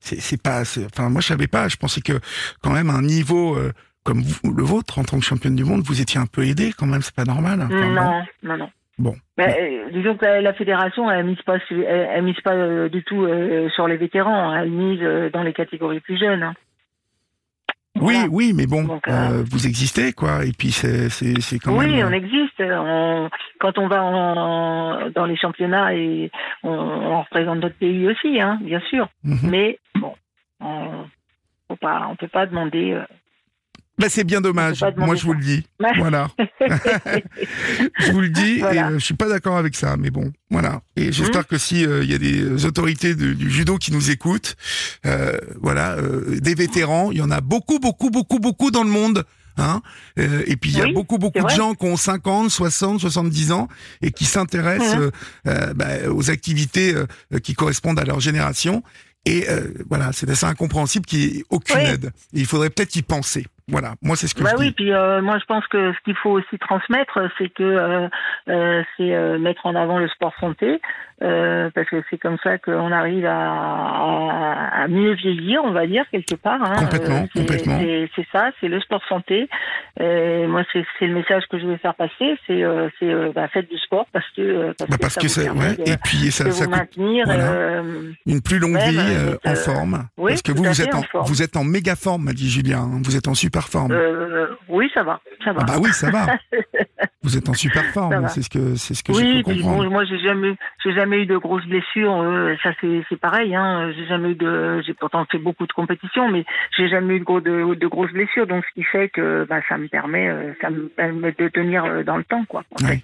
B: c'est, pas, enfin moi je savais pas, je pensais que quand même un niveau comme vous, le vôtre en tant que championne du monde, vous étiez un peu aidé quand même, c'est pas normal.
E: non, non, non.
B: Bon.
E: Euh, disons que la, fédération, elle mise pas, elle, mise pas euh, du tout euh, sur les vétérans. Hein. Elle mise dans les catégories plus jeunes. Hein.
B: Oui, oui, mais bon, vous existez, quoi. Et puis c'est, quand
E: même.
B: Oui,
E: on existe. quand on va en, dans les championnats et on, représente notre pays aussi, hein, bien sûr. Mhm. Mais bon, on, on peut pas demander
B: bah, c'est bien dommage. Moi, je vous le dis. voilà. je vous le dis et euh, je suis pas d'accord avec ça, mais bon, voilà. Et j'espère mmh. que si il euh, y a des autorités du judo qui nous écoutent, euh, voilà, euh, des vétérans, il y en a beaucoup, beaucoup, beaucoup, beaucoup dans le monde. Hein et puis il y a beaucoup beaucoup de gens qui ont 50, 60, 70 ans et qui s'intéressent mmh. bah, aux activités qui correspondent à leur génération. Et voilà, c'est assez incompréhensible qu'il n'y ait aucune aide. il faudrait peut-être y penser. Voilà, moi c'est ce que
E: bah
B: je
E: oui,
B: dis.
E: puis euh, moi je pense que ce qu'il faut aussi transmettre, c'est que euh, euh, c'est euh, mettre en avant le sport santé, euh, parce que c'est comme ça qu'on arrive à, à, mieux vieillir, on va dire quelque part. Hein.
B: Complètement, complètement.
E: C'est ça, c'est le sport santé. moi c'est le message que je veux faire passer, c'est c'est bah, faites du sport parce que parce,
B: bah, parce que, ça, ouais, et puis ça, ça
E: vous maintenir
B: une plus longue vie en forme.
E: Oui,
B: parce que vous vous êtes en, vous êtes en méga forme, m'a dit Julien. Hein. Vous êtes en super super forme.
E: Euh, oui, ça va, ça va.
B: Ah bah oui, ça va. Vous êtes en super forme, c'est ce que c'est ce que oui, j'ai
E: bon, moi j'ai jamais j'ai jamais eu de grosses blessures. Euh, ça c'est pareil. Hein. J'ai jamais eu de j'ai pourtant fait beaucoup de compétitions, mais j'ai jamais eu de, gros, de, de, grosses blessures. Donc ce qui fait que bah, ça me permet euh, ça me permet de tenir dans le temps, quoi. En fait.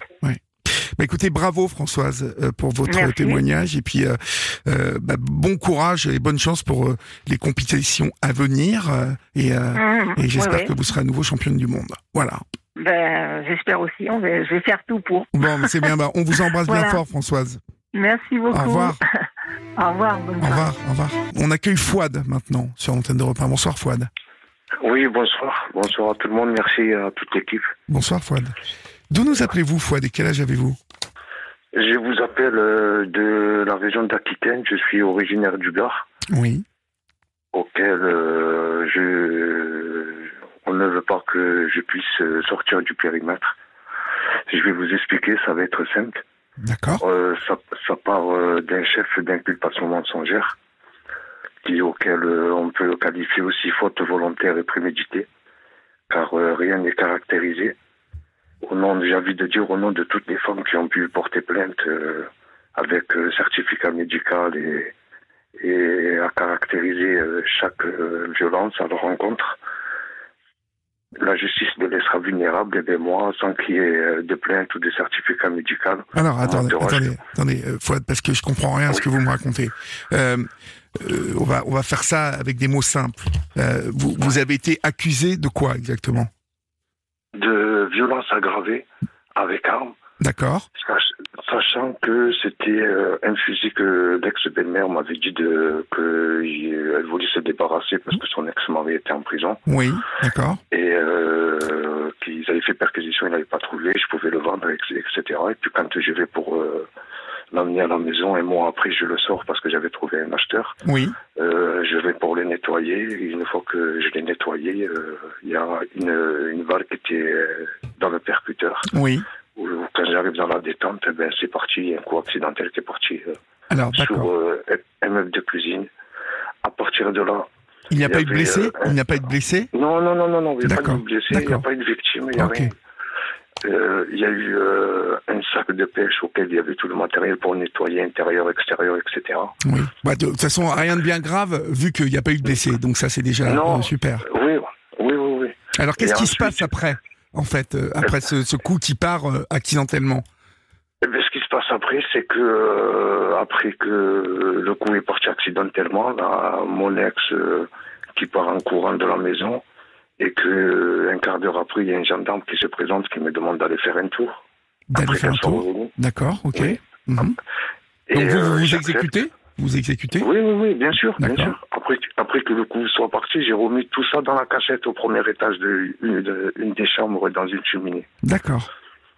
B: Bah, écoutez, bravo Françoise euh, pour votre témoignage et puis euh, euh, bah, bon courage et bonne chance pour les compétitions à venir et, mmh, et j'espère que vous serez à nouveau championne du monde. Voilà.
E: Ben, j'espère aussi. On va, je vais faire tout pour.
B: Bon, c'est bien. Bah, on vous embrasse bien fort, Françoise.
E: Merci beaucoup.
B: Au revoir.
E: au revoir.
B: au revoir. Au revoir. On accueille Fouad maintenant sur l'antenne de repas. Bonsoir, Fouad.
G: Oui, bonsoir. Bonsoir à tout le monde. Merci à toute l'équipe.
B: Bonsoir, Fouad. D'où nous appelez-vous, Fouad, et quel âge avez-vous
G: Je vous appelle euh, de la région d'Aquitaine. Je suis originaire du Gard.
B: Oui.
G: Auquel euh, je... on ne veut pas que je puisse sortir du périmètre. Je vais vous expliquer, ça va être simple.
B: D'accord.
G: Euh, ça, ça part euh, d'un chef d'inculpation mensongère, qui, auquel euh, on peut le qualifier aussi faute volontaire et préméditée, car euh, rien n'est caractérisé. Au nom, j'ai envie de dire, au nom de toutes les femmes qui ont pu porter plainte euh, avec euh, certificat médical et, et à caractériser euh, chaque violence à leur rencontre, la justice me laissera vulnérable, et bien moi, sans qu'il y ait de plainte ou de certificat médical.
B: Alors, attendez, attendez, attendez, Fouad, parce que je comprends rien à ce que vous me racontez. On va, on va faire ça avec des mots simples. Vous, vous avez été accusé de quoi exactement?
G: De violence aggravée avec arme,
B: D'accord.
G: sach- sachant que c'était euh, un fusil que l'ex-belle-mère m'avait dit de, que il- elle voulait se débarrasser parce que son ex-mari était en prison
B: Oui, d'accord.
G: et euh, qu'ils avaient fait perquisition, ils n'avaient pas trouvé, je pouvais le vendre, etc. Et puis quand je vais pour euh, l'amener à la maison, un mois après, je le sors parce que j'avais trouvé un acheteur.
B: Oui,
G: Euh, je vais pour le nettoyer. Une fois que je l'ai nettoyé, euh, il y a une, une balle qui était euh, dans le percuteur.
B: oui.
G: Où, quand j'arrive dans la détente, eh ben, c'est parti, il y a un coup accidentel qui est parti euh,
B: Alors,
G: sur un meuble de cuisine. À partir de là,
B: Il n'y a pas eu blessé Il n'y a pas eu de blessé
G: non, non, non, non, non, il n'y a pas
B: D'accord,
G: de blessé, il n'y a pas eu de victime, il n'y a rien. Euh, Il y a eu euh, un sac de pêche auquel il y avait tout le matériel pour nettoyer intérieur, extérieur, etc.
B: Oui. Bah, de toute façon, rien de bien grave, vu qu'il n'y a pas eu de blessé. Donc ça, c'est déjà
G: Non.
B: euh, super.
G: Oui, oui, oui, oui.
B: Alors, qu'est-ce qui se passe après, en fait, euh, après ce, ce coup qui part accidentellement?
G: Eh bien, ce qui se passe après, c'est que euh, après que le coup est parti accidentellement, là, mon ex euh, qui part en courant de la maison et que euh, un quart d'heure après, il y a un gendarme qui se présente qui me demande d'aller faire un tour.
B: D'aller faire un tour. D'accord, ok.
G: Oui.
B: Mhm.
G: Et,
B: Donc vous,
G: euh,
B: vous, vous
G: j'accepte.
B: exécutez Vous exécutez
G: Oui, oui, oui, bien sûr, bien sûr. Après, après que le coup soit parti, j'ai remis tout ça dans la cachette au premier étage de une, de- une des chambres dans une cheminée.
B: D'accord.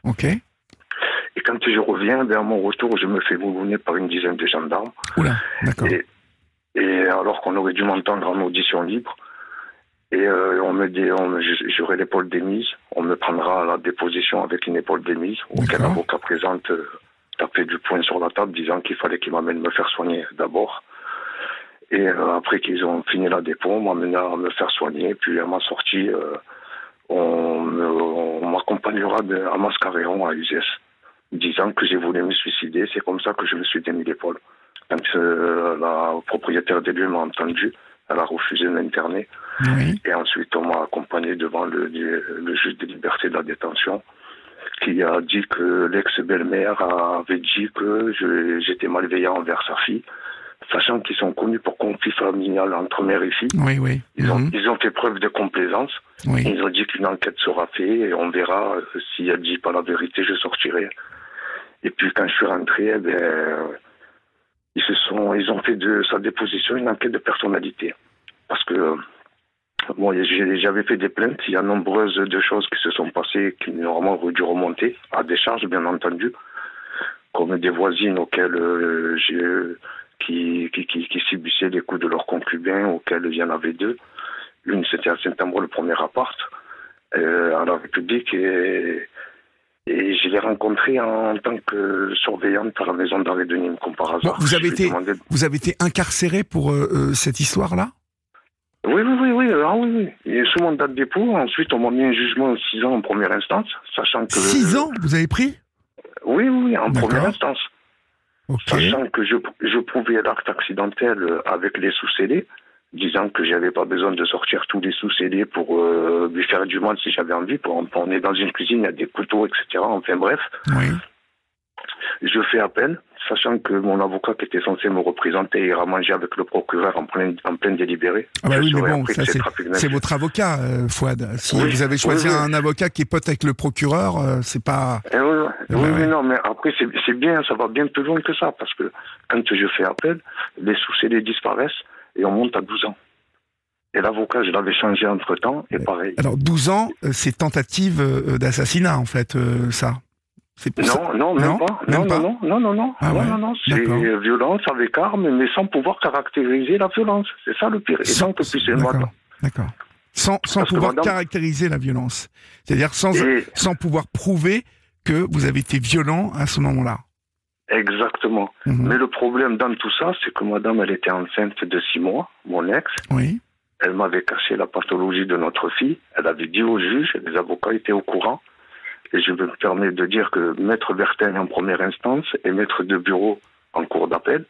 B: Ok.
G: Et quand je reviens, ben, à mon retour, je me fais boulonner par une dizaine de gendarmes.
B: Oula, d'accord.
G: Et, et alors qu'on aurait dû m'entendre en audition libre, et euh, on me dit, j'aurai l'épaule démise, on me prendra à la déposition avec une épaule démise,
B: D'accord.
G: l'avocat présente euh, tapait du poing sur la table disant qu'il fallait qu'il m'amène me faire soigner d'abord. Et euh, après qu'ils ont fini la dépôt, on m'amena à me faire soigner, puis à ma sortie, euh, on on m'accompagnera à Mascaréon, à Uzès, disant que j'ai voulu me suicider, c'est comme ça que je me suis démis l'épaule. Quand la propriétaire des lieux m'a entendu, elle a refusé de m'interner.
B: Oui.
G: Et ensuite, on m'a accompagné devant le, le juge de liberté de la détention, qui a dit que l'ex-belle-mère avait dit que j'étais malveillant envers sa fille, sachant qu'ils sont connus pour conflit familial entre mère et fille.
B: Oui, oui.
G: Ils ont,
B: Mhm.
G: ils ont fait preuve de complaisance.
B: Oui.
G: Ils ont dit qu'une enquête sera faite et on verra euh, si elle dit pas la vérité, je sortirai. Et puis quand je suis rentré, eh ben, ils se sont, ils ont fait de sa déposition une enquête de personnalité. Parce que euh, bon, j'avais fait des plaintes, il y a nombreuses choses qui se sont passées qui normalement auraient dû remonter à des charges, bien entendu, comme des voisines auxquelles euh, j'ai qui, qui, qui, subissaient les coups de leurs concubins, auxquels il y en avait deux. L'une, c'était à Saint-Amour, le premier appart, euh, à la République, et, et je l'ai rencontré en tant que surveillante à la maison d'arrêt de Nîmes, comme par hasard.
B: Bon, vous avez été-
G: demandé-
B: Vous avez été incarcéré pour euh, euh, cette histoire-là?
G: Oui, oui, oui, oui, ah oui, oui. Et sous mandat de dépôt, ensuite, on m'a mis un jugement de 6 ans en première instance, sachant que...
B: Six ans, vous avez pris?
G: Oui, oui, oui, en première instance. Sachant que je, je prouvais l'acte accidentel euh, avec les sous-scellés, disant que j'avais pas besoin de sortir tous les sous-scellés pour euh, lui faire du mal si j'avais envie. Pour, on est dans une cuisine, il y a des couteaux, etc. Enfin bref,
B: Oui.
G: je fais appel, sachant que mon avocat qui était censé me représenter ira manger avec le procureur en plein, en plein délibéré.
B: Ah bah oui, mais bon, c'est votre avocat, euh, Fouad. Si
G: Oui,
B: vous avez choisi
G: oui,
B: un avocat qui est pote avec le procureur, euh, c'est pas.
G: Eh oui, oui,
B: Eh
G: oui,
B: ben ouais.
G: non, mais après, c'est bien, ça va bien plus loin que ça, parce que quand je fais appel, les sous-scellés disparaissent et on monte à 12 ans. Et l'avocat, je l'avais changé entre temps, et pareil.
B: Alors 12 ans, euh, c'est tentative euh, d'assassinat en fait, euh, ça.
G: Non, non, même
B: Non,
G: pas.
B: même
G: Non,
B: pas.
G: non, non, non, non, non,
B: Ah
G: non,
B: ouais,
G: non, non, c'est violence avec arme, mais sans pouvoir caractériser la violence. C'est ça le pire. Et sans que puisse le
B: D'accord. D'accord. Sans, pouvoir
G: madame-
B: caractériser la violence. C'est-à-dire sans,
G: Et-
B: sans pouvoir prouver que vous avez été violent à ce moment-là.
G: Exactement.
B: Mhm.
G: Mais le problème dans tout ça, c'est que madame, elle était enceinte de six mois, mon ex.
B: Oui.
G: Elle m'avait caché la pathologie de notre fille. Elle avait dit au juge, les avocats étaient au courant. Et je me permets de dire que Maître Bertin en première instance et Maître de bureau en cours d'appel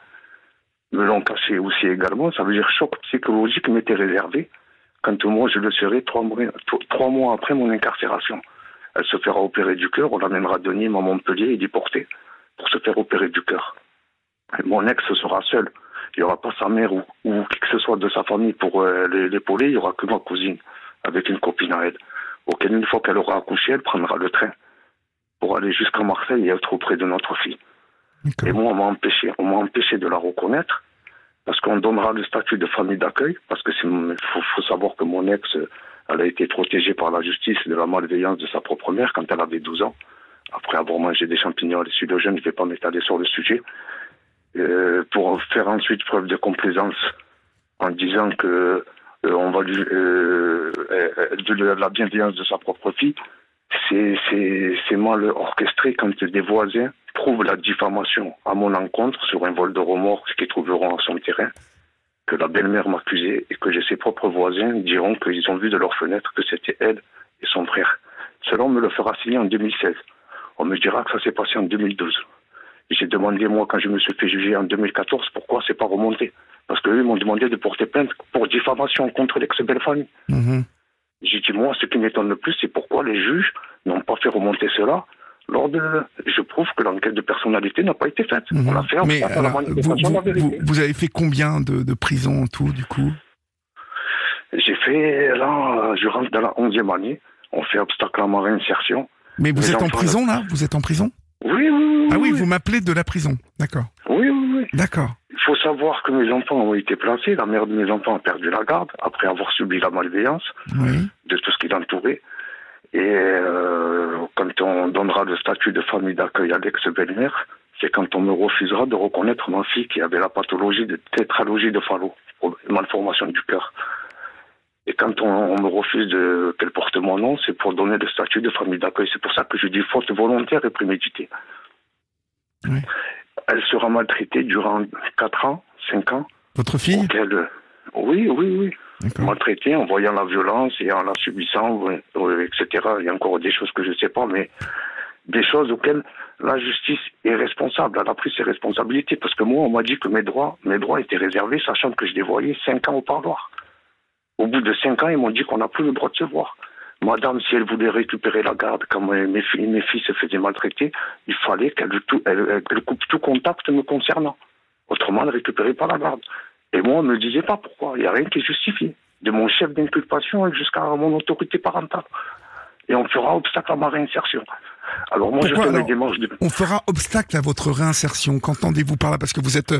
G: me l'ont caché aussi également. Ça veut dire choc psychologique m'était réservé quand moi je le serai trois mois, trois mois après mon incarcération. Elle se fera opérer du cœur, on l'amènera de Nîmes à Montpellier et déportée pour se faire opérer du cœur. Mon ex sera seul. Il n'y aura pas sa mère ou, ou qui que ce soit de sa famille pour euh, l'é- l'épauler. Il n'y aura que ma cousine avec une copine à elle. Auquel, une fois qu'elle aura accouché, elle prendra le train pour aller jusqu'à Marseille et être auprès de notre fille. Et moi, on m'a empêché, on m'a empêché de la reconnaître parce qu'on donnera le statut de famille d'accueil. Parce que c'est, faut, faut savoir que mon ex, elle a été protégée par la justice de la malveillance de sa propre mère quand elle avait 12 ans. Après avoir mangé des champignons de jeûne, je ne vais pas m'étaler sur le sujet. Euh, pour faire ensuite preuve de complaisance en disant que euh, on va lui, euh, de la bienveillance de sa propre fille, c'est, mal orchestré quand des voisins trouvent la diffamation à mon encontre sur un vol de remorque qu'ils trouveront à son terrain, que la belle-mère m'accusait et que ses propres voisins diront qu'ils ont vu de leur fenêtre que c'était elle et son frère. Cela, me le fera signer en 2016. On me dira que ça s'est passé en 2012. Et J'ai demandé, moi, quand je me suis fait juger en 2014, pourquoi c'est pas remonté? Parce qu'eux m'ont demandé de porter plainte pour diffamation contre l'ex-belle-famille.
B: Mhm.
G: J'ai dit, moi, ce qui m'étonne le plus, c'est pourquoi les juges n'ont pas fait remonter cela lors de... Je prouve que l'enquête de personnalité n'a pas été faite.
B: Mhm.
G: On l'a fait en
B: Mais
G: la
B: alors, vous,
G: la
B: vous- vous- vous avez fait combien de, de prisons en tout, du coup?
G: J'ai fait, là, je rentre dans la 11e année. On fait obstacle à ma réinsertion.
B: Mais vous êtes en prison, là? Vous êtes en prison?
G: Oui, oui, oui.
B: Ah oui, vous m'appelez de la prison. D'accord.
G: Oui, oui, oui.
B: D'accord.
G: Il faut savoir que mes enfants ont été placés. La mère de mes enfants a perdu la garde après avoir subi la malveillance
B: Oui.
G: de tout ce qui l'entourait. Et euh, quand on donnera le statut de famille d'accueil à l'ex-belle-mère, c'est quand on me refusera de reconnaître ma fille qui avait la pathologie de tétralogie de Fallot, malformation du cœur. Et quand on, on me refuse de- qu'elle porte mon nom, c'est pour donner le statut de famille d'accueil. C'est pour ça que je dis faute volontaire et préméditée.
B: Oui.
G: Elle sera maltraitée durant 4 ans, 5 ans.
B: Votre fille?
G: Oui, oui, oui
B: D'accord.
G: maltraité en voyant la violence et en la subissant, etc. Il y a encore des choses que je ne sais pas, mais des choses auxquelles la justice est responsable. Elle a pris ses responsabilités parce que moi, on m'a dit que mes droits, mes droits étaient réservés, sachant que je les voyais cinq ans au parloir. Au bout de cinq ans, ils m'ont dit qu'on n'a plus le droit de se voir. Madame, si elle voulait récupérer la garde quand mes, filles, se faisaient maltraiter, il fallait qu'elle coupe tout contact me concernant. Autrement, elle récupérait pas la garde. Et moi, on ne me disait pas pourquoi. Il n'y a rien qui justifie. De mon chef d'inculpation jusqu'à mon autorité parentale. Et on fera obstacle à ma réinsertion. Alors moi,
B: Pourquoi
G: je
B: alors
G: démarches de...
B: On fera obstacle à votre réinsertion. Qu'entendez-vous par là? Parce que vous êtes,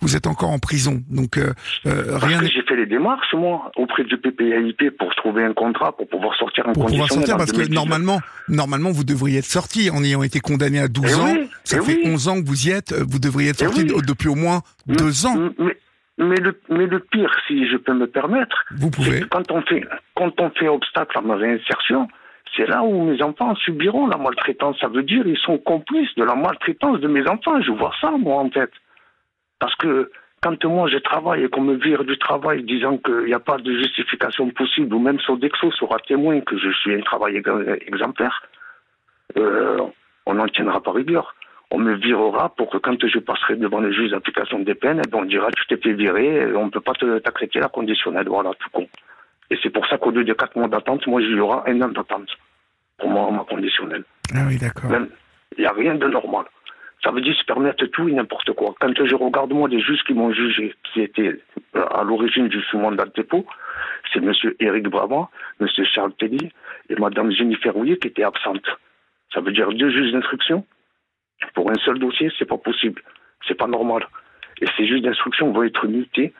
B: vous êtes encore en prison. Donc, euh, euh,
G: Parce
B: rien
G: j'ai fait les démarches, moi, auprès du PPAIP pour trouver un contrat, pour pouvoir sortir un
B: pour pouvoir sortir. Parce que
G: 2019.
B: normalement, normalement, vous devriez être sorti en ayant été condamné à 12
G: Eh
B: ans.
G: oui,
B: Ça
G: eh
B: fait
G: oui.
B: 11 ans que vous y êtes. Vous devriez être
G: Eh
B: sorti
G: oui.
B: depuis au moins deux ans.
G: Mais, mais, le, mais le pire, si je peux me permettre,
B: Vous pouvez.
G: quand on fait, quand on fait obstacle à ma réinsertion, c'est là où mes enfants subiront la maltraitance. Ça veut dire ils sont complices de la maltraitance de mes enfants. Je vois ça, moi, en fait. Parce que quand moi je travaille et qu'on me vire du travail disant qu'il n'y a pas de justification possible, ou même Sodexo sera témoin que je suis un travail ex- exemplaire, euh, on n'en tiendra pas rigueur. On me virera pour que quand je passerai devant le juge d'application des peines, eh ben, on dira tu t'es fait virer, on ne peut pas te- t'accréditer la conditionnelle. Voilà, tout con. Et c'est pour ça qu'au lieu de quatre mois d'attente, moi, il y aura un an d'attente pour moi, ma conditionnelle.
B: Ah oui, d'accord.
G: Il n'y a rien de normal. Ça veut dire se permettre tout et n'importe quoi. Quand je regarde, moi, les juges qui m'ont jugé, qui étaient euh, à l'origine du sous-mandat de dépôt, c'est M. Éric Brabant, M. Charles Telly et Mme Jennifer Rouillet qui étaient absentes. Ça veut dire deux juges d'instruction? Pour un seul dossier, c'est pas possible. C'est pas normal. Et ces juges d'instruction vont être mutés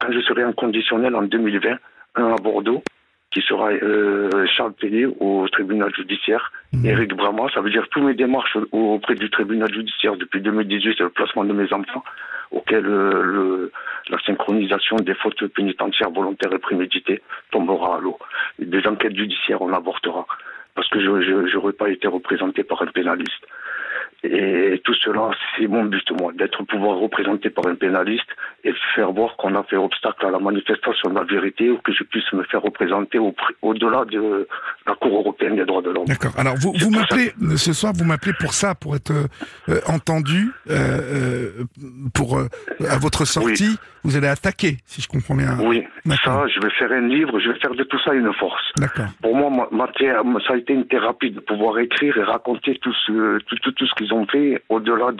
G: quand je serai en conditionnel en 2020, un à Bordeaux, qui sera euh, Charles Tellier au tribunal judiciaire,
B: Mhm.
G: Éric Brama, ça veut dire tous mes démarches au- auprès du tribunal judiciaire depuis 2018, c'est le placement de mes enfants, auquel euh, le, la synchronisation des fautes pénitentiaires volontaires et préméditées tombera à l'eau. Des enquêtes judiciaires, on avortera. parce que je n'aurais pas été représenté par un pénaliste. Et tout cela, c'est mon but, moi, d'être pouvoir représenté par un pénaliste et faire voir qu'on a fait obstacle à la manifestation de la vérité ou que je puisse me faire représenter au-delà de la Cour européenne des droits de l'homme.
B: D'accord. Alors, vous, vous m'appelez, ce soir, vous m'appelez pour ça, pour être euh, entendu, euh, euh pour, euh, à votre sortie, vous allez attaquer, si je comprends bien.
G: Oui, ça, je vais faire un livre, je vais faire de tout ça une force.
B: D'accord.
G: Pour moi, ma, ça a été une thérapie de pouvoir écrire et raconter tout ce, tout, tout, tout ce qu'ils ont fait au-delà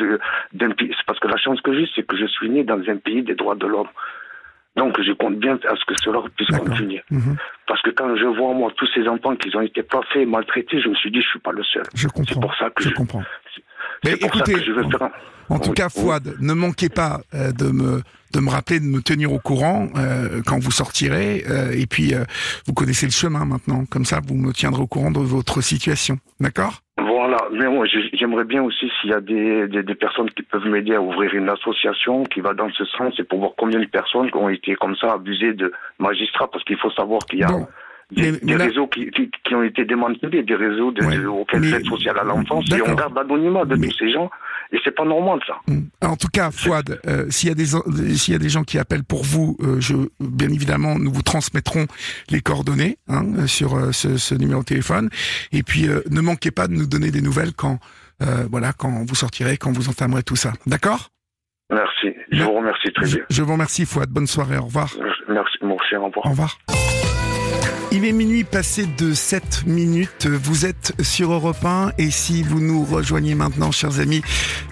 G: d'un pays. C'est parce que la chance que j'ai, c'est que je suis né dans un pays des droits de l'homme. Donc je compte bien à ce que cela puisse continuer. Mhm. Parce que quand je vois moi tous ces enfants qui ont été placés, maltraités, je me suis dit je suis pas le seul.
B: Je comprends.
G: C'est pour ça que
B: je, comprends. Mais
G: écoutez, je vais faire
B: en tout cas, Fouad, ne manquez pas euh, de me de me rappeler, de me tenir au courant euh, quand vous sortirez. Euh, et puis, vous connaissez le chemin maintenant. Comme ça, vous me tiendrez au courant de votre situation. D'accord?
G: Voilà. Mais moi, j'aimerais bien aussi s'il y a des, des, personnes qui peuvent m'aider à ouvrir une association qui va dans ce sens et pour voir combien de personnes ont été comme ça abusées de magistrats. Parce qu'il faut savoir qu'il y a... Des, réseaux qui, qui, ont été démantelés, des réseaux de, ouais, auxquels l'aide sociale à l'enfance, et on garde l'anonymat de tous ces gens. Et c'est pas normal ça. Hmm.
B: En tout cas, Fouad, euh, s'il y a des s'il y a des gens qui appellent pour vous, euh, je bien évidemment nous vous transmettrons les coordonnées hein, sur euh, ce, ce, numéro de téléphone. Et puis ne manquez pas de nous donner des nouvelles quand voilà quand vous sortirez, quand vous entamerez tout ça. D'accord?
G: Merci. Je vous remercie très bien.
B: Je, vous remercie, Fouad. Bonne soirée. Au revoir.
G: Merci, cher. Au revoir.
B: Au revoir. Il est minuit passé de 7 minutes. Vous êtes sur Europe 1 et si vous nous rejoignez maintenant, chers amis,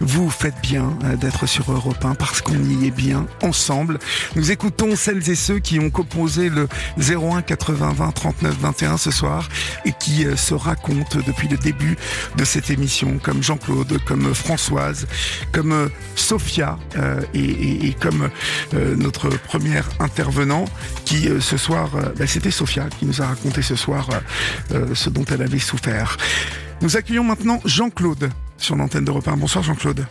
B: vous faites bien euh, d'être sur Europe 1 parce qu'on y est bien ensemble. Nous écoutons celles et ceux qui ont composé le 01 80 20 39 21 ce soir et qui euh, se racontent depuis le début de cette émission, comme Jean-Claude, comme Françoise, comme euh, Sophia et, comme notre première intervenant qui ce soir, bah, c'était Sophia qui nous a raconté ce soir euh, euh, ce dont elle avait souffert. Nous accueillons maintenant Jean-Claude sur l'antenne de 1. Bonsoir Jean-Claude.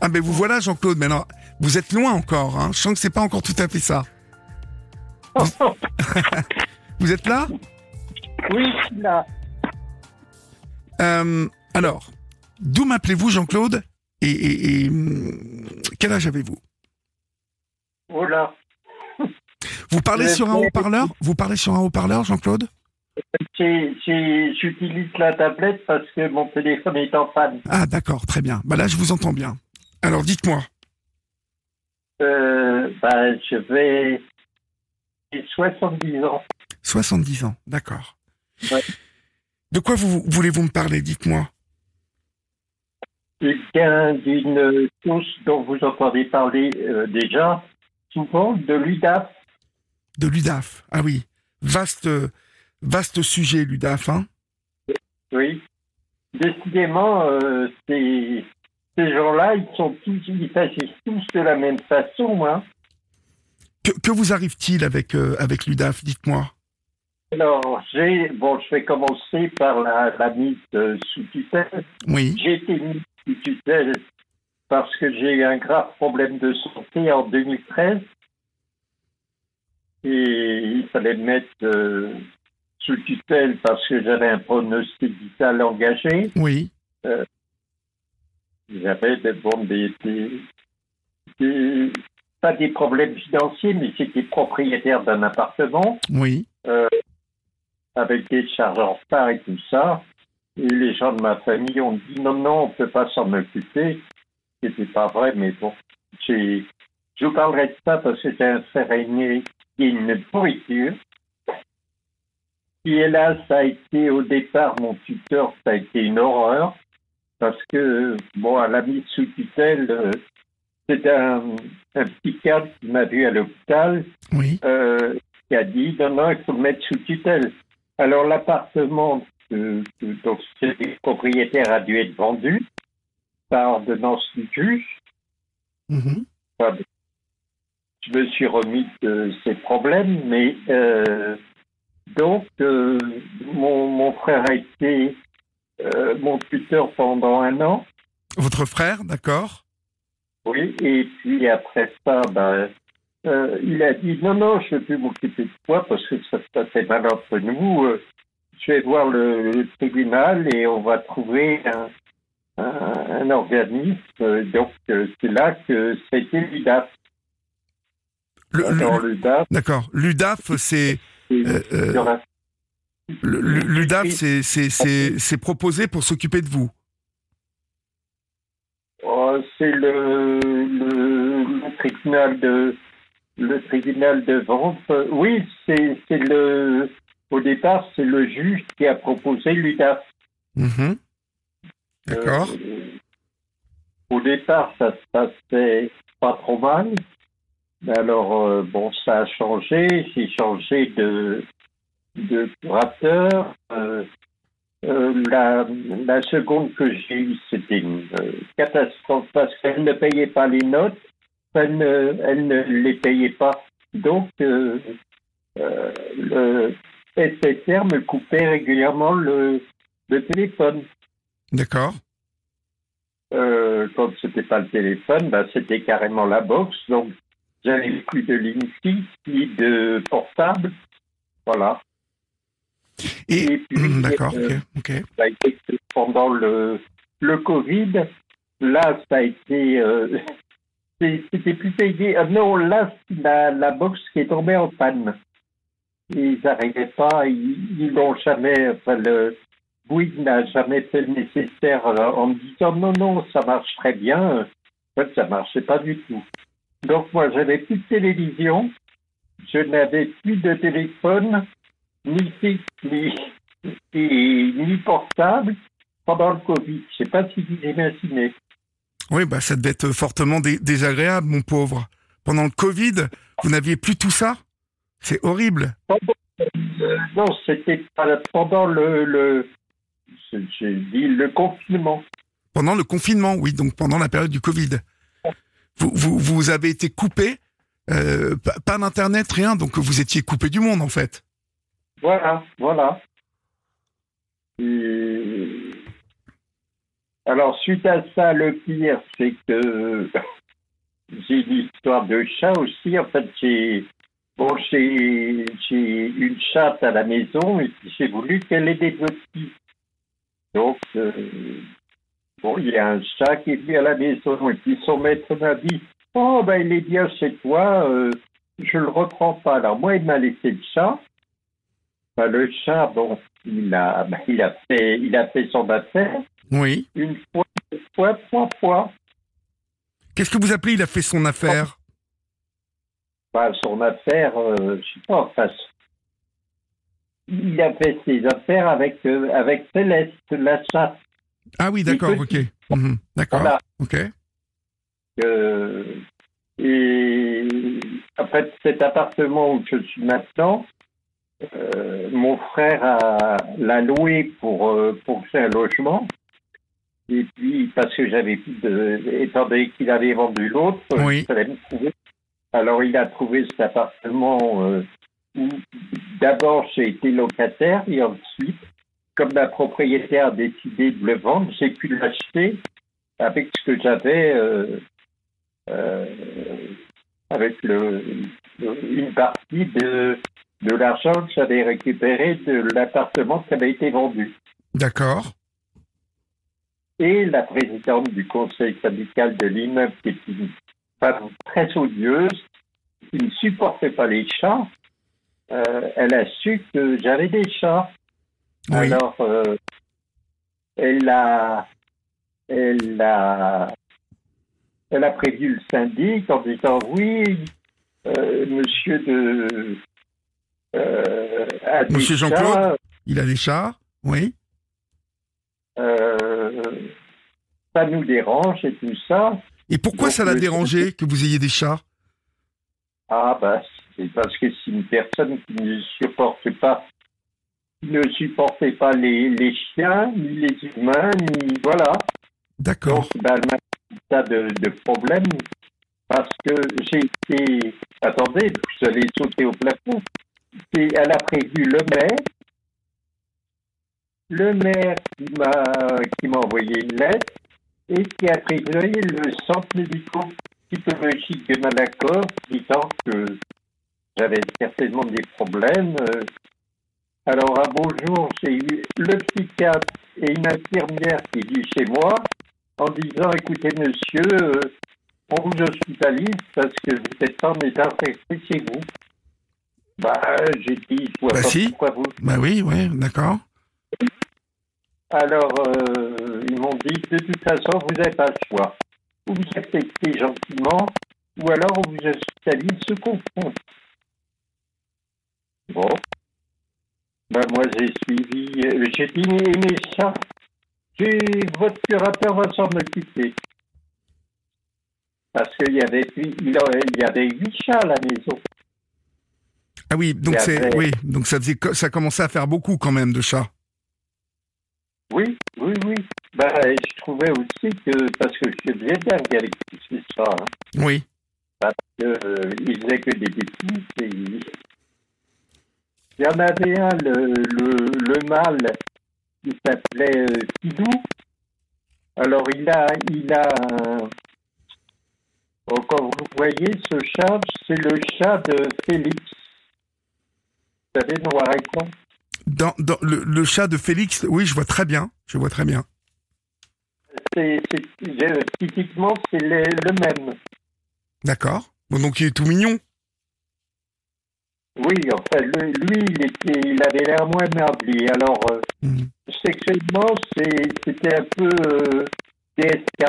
B: Ah ben vous voilà Jean-Claude, mais alors vous êtes loin encore, hein. je sens que c'est pas encore tout à fait ça. Vous, êtes là?
H: Oui, là.
B: Euh, alors, d'où m'appelez-vous Jean-Claude? Et, hum, quel âge avez-vous?
H: Oh là
B: vous parlez sur un haut-parleur? Vous parlez sur un haut-parleur, Jean-Claude?
H: J'utilise la tablette parce que mon téléphone est en panne.
B: Ah d'accord, très bien. Bah là, je vous entends bien. Alors, dites-moi.
H: Euh, bah, je vais... J'ai 70 ans.
B: 70 ans, d'accord. De quoi vous, voulez-vous me parler? Dites-moi.
H: Vient d'une chose dont vous entendez parler euh, déjà, souvent, de l'UDAF
B: de l'UDAF. Ah oui, vaste, vaste sujet, l'UDAF. Hein
H: oui. Décidément, euh, ces, gens-là, ils sont tous, ils agissent tous de la même façon. Hein.
B: Que, vous arrive-t-il avec, euh, avec l'UDAF Dites-moi?
H: Alors, j'ai, bon, je vais commencer par la, la mise sous tutelle.
B: Oui.
H: J'ai été mis sous tutelle parce que j'ai eu un grave problème de santé en 2013 et il fallait me mettre euh, sous tutelle parce que j'avais un pronostic vital engagé.
B: Oui.
H: Euh, j'avais des, bon, pas des problèmes financiers, mais c'était propriétaire d'un appartement.
B: Oui.
H: Euh, avec des charges en retard et tout ça. Et les gens de ma famille ont dit non, non, on ne peut pas s'en occuper. C'était pas vrai, mais bon. Je vous parlerai de ça parce que c'est un frère aîné une pourriture. Et hélas, ça a été au départ, mon tuteur, ça a été une horreur, parce que, bon, à la mise sous tutelle, euh, c'est un, un psychiatre qui m'a vu à l'hôpital,
B: oui.
H: euh, qui a dit, non, non, il faut le mettre sous tutelle. Alors, l'appartement dont le propriétaire a dû être vendu par ordonnance du juge.
B: Mm-hmm
H: je me suis remis de ces problèmes, mais euh, donc euh, mon, mon, frère a été euh, mon tuteur pendant un an.
B: Votre frère, d'accord
H: Oui, et puis après ça, ben, il a dit non, non, je ne veux plus m'occuper de toi parce que ça se passait mal entre nous. je vais voir le, le tribunal et on va trouver un, un, un organisme. Donc, c'est là que c'était l'UDAF.
B: Le- le-
H: Alors, l'UDAF,
B: D'accord. L'UDAF, c'est euh, euh, l'UDAF, c'est proposé pour s'occuper de vous.
H: Oh, c'est le, le, le tribunal de le tribunal de vente. Euh, Oui, c'est le au départ c'est le juge qui a proposé l'UDAF.
B: Mhm. D'accord.
H: Euh, au départ, ça se passait pas trop mal. Alors, euh, bon, ça a changé. J'ai changé de, de curateur. Euh, euh, la, la seconde que j'ai eue, c'était une catastrophe parce qu'elle ne payait pas les notes. Elle ne, elle ne les payait pas. Donc, le SFR me coupait régulièrement le, le téléphone.
B: D'accord.
H: Euh, quand c'était pas le téléphone, bah, c'était carrément la box. Donc, j'avais plus de ligne ni de portable. Voilà.
B: Et
H: Et puis,
B: d'accord.
H: euh,
B: Ok.
H: Ça a été pendant le, le Covid. Là, ça a été. euh, c'était plus payé. Ah non, là, la, la box qui est tombée en panne. Ils n'arrivaient pas, ils l'ont jamais. Enfin, le Bouygues n'a jamais fait le nécessaire euh, en me disant non, non, ça marche très bien. En fait, ça marchait pas du tout. Donc, moi, j'avais plus de télévision, je n'avais plus de téléphone, ni fixe, ni, ni, ni portable pendant le Covid. Je sais pas si vous imaginez.
B: Oui, bah ça devait être fortement dé- désagréable, mon pauvre. Pendant le Covid, vous n'aviez plus tout ça? C'est horrible.
H: Euh, non, c'était pendant le, le je- j'ai dit le confinement.
B: Pendant le confinement, oui, donc pendant la période du Covid. Vous, vous, avez été coupé, euh, pas, d'internet, rien, donc vous étiez coupé du monde en fait.
H: Voilà, voilà. Alors, suite à ça, le pire, c'est que j'ai une histoire de chat aussi. En fait, j'ai bon, j'ai une chatte à la maison et j'ai voulu qu'elle ait des petits. Donc, euh, bon, il y a un chat qui est venu à la maison et puis son maître m'a dit Oh, ben, il est bien chez toi, euh, je le reprends pas. Alors, moi, il m'a laissé le chat. Ben, le chat, bon, il a, ben, il, a fait, il a fait son affaire
B: Oui.
H: une fois, deux fois, trois fois.
B: Qu'est-ce que vous appelez Il a fait son affaire?
H: Ben, son affaire, euh, je sais pas, enfin, il a fait ses affaires avec, euh, avec Céleste, la chatte.
B: Ah oui, d'accord, ok. Mhm, D'accord.
H: Voilà.
B: Ok.
H: Euh, et après cet appartement où je suis maintenant, euh, mon frère l'a loué pour euh, pour faire un logement. Et puis parce que j'avais plus de, étant donné qu'il avait vendu l'autre,
B: Oui.
H: il fallait me trouver. Alors il a trouvé cet appartement où d'abord j'ai été locataire et ensuite, comme la propriétaire a décidé de le vendre, j'ai pu l'acheter avec ce que j'avais. euh, euh, avec le, le- une partie de, de l'argent que j'avais récupéré de l'appartement qui avait été vendu.
B: D'accord.
H: Et la présidente du conseil syndical de l'immeuble, qui est une femme très odieuse, qui ne supportait pas les chats, euh, elle a su que j'avais des chats.
B: Oui.
H: Alors, euh, elle a, elle a, elle a prévu le syndic en disant oui, euh, monsieur de, euh, a
B: Monsieur Jean-Claude Il a des chats Oui.
H: ça nous dérange et tout ça.
B: Et pourquoi
H: Donc,
B: ça l'a dérangé que vous ayez des chats?
H: Ah bah c'est parce que c'est une personne qui ne supporte pas, ne supportait pas les, les chiens, ni les humains, ni voilà.
B: D'accord.
H: Donc bah, elle m'a de, de problème parce que j'ai été. Attendez, vous allez sauter au plafond. C'est- Elle a prévu le maire. Le maire qui m'a qui m'a envoyé une lettre et qui a prévu le centre médico-psychologique de Malakoff disant que j'avais certainement des problèmes. euh, Alors, un bonjour, j'ai eu le psychiatre et une infirmière qui vit chez moi en disant Écoutez, monsieur, euh, on vous hospitalise parce que vous n'êtes pas en état chez vous. Bah, j'ai dit Je vois
B: Bah
H: pas
B: si.
H: pourquoi vous.
B: Bah oui, ouais, d'accord.
H: Alors, euh, ils m'ont dit De toute façon, vous n'avez pas le choix. Ou vous acceptez gentiment, ou alors on vous hospitalise ce qu'on fond. Bon. Ben, moi, j'ai suivi. euh, j'ai dit Mais ça, votre curateur va s'en occuper. Parce qu'il y avait huit- il en- il y avait huit chats à la maison.
B: Ah oui, donc c'est oui, donc ça faisait ça commençait à faire beaucoup quand même de chats.
H: Oui, oui, oui. Ben, je trouvais aussi que, parce que je faisais dingue avec tous ces chats, hein,
B: Oui.
H: que, euh, ils faisaient que des bêtises. et Il y en avait un, le, le, le mâle, qui s'appelait euh, Tidou. Alors, il a, il a Oh, Comme vous voyez, ce chat, c'est le chat de Félix. Vous savez, noir et blanc.
B: Dans, dans le, le chat de Félix, oui, je vois très bien, je vois très bien.
H: C'est, c'est- euh, typiquement, c'est le, le même.
B: D'accord. Bon, donc il est tout mignon.
H: Oui, enfin, le- lui, il, était, il avait l'air moins énervé. Alors, euh,
B: Mhm.
H: sexuellement, c'était un peu euh, DSK.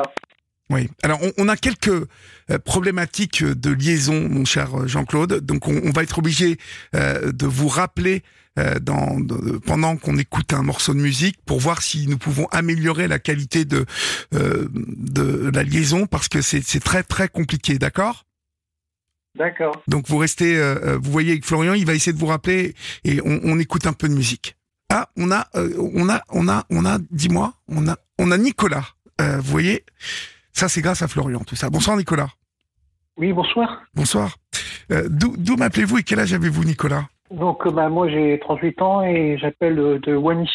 B: Oui. Alors, on, on a quelques euh, problématiques de liaison, mon cher Jean-Claude. Donc, on, on va être obligé euh, de vous rappeler euh, dans, de- pendant qu'on écoute un morceau de musique pour voir si nous pouvons améliorer la qualité de, euh, de la liaison parce que c'est très très compliqué, d'accord?
H: D'accord.
B: Donc, vous restez, euh, euh, vous voyez avec Florian, il va essayer de vous rappeler et on, on écoute un peu de musique. Ah, on a, euh, on a, on a, on a, dis-moi, on a, on a Nicolas. Euh, vous voyez, ça c'est grâce à Florian, tout ça. Bonsoir Nicolas.
I: Oui, bonsoir.
B: Bonsoir. D'où m'appelez-vous et quel âge avez-vous, Nicolas?
I: Donc, bah, moi, j'ai 38 ans et j'appelle de Wany.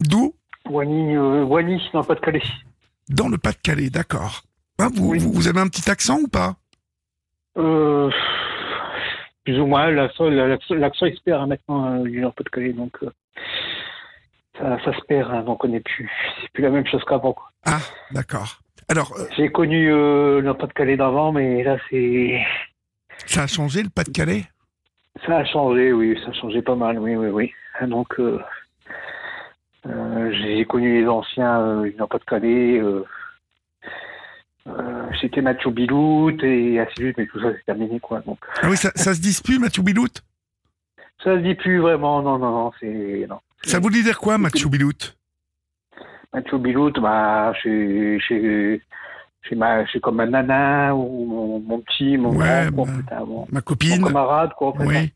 B: D'où?
I: Wany, dans le Pas-de-Calais.
B: Dans le Pas-de-Calais, d'accord. Hein, vous,
I: Oui.
B: vous, vous avez un petit accent ou pas?
I: Euh, plus ou moins, l'accent l'accent- l'accent, il se perd hein, maintenant, euh, dans le Pas-de-Calais. Donc, euh, ça, ça se perd, hein, donc on n'est plus. C'est plus la même chose qu'avant. quoi.
B: Ah, d'accord. Alors, euh,
I: J'ai connu euh, le Pas-de-Calais d'avant, mais là, c'est.
B: ça a changé le Pas-de-Calais?
I: Ça a changé, oui, ça a changé pas mal, oui, oui, oui. Donc, euh, euh, j'ai connu les anciens euh, du Pas-de-Calais. Euh, euh, C'était Mathieu Bilout et suite, mais tout ça, c'est terminé, quoi. Donc,
B: Ah oui, ça, ça se dispute, Mathieu Bilout
I: ça se dit plus vraiment, non, non, non, c'est. Non.
B: Ça voulait dire quoi, Mathieu Bilout
I: Mathieu Bilout, bah, ma, chez comme ma nana ou mon, mon petit, mon
B: Ouais,
I: grand, quoi,
B: bah,
I: putain, mon,
B: Ma
I: mon
B: copine
I: camarade, quoi, en fait,
B: Oui,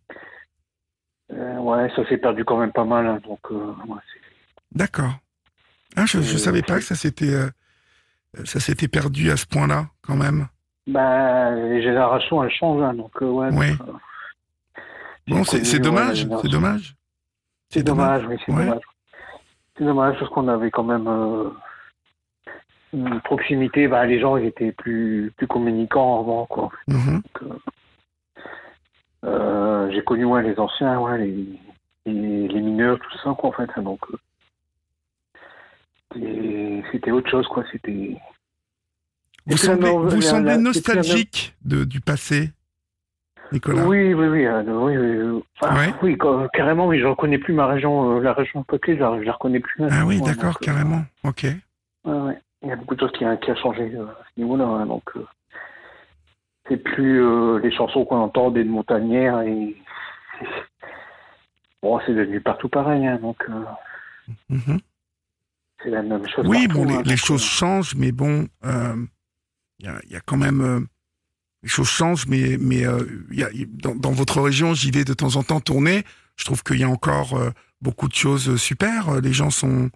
I: Euh, ouais, ça s'est perdu quand même pas mal, hein, donc, euh, ouais, c'est-
B: d'accord. Ah, je ne
I: Euh,
B: savais pas que ça s'était ça s'était perdu à ce point-là, quand même.
I: Bah, les générations, elles changent, hein, donc, euh, ouais. Donc, euh,
B: Bon, c'est
I: ouais,
B: dommage, c'est dommage.
I: C'est dommage, oui, c'est
B: Ouais.
I: dommage. C'est dommage parce qu'on avait quand même euh, une proximité. Bah, les gens, ils étaient plus, plus communicants avant, quoi.
B: Mhm.
I: Euh, j'ai connu ouais, les anciens, ouais, les, les, les mineurs, tout ça, quoi, en fait. donc, euh, c'était- autre chose, quoi. C'était.
B: Vous semblez, vous
I: la-
B: semblez
I: la- c'est la
B: nostalgique de, du passé, Nicolas?
I: Oui, oui, oui, euh, oui, oui, enfin,
B: Ouais.
I: oui, ca- carrément, oui, je reconnais plus ma région, euh, la région peuplée, je, je la reconnais plus. hein,
B: Ah oui,
I: ouais,
B: d'accord,
I: euh,
B: carrément. Ok.
I: Ouais. Il y a beaucoup de choses qui, qui a changé euh, à ce niveau-là. hein, donc, c'est plus les chansons qu'on entend des montagnères et bon, c'est devenu partout pareil. hein, donc,
B: Mhm.
I: C'est la même chose.
B: Oui,
I: partout,
B: bon, les,
I: hein,
B: les choses changent, mais bon, euh, il y, a, il y a quand même. euh, les choses changent, mais, mais euh, y a, dans, dans votre région, j'y vais de temps en temps tourner. Je trouve qu'il y a encore euh, beaucoup de choses super. Les gens sont,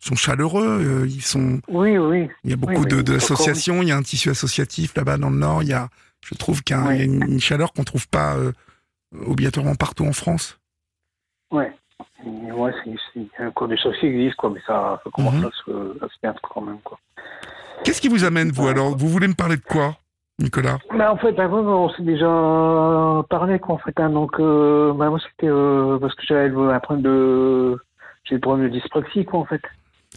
B: sont chaleureux. euh, ils sont,
I: euh, Oui, oui.
B: il y a beaucoup
I: mais
B: de, de
I: encore,
B: associations. Il y a un tissu associatif là-bas dans le Nord. Il y a, je trouve qu'il y a, y une, une chaleur qu'on trouve pas euh, obligatoirement partout en France.
I: Ouais. Ouais, c'est, il a encore des choses qui existent, quoi, mais ça, ça commence
B: Mhm.
I: à, se, à se perdre quand même. Quoi.
B: Qu'est-ce qui vous amène, vous, alors? Vous voulez me parler de quoi Nicolas?
I: Bah, en fait, bah, on s'est déjà parlé, quoi, en fait. hein. donc, euh, bah, moi, c'était euh, parce que j'avais le- un problème de. J'ai le problème de dyspraxie, quoi, en fait.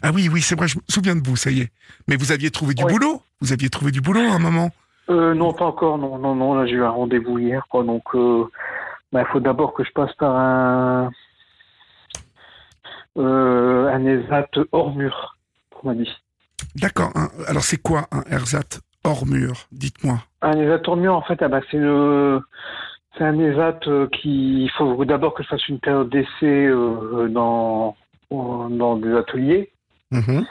B: Ah oui, oui, c'est vrai, je me souviens de vous, ça y est. Mais vous aviez trouvé du
I: Ouais.
B: boulot? Vous aviez trouvé du boulot à un moment?
I: Euh, non, pas encore, non, non, non. Là, j'ai eu un rendez-vous hier, quoi. Donc, euh, bah, il faut d'abord que je passe par un. Euh, un ESAT hors mur, on m'a dit.
B: D'accord. hein. Alors c'est quoi un ersat hors mur Dites-moi?
I: Un ESAT hors mur, en fait, ah, bah, c'est le. C'est un ESAT euh, qui. Il faut d'abord que je fasse une période d'essai euh, dans, dans des ateliers.
B: Mhm.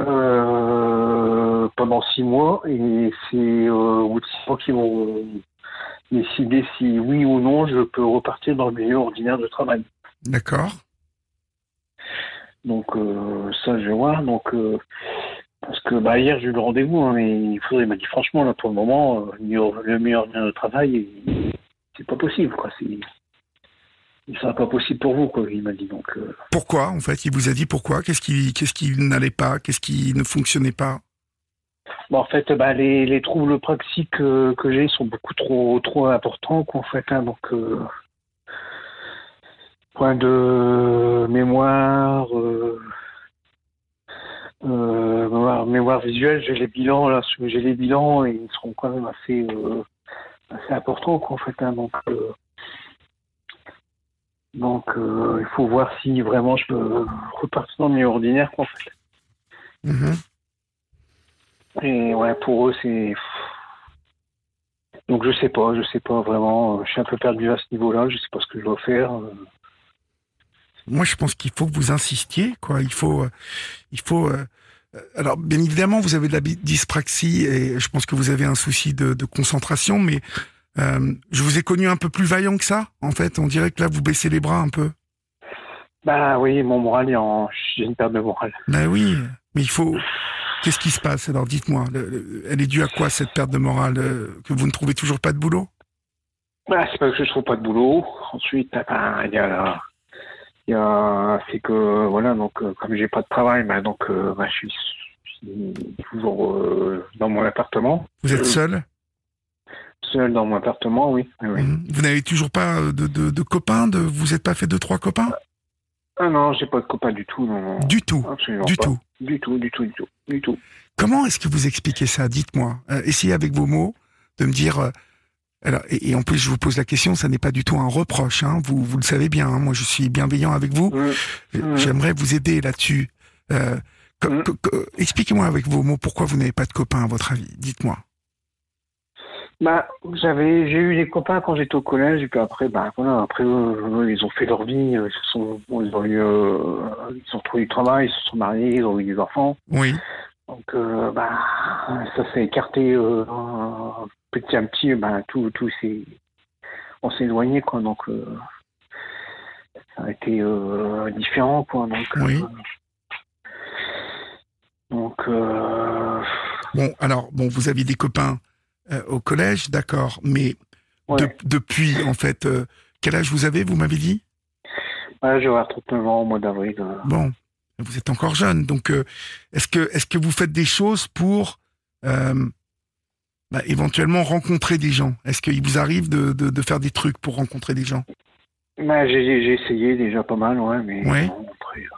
I: euh, pendant six mois et c'est euh, au bout de six mois qu'ils vont décider si oui ou non je peux repartir dans le milieu ordinaire de travail.
B: D'accord.
I: Donc euh, ça je vais voir. Donc euh, parce que bah, hier j'ai eu le rendez-vous hein, et il faudrait m'a dit franchement là pour le moment euh, le milieu ordinaire de travail c'est pas possible quoi. C'est il sera pas possible pour vous quoi. Il m'a dit donc. euh,
B: Pourquoi, en fait? Il vous a dit pourquoi? Qu'est-ce qui, qu'est-ce qui n'allait pas? Qu'est-ce qui ne fonctionnait pas?
I: Bon, en fait, bah, les, les troubles praxiques que j'ai sont beaucoup trop trop importants, quoi, en fait. hein, donc, euh, point de mémoire, euh, euh, mémoire, mémoire visuelle, j'ai les bilans là, j'ai les bilans et ils seront quand même assez euh, assez importants, quoi, en fait. hein, donc, donc, il faut voir si vraiment je peux repartir dans le milieu ordinaire, quoi, en fait.
B: Mhm.
I: Et ouais, pour eux, c'est. Donc je sais pas, je sais pas vraiment. Je suis un peu perdu à ce niveau-là. Je sais pas ce que je dois faire.
B: Moi, je pense qu'il faut que vous insistiez, quoi. Il faut, euh, il faut. euh, euh, alors, bien évidemment, vous avez de la dyspraxie et je pense que vous avez un souci de, de concentration, mais euh, je vous ai connu un peu plus vaillant que ça. En fait, on dirait que là, vous baissez les bras un peu.
I: Bah oui, mon moral est en. J'ai une perte de morale.
B: Ben oui, mais il faut. Qu'est-ce qui se passe? Alors, dites-moi, le- le- elle est due à quoi cette perte de morale Que vous ne trouvez toujours pas de boulot?
I: Bah, c'est pas que je trouve pas de boulot. Ensuite, bah, il y a la- Il y a, c'est que voilà, donc euh, comme j'ai pas de travail, bah, donc euh, bah, je suis toujours euh, dans mon appartement,
B: Vous êtes seul?
I: seul dans mon appartement, oui. oui, oui.
B: Mhm. Vous n'avez toujours pas de, de, de copains de, Vous n'êtes pas fait deux, trois copains?
I: Ah non, j'ai pas de copain du tout, non, non.
B: Du tout.
I: Absolument
B: Du
I: pas.
B: tout.
I: Du tout, du tout, du tout, du tout.
B: Comment est-ce que vous expliquez ça? Dites-moi. Euh, essayez avec vos mots de me dire. euh, alors, et, et en plus, je vous pose la question, ça n'est pas du tout un reproche. Hein, vous, vous le savez bien. hein, moi, je suis bienveillant avec vous.
I: Mm. Mm.
B: J'aimerais vous aider là-dessus. Euh,
I: Mm.
B: Expliquez-moi avec vos mots pourquoi vous n'avez pas de copains, à votre avis. Dites-moi.
I: Bah, j'avais, j'ai eu des copains quand j'étais au collège, et puis après, bah, voilà, après, ils ont fait leur vie, euh, ils se sont, bon, ils ont eu, euh, ils ont trouvé du travail, ils se sont mariés, ils ont eu des enfants.
B: Oui.
I: Donc, euh, bah, ça s'est écarté, euh, petit à petit, bah, tout, tout s'est, on s'est éloigné, quoi, donc, euh, ça a été, différent, quoi, donc,
B: Oui.
I: donc,
B: Bon, alors, bon, vous aviez des copains au collège, d'accord, mais
I: ouais.
B: de- depuis, en fait, quel âge vous avez, vous m'avez dit?
I: Ouais, je vais avoir 39 ans au mois d'avril.
B: Bon, vous êtes encore jeune, donc euh, est-ce que est-ce que vous faites des choses pour euh, bah, éventuellement rencontrer des gens? Est-ce qu'il vous arrive de, de, de faire des trucs pour rencontrer des gens?
I: Bah, j'ai, j'ai essayé déjà pas mal, ouais, mais
B: Ouais.
I: bon, après, euh,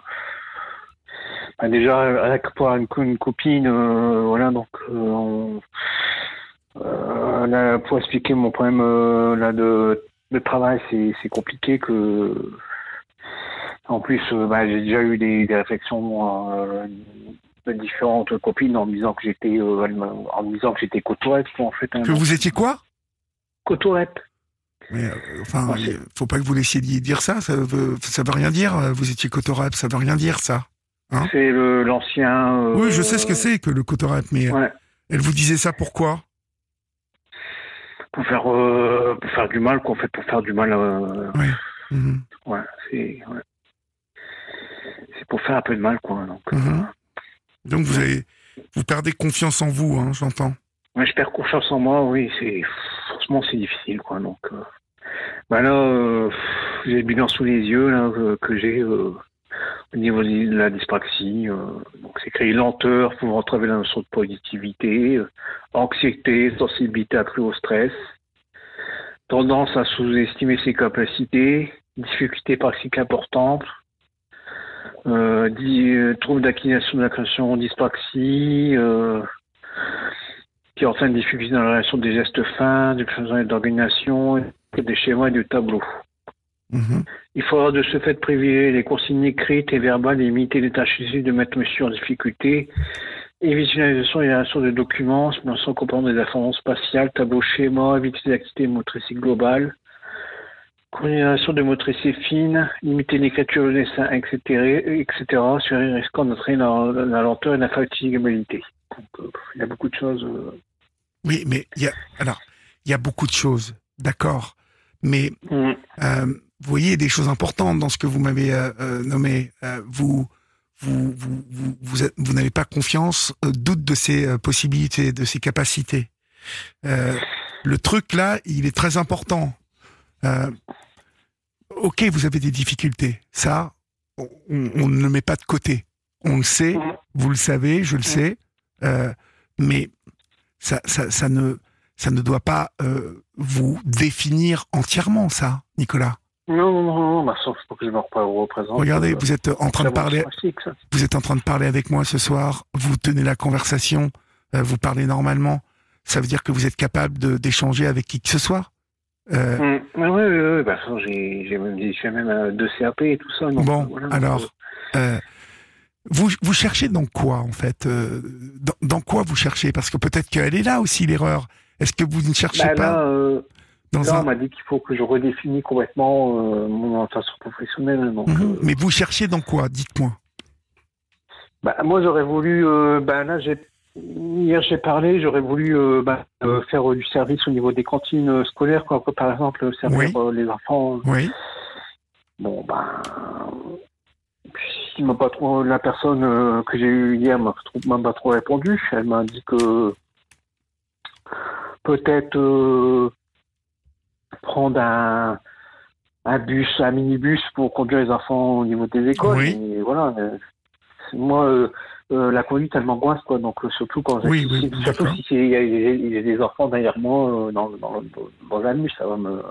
I: bah, déjà avec pour une, co- une copine, euh, voilà, donc on, là, pour expliquer mon problème là de, de travail, c'est, c'est compliqué que en plus, euh, bah, j'ai déjà eu des, des réflexions euh, de différentes copines en me disant que j'étais euh, en me disant que j'étais cotorette, en fait. hein,
B: Que vous étiez quoi?
I: Cotorette.
B: Mais, euh, enfin, faut pas que vous laissiez di- dire ça. Ça veut, ça veut rien dire. Vous étiez cotorep, ça veut rien dire ça. Hein?
I: C'est l'ancien. euh,
B: Oui, je sais ce que c'est que le cotorep, mais
I: Ouais.
B: elle vous disait ça pourquoi
I: pour faire euh, pour faire du mal quoi en fait pour faire du mal
B: Oui. Mhm.
I: ouais c'est ouais. Pour faire un peu de mal quoi donc euh,
B: Mhm. Donc vous avez, vous perdez confiance en vous, hein, j'entends.
I: ouais, je perds confiance en moi oui c'est franchement c'est difficile quoi donc euh, bah là euh, j'ai le bilan sous les yeux là que, que j'ai euh, au niveau de la dyspraxie. donc c'est créé lenteur, pouvant entraver la notion de productivité, euh, anxiété, sensibilité accrue au stress, tendance à sous-estimer ses capacités, difficulté pratique importante, euh, di- euh, trouble d'acquisition de la création, dyspraxie, euh, qui entraîne des difficultés dans la relation des gestes fins, du changement d'organisation, des schémas et du tableau.
B: Mhm.
I: Il faudra de ce fait privilégier les consignes écrites et verbales et limiter les tâches issues de mettre monsieur en difficulté. Et visualisation et génération de documents, sans comprendre des informations spatiales, tableau schéma, éviter les activités motriciques globales, coordination de motricité fine, limiter l'écriture, le dessin, etc., etc., sur risquant d'entraîner la, la lenteur et la fatigabilité. Donc, euh, il y a beaucoup de choses. euh,
B: Oui, mais il y a alors il y a beaucoup de choses, d'accord. Mais
I: Mm.
B: euh, vous voyez des choses importantes dans ce que vous m'avez nommé. Vous vous vous vous, vous, êtes- vous n'avez pas confiance, doute de ses possibilités, de ses capacités. Le truc là, il est très important. Euh, ok, vous avez des difficultés. Ça, on, on ne le met pas de côté. On le sait, vous le savez, je le sais. Euh, mais ça, ça, ça ne, ça ne doit pas euh, vous définir entièrement, ça, Nicolas.
I: Non, non, non, non, bah, sauf pour que je me représente.
B: Regardez,
I: euh,
B: vous êtes en train de parler, vous êtes en train de parler avec moi ce soir. Vous tenez la conversation, vous parlez normalement. Ça veut dire que vous êtes capable d'échanger avec qui que ce soit. Euh,
I: Mm. Oui, oui, oui, oui. Bah, de toute façon, j'ai même, euh, deux CAP et tout ça. donc,
B: Bon,
I: voilà,
B: alors, euh, vous, vous cherchez dans quoi, en fait euh, dans, dans quoi vous cherchez? Parce que peut-être qu'elle est là aussi, l'erreur. Est-ce que vous ne cherchez
I: bah,
B: pas
I: là,
B: dans
I: là,
B: un...
I: on m'a dit qu'il faut que je redéfinis complètement mon orientation professionnelle. Donc,
B: Mhm. Mais vous cherchez dans quoi Dites-moi?
I: bah, moi, j'aurais voulu. Euh, bah, là, j'ai. Hier, j'ai parlé, j'aurais voulu euh, bah, euh, faire euh, du service au niveau des cantines scolaires, quoi, quoi, par exemple, servir
B: Oui.
I: les enfants.
B: Oui.
I: Bon, ben. M'a pas trop, la personne que j'ai eue hier m'a pas trop répondu. Elle m'a dit que peut-être prendre un, un bus, un minibus pour conduire les enfants au niveau des écoles.
B: Oui.
I: Et voilà. Moi, euh, euh, la conduite, elle m'angoisse, quoi. Donc, euh, surtout quand
B: Oui, oui,
I: si- surtout si il y, a- il y a des enfants derrière moi dans, dans, dans un bus, ça va me.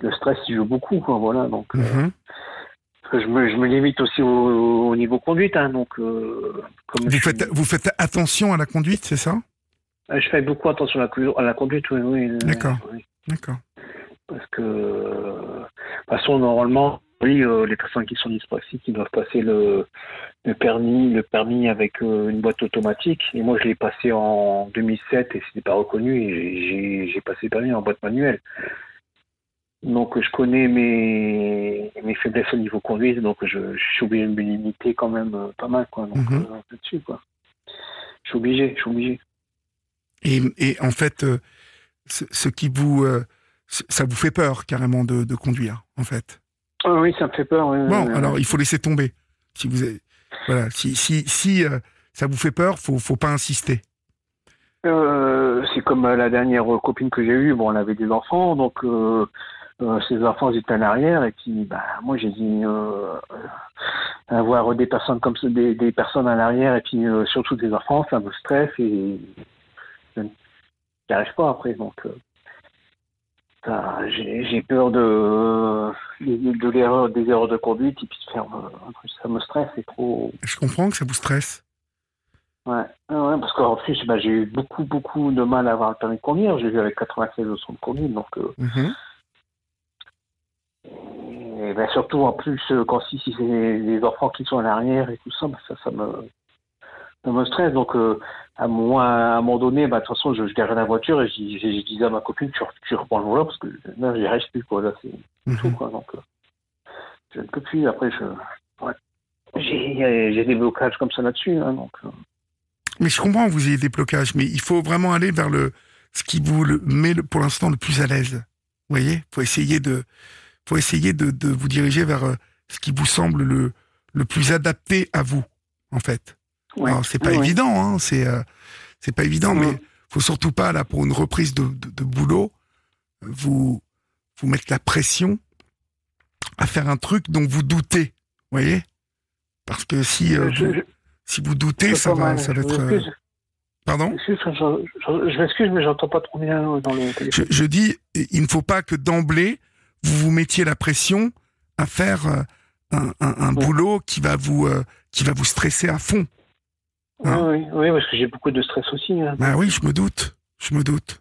I: Le stress, il joue beaucoup, quoi. Voilà. Donc,
B: Mhm.
I: je me, je me limite aussi au, au niveau conduite, hein, donc. euh, comme
B: Vous faites, vous faites attention à la conduite, c'est ça?
I: Je fais beaucoup attention à la, à la conduite, oui, oui.
B: D'accord.
I: oui.
B: D'accord.
I: parce que de toute façon normalement oui euh, les personnes qui sont dyspraxiques ils doivent passer le, le permis le permis avec euh, une boîte automatique. Et moi je l'ai passé en 2007 et c'était pas reconnu et j'ai- passé le permis en boîte manuelle. Donc je connais mes mes faiblesses au niveau conduite donc je, je suis obligé de me limiter quand même euh, pas mal quoi. Donc
B: Mhm.
I: là-dessus quoi. Je suis obligé je suis obligé.
B: Et, et en fait, ce, ce qui vous, ça vous fait peur carrément de, de conduire, en fait?
I: Ah oui ça me fait peur
B: Bon, alors il faut laisser tomber. Si vous, avez- voilà, si si si euh, ça vous fait peur, faut faut pas insister.
I: Euh, c'est comme euh, la dernière copine que j'ai eue, bon, elle avait des enfants, donc ses enfants ils étaient à l'arrière, et puis bah, moi j'ai dit avoir des personnes comme ça, des, des personnes à l'arrière, et puis surtout des enfants, ça me stresse et je n'y arrive pas après, donc j'ai j'ai peur de, de, de l'erreur, des erreurs de conduite, et puis de faire, euh, ça me stresse, c'est trop.
B: Je comprends que ça vous stresse.
I: Ouais, Ah ouais parce qu'en plus, bah, j'ai eu beaucoup, beaucoup de mal à avoir le permis de conduire. J'ai eu avec 96 leçons de conduite, donc. euh,
B: Mhm.
I: et ben, surtout, en plus, euh, quand si, si c'est les enfants qui sont à l'arrière et tout ça, bah, ça, ça me, ça me stresse. Donc, euh, à, moi, à un moment donné, bah, de toute façon, je, je garais la voiture et je, je, je disais à ma copine, tu, tu reprends le volant parce que là, j'y reste plus, quoi. Là, c'est tout,
B: Mhm.
I: quoi. Donc, euh, je ne peux plus. Après, je. Ouais. J'ai des blocages comme ça là-dessus, hein, donc. euh,
B: Mais je comprends que vous ayez des blocages, mais il faut vraiment aller vers le ce qui vous le met le- pour l'instant le plus à l'aise. Vous voyez, faut essayer de faut essayer de, de vous diriger vers ce qui vous semble le le plus adapté à vous, en fait.
I: Ouais.
B: C'est pas
I: Ouais,
B: évident, hein, c'est euh, c'est pas évident, mais faut surtout pas là pour une reprise de, de, de boulot vous vous mettre la pression à faire un truc dont vous doutez, voyez? Parce que si euh,
I: Je-
B: vous,
I: je-
B: si vous doutez, ça va,
I: mal,
B: ça va être. euh. Pardon?
I: Je, je- m'excuse, mais j'entends pas trop bien dans le
B: je,
I: téléphone.
B: je dis, il ne faut pas que d'emblée vous vous mettiez la pression à faire euh, un, un- un
I: Ouais.
B: boulot qui va vous qui va vous stresser à fond.
I: Oui, oui, oui, parce que j'ai beaucoup de stress aussi. hein.
B: Bah oui, je me doute, je me doute.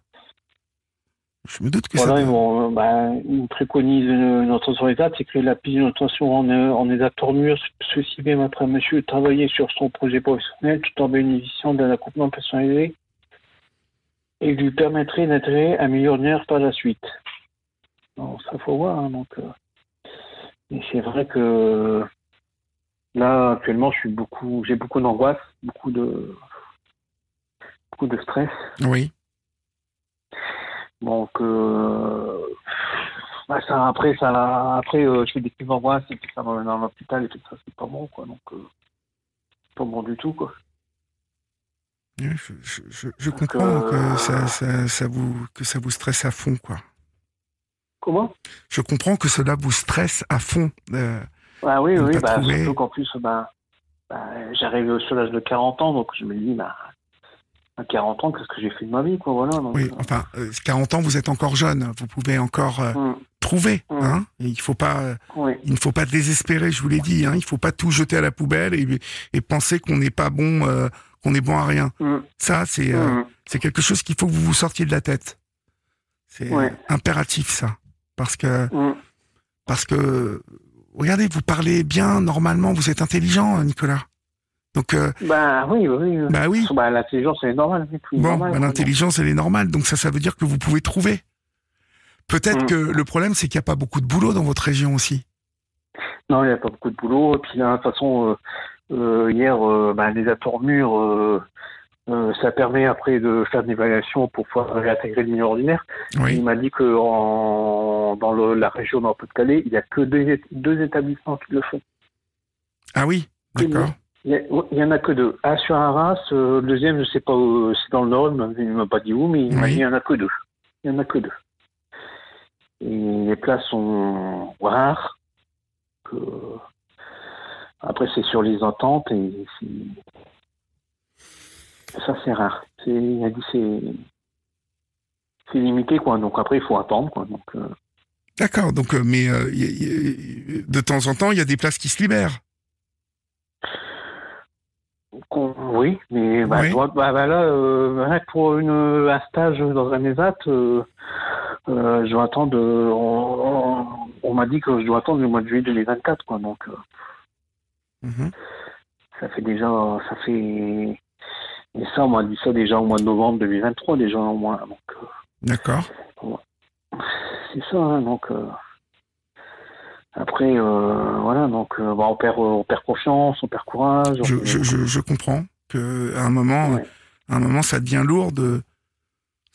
B: Je me doute que
I: Voilà,
B: ça.
I: vont, euh, bah, ils préconisent une, attention état, c'est que la prise d'attention en, euh, en état de tournure, ceci même après monsieur travailler sur son projet professionnel tout en bénéficiant d'un accompagnement personnalisé et lui permettrait d'intégrer un nerf par la suite. Non, ça faut voir. hein, donc, euh, et c'est vrai que là actuellement, je suis beaucoup, j'ai beaucoup d'angoisse, beaucoup de beaucoup de stress.
B: Oui.
I: Donc, euh, bah, ça, après, ça, après euh, je fais des crises d'angoisse et puis ça m'emmène dans l'hôpital et tout ça, c'est pas bon, quoi. Donc, euh, c'est pas bon du tout, quoi.
B: Je, je- je- je
I: Donc,
B: comprends
I: euh,
B: que ça, ça, ça vous que ça vous stresse à fond, quoi.
I: Comment?
B: Je comprends que cela vous stresse à fond. Euh,
I: Ah oui, oui, bah, surtout qu'en plus, bah, bah, j'arrive sur l'âge de 40 ans, donc je me dis, bah, à 40 ans, qu'est-ce que j'ai fait de ma vie, quoi, voilà. Donc,
B: oui,
I: euh,
B: enfin, euh, 40 ans, vous êtes encore jeune. Vous pouvez encore euh,
I: hum,
B: trouver.
I: Mm.
B: Hein il faut pas. euh,
I: oui,
B: Il ne faut pas désespérer, je vous l'ai dit. Hein. Il faut pas tout jeter à la poubelle et, et penser qu'on n'est pas bon, euh, qu'on est bon à rien.
I: hum,
B: Ça, c'est euh, c'est quelque chose qu'il faut que vous vous sortiez de la tête. C'est
I: Ouais.
B: euh, impératif, ça. Parce que, parce que, regardez, vous parlez bien, normalement, vous êtes intelligent, euh, Nicolas. Donc, euh,
I: Bah oui, oui.
B: bah oui.
I: Bah, l'intelligence, c'est normal. c'est tout
B: Bon,
I: normal,
B: bah, l'intelligence, elle est normale. Donc, ça, ça veut dire que vous pouvez trouver. Peut-être
I: Mm.
B: que le problème, c'est qu'il n'y a pas beaucoup de boulot dans votre région aussi.
I: Non, il n'y a pas beaucoup de boulot. Et puis là, de toute façon, euh, euh, hier, bah, les atournures, euh, euh, ça permet après de faire une évaluation pour pouvoir réintégrer le milieu ordinaire.
B: Oui.
I: Il m'a dit que en, dans le- la région Nord-Pas-de-Calais, il n'y a que deux, deux établissements qui le font.
B: Ah oui, d'accord.
I: Il y, a- il y en a que deux. Un sur Arras, euh, le deuxième, je ne sais pas, où, c'est dans le Nord, il ne m'a pas dit où, mais il m'a
B: Oui.
I: dit il n'y en a que deux. Il n'y en a que deux. Et les places sont rares. Après, c'est sur les ententes et ça, c'est rare. C'est, il a dit c'est, c'est limité, quoi. Donc après, il faut attendre, quoi. Donc, euh,
B: D'accord. Donc, euh, mais euh, y- y- de temps en temps, il y a des places qui se libèrent.
I: Qu'on- Oui, mais bah,
B: Oui.
I: bah, bah, là, euh, pour une, un stage dans un ESAT, euh, je dois attendre. on on- on m'a dit que je dois attendre le mois de juillet 2024, quoi. Donc,
B: Mhm.
I: ça fait déjà, ça fait. Et ça, on m'a dit ça déjà au mois de novembre 2023, déjà au moins. Euh,
B: D'accord.
I: c'est ça. hein, donc, euh, après, euh, voilà. Donc, euh, bah, on perd, on perd confiance, on perd courage.
B: Je,
I: on-
B: je, je, je comprends que à un moment,
I: Ouais.
B: à un moment, ça devient lourd de,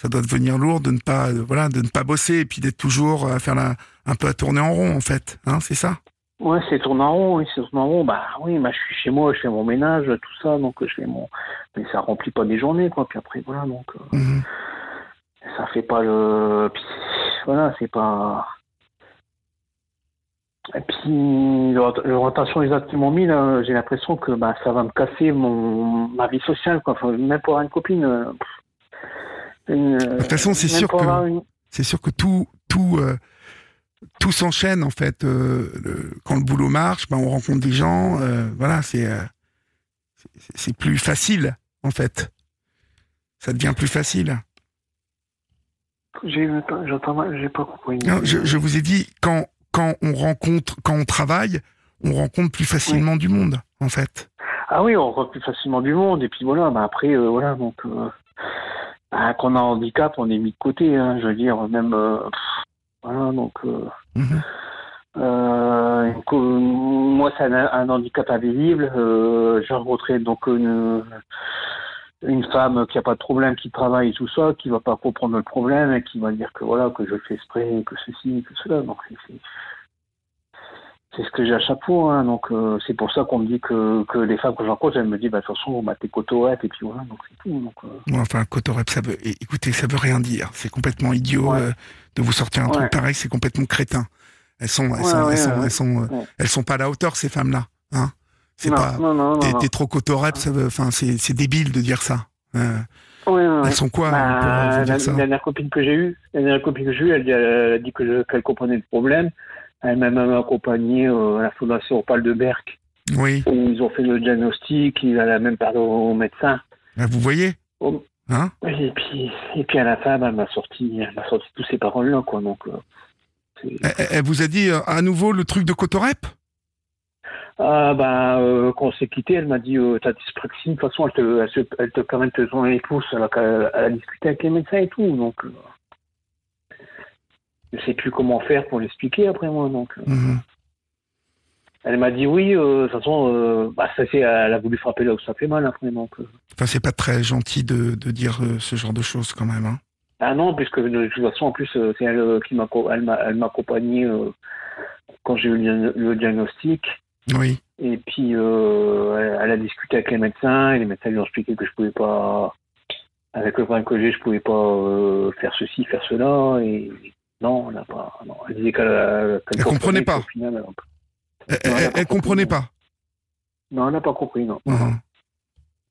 B: ça doit devenir lourd de ne pas, de- voilà, de ne pas bosser et puis d'être toujours à faire la, un peu à tourner en rond en fait, hein, c'est ça?
I: Ouais, c'est tourne en rond, oui, c'est tourne en rond. Bah oui, bah, je suis chez moi, je fais mon ménage, tout ça, donc je fais mon. Mais ça remplit pas des journées, quoi. Puis après, voilà, donc euh,
B: Mhm.
I: ça fait pas le. Puis voilà, c'est pas. Et puis rotation des actes qu'ils m'ont mis, là, j'ai l'impression que bah, ça va me casser mon ma vie sociale, quoi. Enfin, même pour avoir une copine. euh, une-
B: De toute façon, c'est sûr que-
I: une-
B: C'est sûr que tout, tout, euh, tout s'enchaîne en fait. euh, le- quand le boulot marche, ben, on rencontre des gens, euh, voilà, c'est, euh, c'est, c'est plus facile en fait. Ça devient plus facile.
I: J'ai j'entends mal, j'ai pas compris.
B: Non, je, je vous ai dit quand quand on rencontre, quand on travaille, on rencontre plus facilement du monde en fait.
I: Ah oui, on rencontre plus facilement du monde. Et puis voilà, bah après, euh, voilà, donc, bah, quand on a un handicap, on est mis de côté. Hein, je veux dire, même, pff, voilà, donc, euh,
B: Mhm.
I: euh, moi, c'est un, un handicap invisible. Euh, J'ai rencontré donc une, une femme qui a pas de problème, qui travaille et tout ça, qui va pas comprendre le problème et qui va dire que voilà, que je fais exprès, que ceci, que cela. Donc, c'est- c'est ce que j'ai à chaque fois. Hein. Donc, euh, c'est pour ça qu'on me dit que, que les femmes que je rencontre, elles me disent, bah, de toute façon, bah, t'es cotorette, et puis voilà, donc c'est tout. Donc, euh,
B: Bon, enfin, Cotorep, ça veut, écoutez, ça veut rien dire. C'est complètement idiot
I: Ouais.
B: euh, de vous sortir un
I: Ouais.
B: truc pareil, c'est complètement crétin. elles sont, elles
I: Ouais,
B: sont,
I: ouais,
B: elles sont,
I: ouais.
B: elles sont, euh,
I: Ouais.
B: elles sont pas à la hauteur ces femmes-là. Hein c'est pas. T'es trop cotorep, ça veut- enfin c'est c'est débile de dire ça. Euh,
I: Ouais, ouais, ouais.
B: Elles sont quoi
I: Bah,
B: pour
I: la, la dernière copine que j'ai eue, la dernière copine que j'ai eue, elle, dit- elle a dit que je- qu'elle comprenait le problème. Elle m'a même accompagné euh, à la fondation Opal de Berck,
B: Oui.
I: où ils ont fait le diagnostic, il a même parlé au médecin.
B: Bah, vous voyez
I: Oh.
B: Hein
I: Et puis, et puis à la fin, bah, elle m'a sorti, elle m'a sorti toutes ces paroles-là, quoi. Donc, euh,
B: elle, elle- elle vous a dit euh, à nouveau le truc de cotorep?
I: Ah, bah, euh, quand on s'est quitté, elle m'a dit, euh, t'as dyspraxie, de toute façon, elle te, elle, se- elle te permet de te les pouces, alors qu'elle elle a discuté avec les médecins et tout, donc, je sais plus comment faire pour l'expliquer après moi, donc. euh.
B: Mhm.
I: Elle m'a dit oui, euh, de toute façon, euh, bah, ça elle a voulu frapper là où ça fait mal après, donc. euh.
B: Enfin, c'est pas très gentil de, de dire ce genre de choses quand même. Hein.
I: Ah non, puisque de toute façon, en plus, c'est elle qui m'a, elle m'a, accompagné quand j'ai eu le, le diagnostic.
B: Oui.
I: Et puis, elle, elle a discuté avec les médecins, et les médecins lui ont expliqué que je pouvais pas, avec le problème que j'ai, je pouvais pas euh, faire ceci, faire cela, et non, elle n'a pas, non, elle disait qu'elle,
B: Elle comprenait pas.
I: final, elle-
B: Elle,
I: elle a
B: elle-
I: pas
B: comprenait pas.
I: non, elle n'a pas compris, non.
B: Mhm.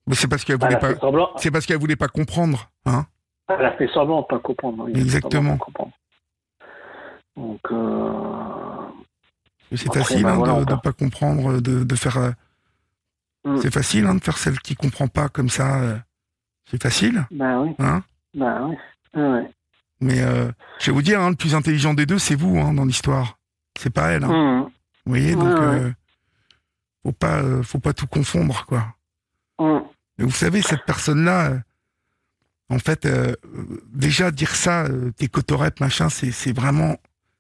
B: Mais c'est parce qu'elle
I: Elle
B: voulait pas.
I: semblant,
B: C'est parce qu'elle voulait pas comprendre. Hein
I: elle a fait semblant de pas comprendre.
B: Exactement.
I: pas comprendre. Donc, euh,
B: c'est facile
I: bah,
B: hein,
I: voilà,
B: de,
I: part.
B: pas comprendre, de, de faire. euh,
I: Mm.
B: C'est facile hein, de faire celle qui comprend pas comme ça. euh, C'est facile.
I: ben oui,
B: Hein
I: ben oui. Ouais.
B: Mais euh, je vais vous dire, hein, le plus intelligent des deux, c'est vous hein, dans l'histoire. C'est pas elle. hein.
I: Mhm.
B: Vous voyez, donc euh, faut pas, euh, faut pas tout confondre, quoi. Et vous savez, cette personne-là, euh, en fait, déjà dire ça, t'es cotorep, machin, c'est vraiment,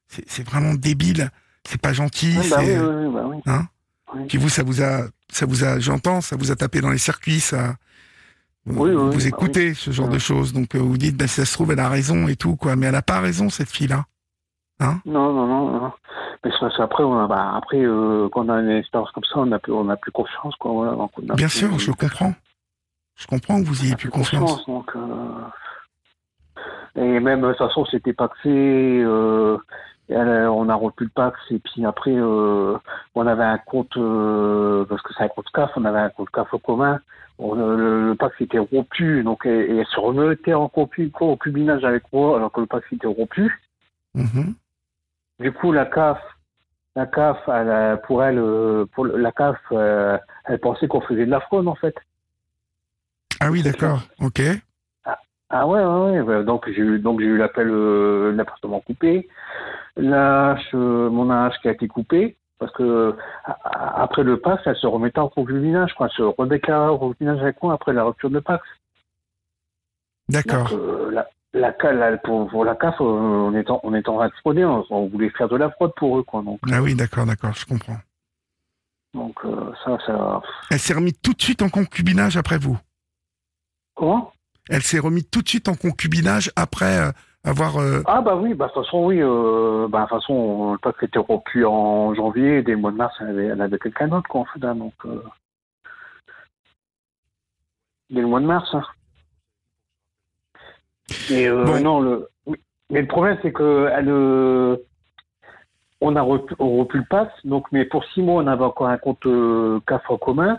B: c'est vraiment débile. C'est pas gentil.
I: Bah oui, oui, oui, bah oui.
B: hein
I: Oui.
B: Puis vous, ça vous a, ça vous a, j'entends, ça vous a tapé dans les circuits, ça.
I: Oui,
B: vous
I: oui,
B: vous
I: bah
B: écoutez ce genre de choses, donc euh, vous dites, ben, si ça se trouve, elle a raison et tout, quoi. Mais elle a pas raison, cette fille-là.
I: Non, non, non, non. Mais ça, c'est après, on a, bah, après euh, quand on a une expérience comme ça, on a plus, on a plus confiance, quoi. Voilà, donc on a
B: Bien
I: plus-
B: sûr, je comprends. Je comprends que vous
I: on
B: ayez
I: a
B: plus
I: plus
B: confiance.
I: donc, euh, Et même, de toute façon, c'était paxé. Euh, elle, on a rompu le Pax et puis après, euh, on avait un compte, euh, parce que c'est un compte CAF, on avait un compte CAF au commun. On, euh, le, le Pax était rompu, donc et elle se remettait en concu- concubinage avec moi, alors que le Pax était rompu.
B: Mhm.
I: Du coup, la CAF, la CAF, elle, pour elle, euh, pour la CAF, euh, elle pensait qu'on faisait de la fraude en fait.
B: Ah oui, d'accord. Ok.
I: Ah ouais, ouais, ouais. bah, Donc j'ai eu, donc j'ai eu l'appel, euh, l'appartement coupé, euh, mon âge qui a été coupé, parce que a- après le Pax, elle se remettait en concubinage, quoi. Elle se redéclarait en concubinage avec moi après la rupture de Pax.
B: D'accord.
I: Donc, euh, la, la, pour, pour la CAF, on est en, on est en train de frauder, on, on voulait faire de la fraude pour eux, quoi. Donc,
B: Ah oui, d'accord, d'accord, je comprends.
I: donc euh, ça, ça.
B: Elle s'est remise tout de suite en concubinage après vous?
I: Comment?
B: Elle s'est remise tout de suite en concubinage après euh, avoir. euh,
I: Ah bah oui, bah de toute façon oui, euh, bah de toute façon le Pax était rompu en janvier, et dès le mois de mars elle avait, avait quelqu'un d'autre quoi en fait, hein, donc dès le mois de mars. Hein. Et
B: Bon.
I: non le, oui. mais le problème c'est que elle, on a on rompu le Pax, donc mais pour six mois on avait encore un compte euh, CAF en commun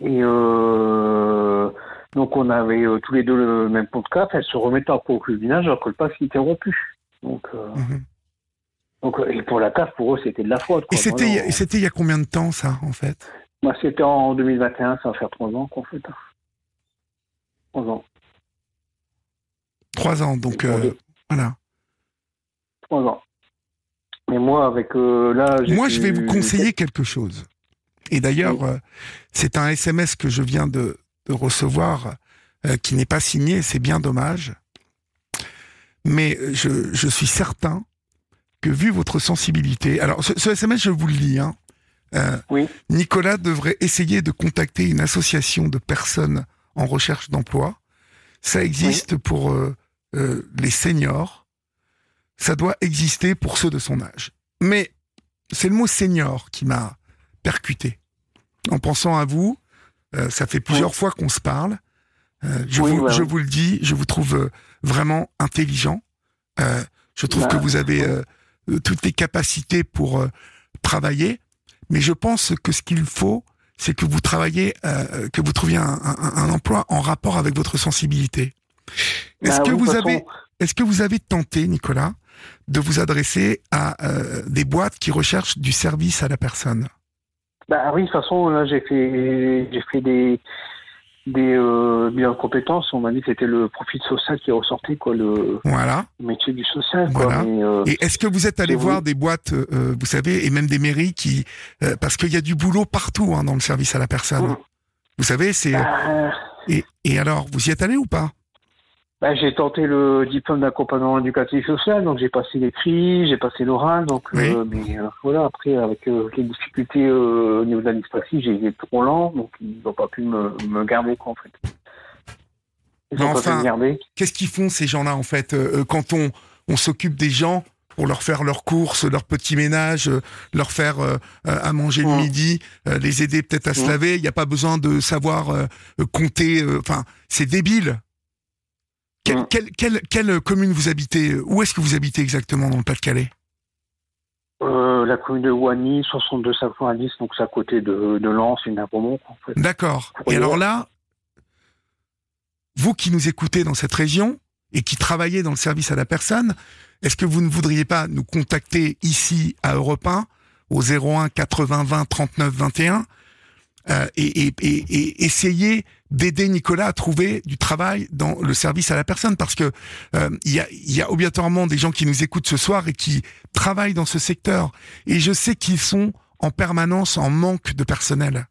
I: et euh, donc on avait euh, tous les deux le même CAF, elle se remettait en concubinage alors que le Pax était rompu. Donc, euh,
B: mhm.
I: donc euh, et pour la CAF, pour eux, c'était de la fraude.
B: Et
I: Quoi.
B: c'était,
I: on-
B: c'était il y a combien de temps ça, en fait?
I: Moi, c'était en 2021, ça va faire trois ans qu'en fait. Trois ans.
B: Trois ans, donc
I: Et
B: euh, voilà.
I: Trois ans. Mais moi, avec là,
B: Moi, je vais vous conseiller quelque chose. Et d'ailleurs, c'est un SMS que je viens de, de recevoir euh, qui n'est pas signé, c'est bien dommage. Mais euh, je, je suis certain que vu votre sensibilité, alors ce, ce SMS, je vous le lis, hein, euh,
I: Oui.
B: Nicolas devrait essayer de contacter une association de personnes en recherche d'emploi. Ça existe pour euh, euh, les seniors. Ça doit exister pour ceux de son âge. Mais c'est le mot senior qui m'a percuté. En pensant à vous, euh, ça fait plusieurs fois qu'on se parle. Euh, je,
I: Oui,
B: vous,
I: ouais,
B: je
I: ouais.
B: vous le dis, je vous trouve euh, vraiment intelligent. Je trouve
I: Bah,
B: que vous avez toutes les capacités pour travailler, mais je pense que ce qu'il faut, c'est que vous travaillez, que vous trouviez un, un- un emploi en rapport avec votre sensibilité. Est-ce
I: Bah
B: que
I: oui, de
B: vous
I: toute
B: avez,
I: façon-
B: est-ce que vous avez tenté, Nicolas, de vous adresser à euh, des boîtes qui recherchent du service à la personne?
I: Bah oui, de toute façon, là, j'ai fait, j'ai fait des, des euh, bilans de compétences. On m'a dit que c'était le profil social qui ressortait, quoi, le
B: Voilà.
I: métier du social, quoi. Mais, euh,
B: Et est-ce que vous êtes allé voir des boîtes, euh, vous savez, et même des mairies qui, euh, parce qu'il y a du boulot partout hein, dans le service à la personne.
I: Mm.
B: Vous savez, c'est
I: bah,
B: et, et alors, vous y êtes allé ou pas?
I: Bah, j'ai tenté le diplôme d'accompagnement éducatif social, donc j'ai passé l'écrit, j'ai passé l'oral, donc
B: Oui.
I: euh, mais euh, voilà. Après, avec euh, les difficultés au niveau de l'administratif, j'ai été trop lent, donc ils n'ont pas pu me, me garder, quoi, en fait. Ils
B: Mais enfin. Qu'est-ce qu'ils font ces gens-là en fait quand on on s'occupe des gens pour leur faire leurs courses, leur petit ménage, leur faire euh, à manger le midi, euh, les aider peut-être à se laver. Il n'y a pas besoin de savoir euh, compter. Enfin, c'est débile. Quelle,
I: Mm.
B: quelle, quelle, quelle commune vous habitez Où est-ce que vous habitez exactement dans le Pas-de-Calais?
I: Euh, la commune de Wany, 62-90, donc c'est à côté de, de Lens et Nabremont, en fait.
B: D'accord. Et alors là, vous qui nous écoutez dans cette région et qui travaillez dans le service à la personne, est-ce que vous ne voudriez pas nous contacter ici à Europe 1 au 01 80 20 39 21 euh, et, et, et, et essayer d'aider Nicolas à trouver du travail dans le service à la personne parce que euh, il y, a, il y a obligatoirement des gens qui nous écoutent ce soir et qui travaillent dans ce secteur et je sais qu'ils sont en permanence en manque de personnel.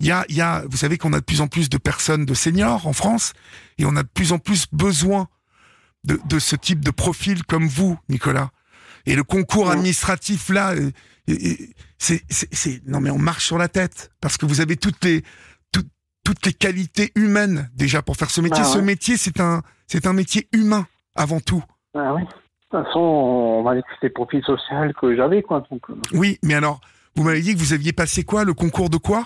B: Il y a, y a, vous savez qu'on a de plus en plus de personnes de seniors en France et on a de plus en plus besoin de, de ce type de profil comme vous, Nicolas. Et le concours
I: Ouais.
B: administratif là, euh, euh, c'est- non mais on marche sur la tête parce que vous avez toutes les, toutes, les qualités humaines déjà pour faire ce métier.
I: Bah ouais.
B: Ce métier, c'est un, c'est un métier humain avant tout.
I: Ah oui. De toute façon, on m'a dit que c'était profil social que j'avais, quoi. Donc, euh,
B: Oui, mais alors, vous m'avez dit que vous aviez passé quoi, le concours de quoi?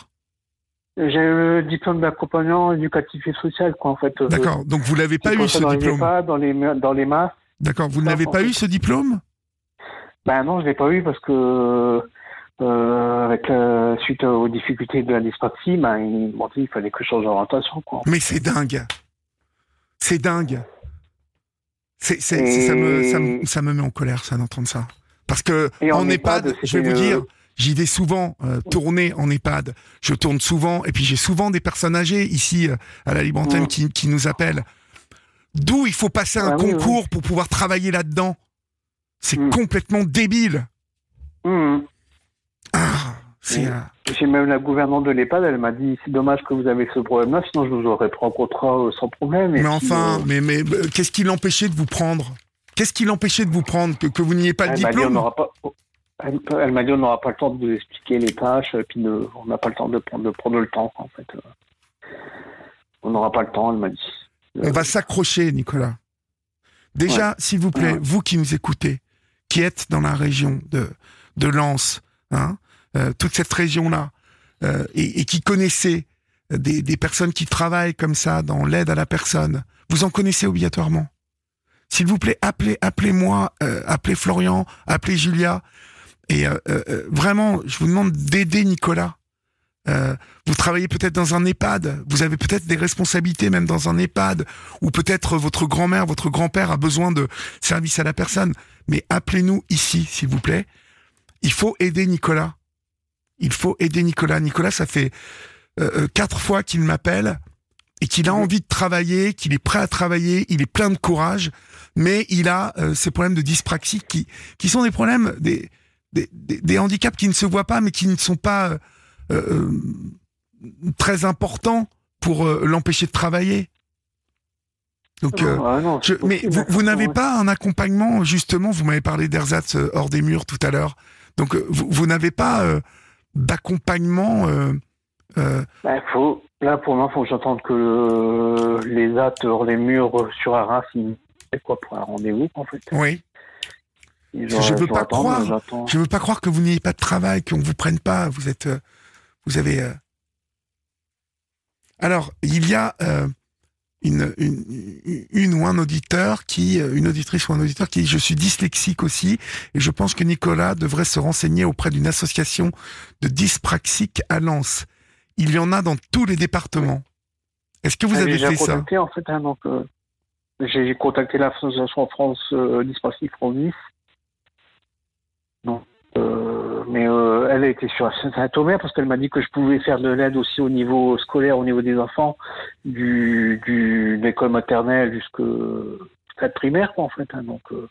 I: J'ai eu le diplôme d'accompagnant éducatif et social, quoi, en fait. Euh,
B: D'accord. Donc vous l'avez pas eu ce
I: dans les
B: diplôme?
I: EHPAD, dans les, dans les masses.
B: D'accord. Vous ne l'avez pas eu ce diplôme?
I: Ben non, je l'ai pas eu parce que euh, avec la, suite aux difficultés de l'administratif, ben ils m'ont dit qu'il fallait que je change d'orientation.
B: Mais c'est dingue. C'est dingue. Ça, me, ça, me, ça me met en colère, ça, d'entendre ça. Parce que
I: Et en
B: en EHPAD,
I: EHPAD,
B: je vais vous dire,
I: euh,
B: j'y vais souvent euh, tourner en EHPAD. Je tourne souvent, et puis j'ai souvent des personnes âgées ici euh, à la Libre Antenne qui, qui nous appellent. D'où il faut passer un
I: Ah oui,
B: concours pour pouvoir travailler là-dedans. C'est
I: Mm.
B: complètement débile.
I: Hum.
B: Ah, c'est, euh,
I: J'ai même la gouvernante de l'EHPAD, elle m'a dit c'est dommage que vous avez ce problème-là, sinon je vous aurais pris en contrat euh, sans problème. Et
B: Mais enfin,
I: euh,
B: mais, mais euh, qu'est-ce qui l'empêchait de vous prendre? Qu'est-ce qui l'empêchait de vous prendre que, que vous n'ayez pas le
I: elle dit on
B: diplôme
I: n'aura pas. Elle, elle m'a dit on n'aura pas le temps de vous expliquer les tâches, et puis on n'a pas le temps de prendre, de prendre le temps, en fait. On n'aura pas le temps, elle m'a dit.
B: On va s'accrocher, Nicolas. Déjà, s'il vous plaît,
I: Ouais.
B: vous qui nous écoutez, qui êtes dans la région de, de Lens, hein, euh, toute cette région-là, euh, et, qui connaissez des, personnes qui travaillent comme ça dans l'aide à la personne, vous en connaissez obligatoirement. S'il vous plaît, appelez, appelez-moi, euh, appelez Florian, appelez Julia, et vraiment, je vous demande d'aider Nicolas. Vous travaillez peut-être dans un EHPAD, vous avez peut-être des responsabilités même dans un EHPAD, ou peut-être votre grand-mère, votre grand-père a besoin de service à la personne. Mais appelez-nous ici, s'il vous plaît. Il faut aider Nicolas. Il faut aider Nicolas. Nicolas, ça fait euh, euh, quatre fois qu'il m'appelle et qu'il a envie de travailler, qu'il est prêt à travailler, il est plein de courage, mais il a euh, ces problèmes de dyspraxie qui, qui sont des problèmes, des, des, des- des handicaps qui ne se voient pas, mais qui ne sont pas euh, euh, très importants pour l'empêcher de travailler. Donc, euh,
I: Ah non,
B: je-
I: c'est
B: mais vous, vous n'avez
I: ouais.
B: pas un accompagnement, justement, vous m'avez parlé d'ersatz hors des murs tout à l'heure. Donc, euh, vous, vous n'avez pas euh, d'accompagnement euh, euh,
I: Bah, faut, là, pour moi, faut que j'entende que euh, les actes hors les murs sur Arras, ils quoi pour un rendez-vous, en fait.
B: Oui. Je- je veux pas croire. Je veux pas croire que vous n'ayez pas de travail, qu'on vous prenne pas. Vous êtes, vous avez. euh, Alors, il y a une, une, une ou un auditeur qui, une auditrice ou un auditeur qui, je suis dyslexique aussi, et je pense que Nicolas devrait se renseigner auprès d'une association de dyspraxiques à Lens. Il y en a dans tous les départements. Est-ce que vous
I: Ah,
B: avez fait ça
I: contacté, en fait, hein, donc, euh, j'ai contacté l'association France euh, Dyspraxique France Nice. Euh, mais euh, elle a été sur Saint-Omer parce qu'elle m'a dit que je pouvais faire de l'aide aussi au niveau scolaire, au niveau des enfants, du, du de l'école maternelle jusqu'à la primaire, quoi, en fait. hein, donc, euh,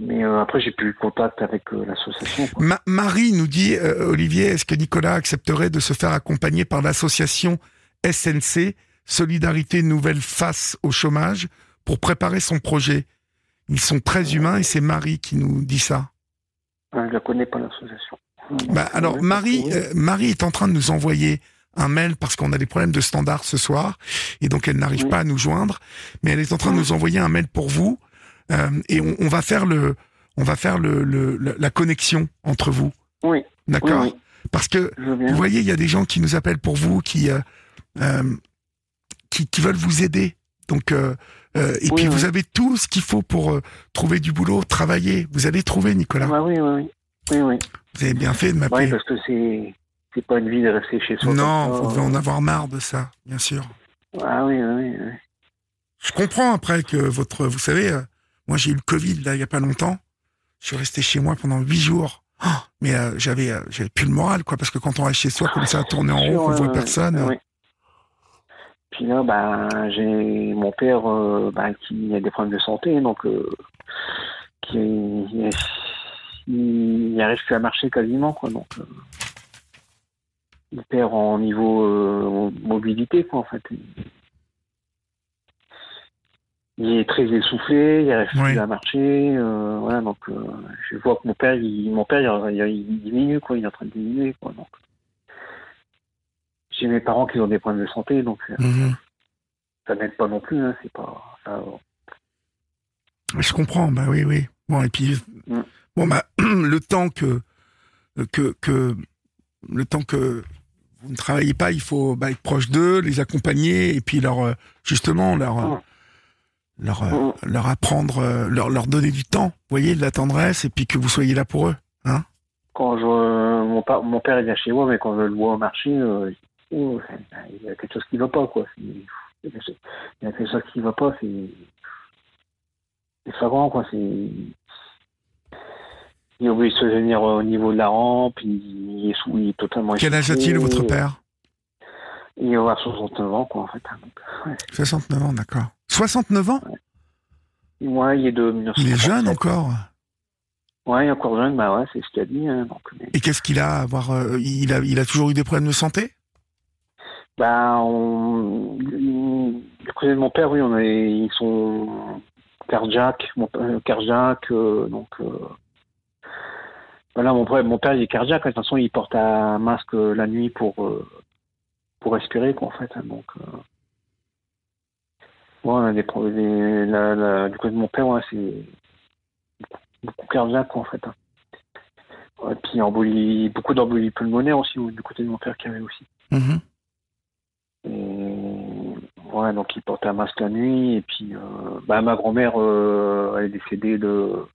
I: mais euh, après, j'ai plus eu contact avec euh, l'association.
B: Ma- Marie nous dit, Olivier, est-ce que Nicolas accepterait de se faire accompagner par l'association SNC, Solidarité Nouvelle Face au chômage, pour préparer son projet? Ils sont très humains et c'est Marie qui nous dit ça.
I: Euh, Je la connais pas, l'association.
B: Bah, alors,
I: Ouais,
B: Marie, euh, Marie est en train de nous envoyer un mail parce qu'on a des problèmes de standard ce soir et donc elle n'arrive
I: Oui.
B: pas à nous joindre, mais elle est en train de nous envoyer un mail pour vous euh, et on, on va faire le, on va faire le, le- le- la connexion entre vous,
I: Oui,
B: d'accord
I: oui,
B: Parce que vous voyez, il y a des gens qui nous appellent pour vous, qui euh, euh, qui, qui veulent vous aider. Donc euh, euh, et
I: Oui,
B: puis
I: oui.
B: vous avez tout ce qu'il faut pour euh, trouver du boulot, travailler. Vous allez trouver, Nicolas.
I: Ouais, oui, oui, oui. Oui, oui.
B: Vous avez bien fait de
I: Oui,
B: m'appeler.
I: parce que c'est c'est pas une vie de rester chez soi.
B: non, vous
I: ça.
B: devez en avoir marre de ça, bien sûr.
I: Ah oui, oui, oui.
B: Je comprends après que votre, vous savez, euh, moi j'ai eu le Covid là il y a pas longtemps. Je suis resté chez moi pendant huit jours. Oh, mais euh, j'avais, euh, j'avais plus le moral quoi, parce que quand on reste chez soi comme ça à tourner en rond, qu'on
I: Ouais,
B: voit personne.
I: Puis là, bah, j'ai mon père euh, bah, qui a des problèmes de santé, donc euh, qui il, il arrive plus à marcher quasiment, quoi. Donc, euh, il perd en niveau mobilité, quoi, en fait. Il est très essoufflé, il arrive
B: Ouais.
I: plus à marcher, voilà. Donc, je vois que mon père, il, mon père, il diminue, quoi. Il est en train de diminuer, quoi. Donc, j'ai mes parents qui ont des problèmes de santé, donc euh,
B: mhm.
I: ça n'aide pas non plus. Hein, c'est pas. ça-
B: Je comprends, bah oui, oui. Bon, et puis,
I: Mm.
B: bon, bah, le temps que, que, que, le temps que vous ne travaillez pas, il faut bah, être proche d'eux, les accompagner, et puis leur, euh, justement, leur, euh,
I: Mm.
B: leur, euh,
I: Mm.
B: leur apprendre, euh, leur, leur donner du temps, vous voyez, de la tendresse, et puis que vous soyez là pour eux.
I: quand je, mon, pa- mon père il vient chez moi, mais quand je le vois au marché, euh, oh, il y a quelque chose qui va pas, quoi. Il y a quelque chose qui va pas, c'est. C'est flagrant, quoi. C'est. Il a oublié de se tenir au niveau de la rampe, il est, sous, il est totalement.
B: Quel âge a-t-il, votre père
I: Il va avoir 69 ans, quoi, en fait. hein, donc, ouais.
B: 69 ans, d'accord. 69 ans
I: Ouais, il est de
B: Il est
I: 1957.
B: jeune encore.
I: Ouais, il est encore jeune, bah ouais, c'est ce qu'il a dit. Hein, donc, mais-
B: Et qu'est-ce qu'il a à avoir euh, il, a, il a toujours eu des problèmes de santé?
I: Bah, on... du côté de mon père, oui, on ils sont cardiaques, mon père, cardiaque, euh, donc. Euh... Voilà, mon père, mon père, il est cardiaque. De toute façon, il porte un masque la nuit pour euh, pour respirer, en fait. hein, donc. Euh... Ouais, on a des. Du côté de mon père, c'est beaucoup cardiaque, en fait. hein. Puis beaucoup d'embolie pulmonaire aussi, du côté de mon père qui avait aussi.
B: Mhm.
I: Et ouais, donc il portait un masque la nuit. Et puis, euh, bah, ma grand-mère, euh, elle est décédée de,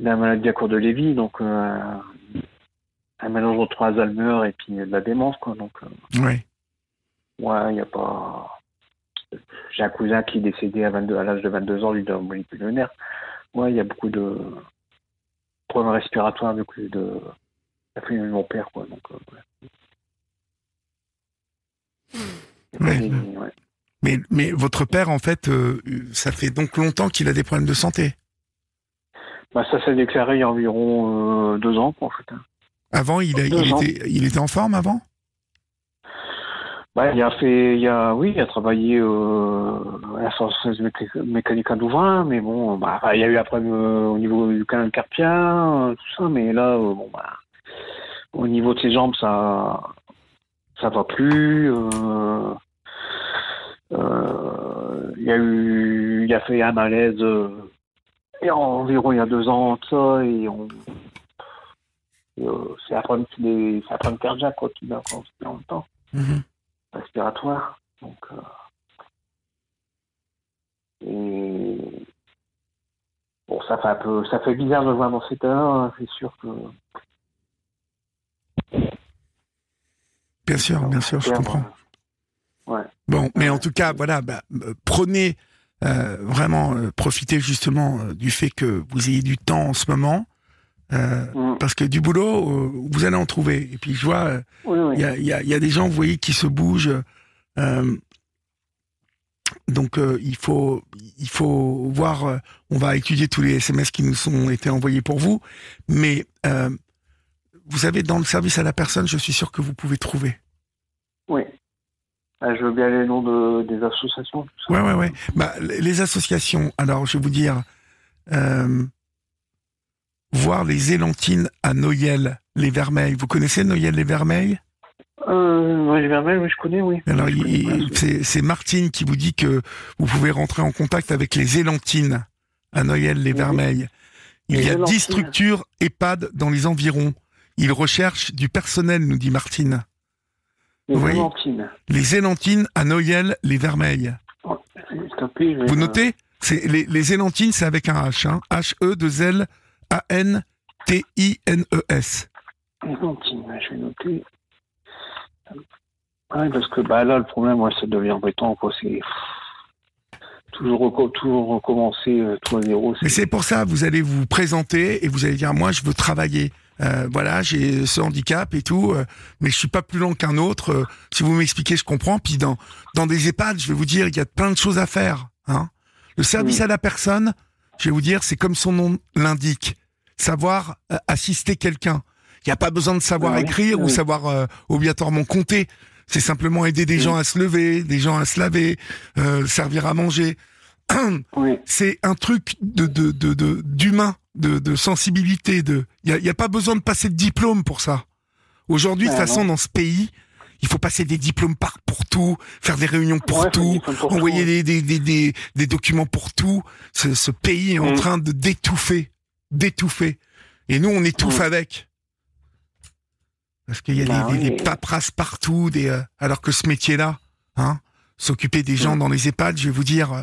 I: de la maladie à court de Lévy, donc euh, un mélange entre Alzheimer et puis de la démence, quoi. Donc, euh,
B: Ouais.
I: ouais, il n'y a pas. J'ai un cousin qui est décédé à, 22 à l'âge de 22 ans, lui, d'embolie pulmonaire. Ouais, il y a beaucoup de problèmes respiratoires, du coup, de la famille de mon père, quoi. Donc, euh, ouais.
B: Ouais. Mais, mais votre père, en fait, euh, ça fait donc longtemps qu'il a des problèmes de santé.
I: Bah, ça s'est déclaré il y a environ euh, deux ans, en fait.
B: Avant, il, a- était, il était en forme avant?
I: Bah, il a fait, il a, oui, il a travaillé euh, à la Française Méca- mécanique à Louvain, mais bon, bah, il y a eu après euh, au niveau du canal carpien, euh, tout ça, mais là, bon, bah, au niveau de ses jambes, ça, ça va plus. euh, euh, il y a eu, il a fait un malaise euh, y a environ il y a deux ans, de ça, et on, et, euh, c'est un problème est, c'est un problème cardiaque quoi quand en même temps
B: Mhm.
I: respiratoire. Donc, euh, Et bon, ça fait un peu, ça fait bizarre de le voir dans cet état hein, c'est sûr que.
B: Bien sûr, bien sûr, je comprends.
I: Ouais.
B: Bon, mais en tout cas, voilà, bah, euh, prenez euh, vraiment, euh, profitez justement euh, du fait que vous ayez du temps en ce moment,
I: Mm.
B: parce que du boulot, vous allez en trouver. Et puis je vois,
I: Oui, oui.
B: il y, a, il y, a, il y a des gens, vous voyez, qui se bougent. donc il faut, il faut voir. on va étudier tous les SMS qui nous ont été envoyés pour vous, mais vous savez, dans le service à la personne, je suis sûr que vous pouvez trouver.
I: Oui. Ah, je veux bien les noms de, des associations.
B: Ouais, ouais, ouais. Bah, les les associations, alors je vais vous dire, euh, voir les Élantines à Noyelles, les Vermeils. Vous connaissez Noyelles, les Vermeils?
I: Euh, oui, Vermeil, oui, je connais, oui.
B: Alors, c'est Martine qui vous dit que vous pouvez rentrer en contact avec les Élantines à Noyelles, les
I: Oui.
B: Vermeils. Il
I: Les
B: y a
I: Élantines.
B: 10 structures EHPAD dans les environs. Ils recherchent du personnel, nous dit Martine.
I: Les
B: oui.
I: Valentines.
B: Les Élantines à Noyelles, les Vermeils.
I: Oh,
B: Vous notez C'est les, les Élantines, c'est avec un H. Hein. H-E-2-L-A-N-T-I-N-E-S.
I: Les Valentines, je vais noter. Ouais, parce que bah, là, le problème, ouais, ça devient embêtant, quoi. C'est toujours, reco- toujours recommencer euh, tout à zéro.
B: Mais c'est pour ça, vous allez vous présenter et vous allez dire, moi, je veux travailler. Euh, voilà, j'ai ce handicap et tout, euh, mais je suis pas plus lent qu'un autre. Euh, si vous m'expliquez, je comprends. Puis dans dans des EHPAD, je vais vous dire, il y a plein de choses à faire. Hein. Le service à la personne, je vais vous dire, c'est comme son nom l'indique, savoir euh, assister quelqu'un. Il n'y a pas besoin de savoir écrire ou savoir euh, obligatoirement compter. C'est simplement aider des gens à se lever, des gens à se laver, euh, servir à manger. C'est un truc de de de de- d'humain, de, de sensibilité. De, il y a, pas besoin de passer de diplôme pour ça. Aujourd'hui, de toute façon, dans ce pays, il faut passer des diplômes par pour tout, faire des réunions pour
I: Ouais,
B: tout,
I: pour
B: envoyer
I: tout,
B: des, des, des, des, documents pour tout. Ce, ce pays est en
I: Mm.
B: train de d'étouffer, d'étouffer. Et nous, on étouffe
I: Mm.
B: avec. Parce qu'il y a
I: Bah
B: des,
I: oui.
B: des paperasses partout, des, euh, alors que ce métier-là, hein, s'occuper des gens
I: Mm.
B: dans les EHPAD, je vais vous dire, euh,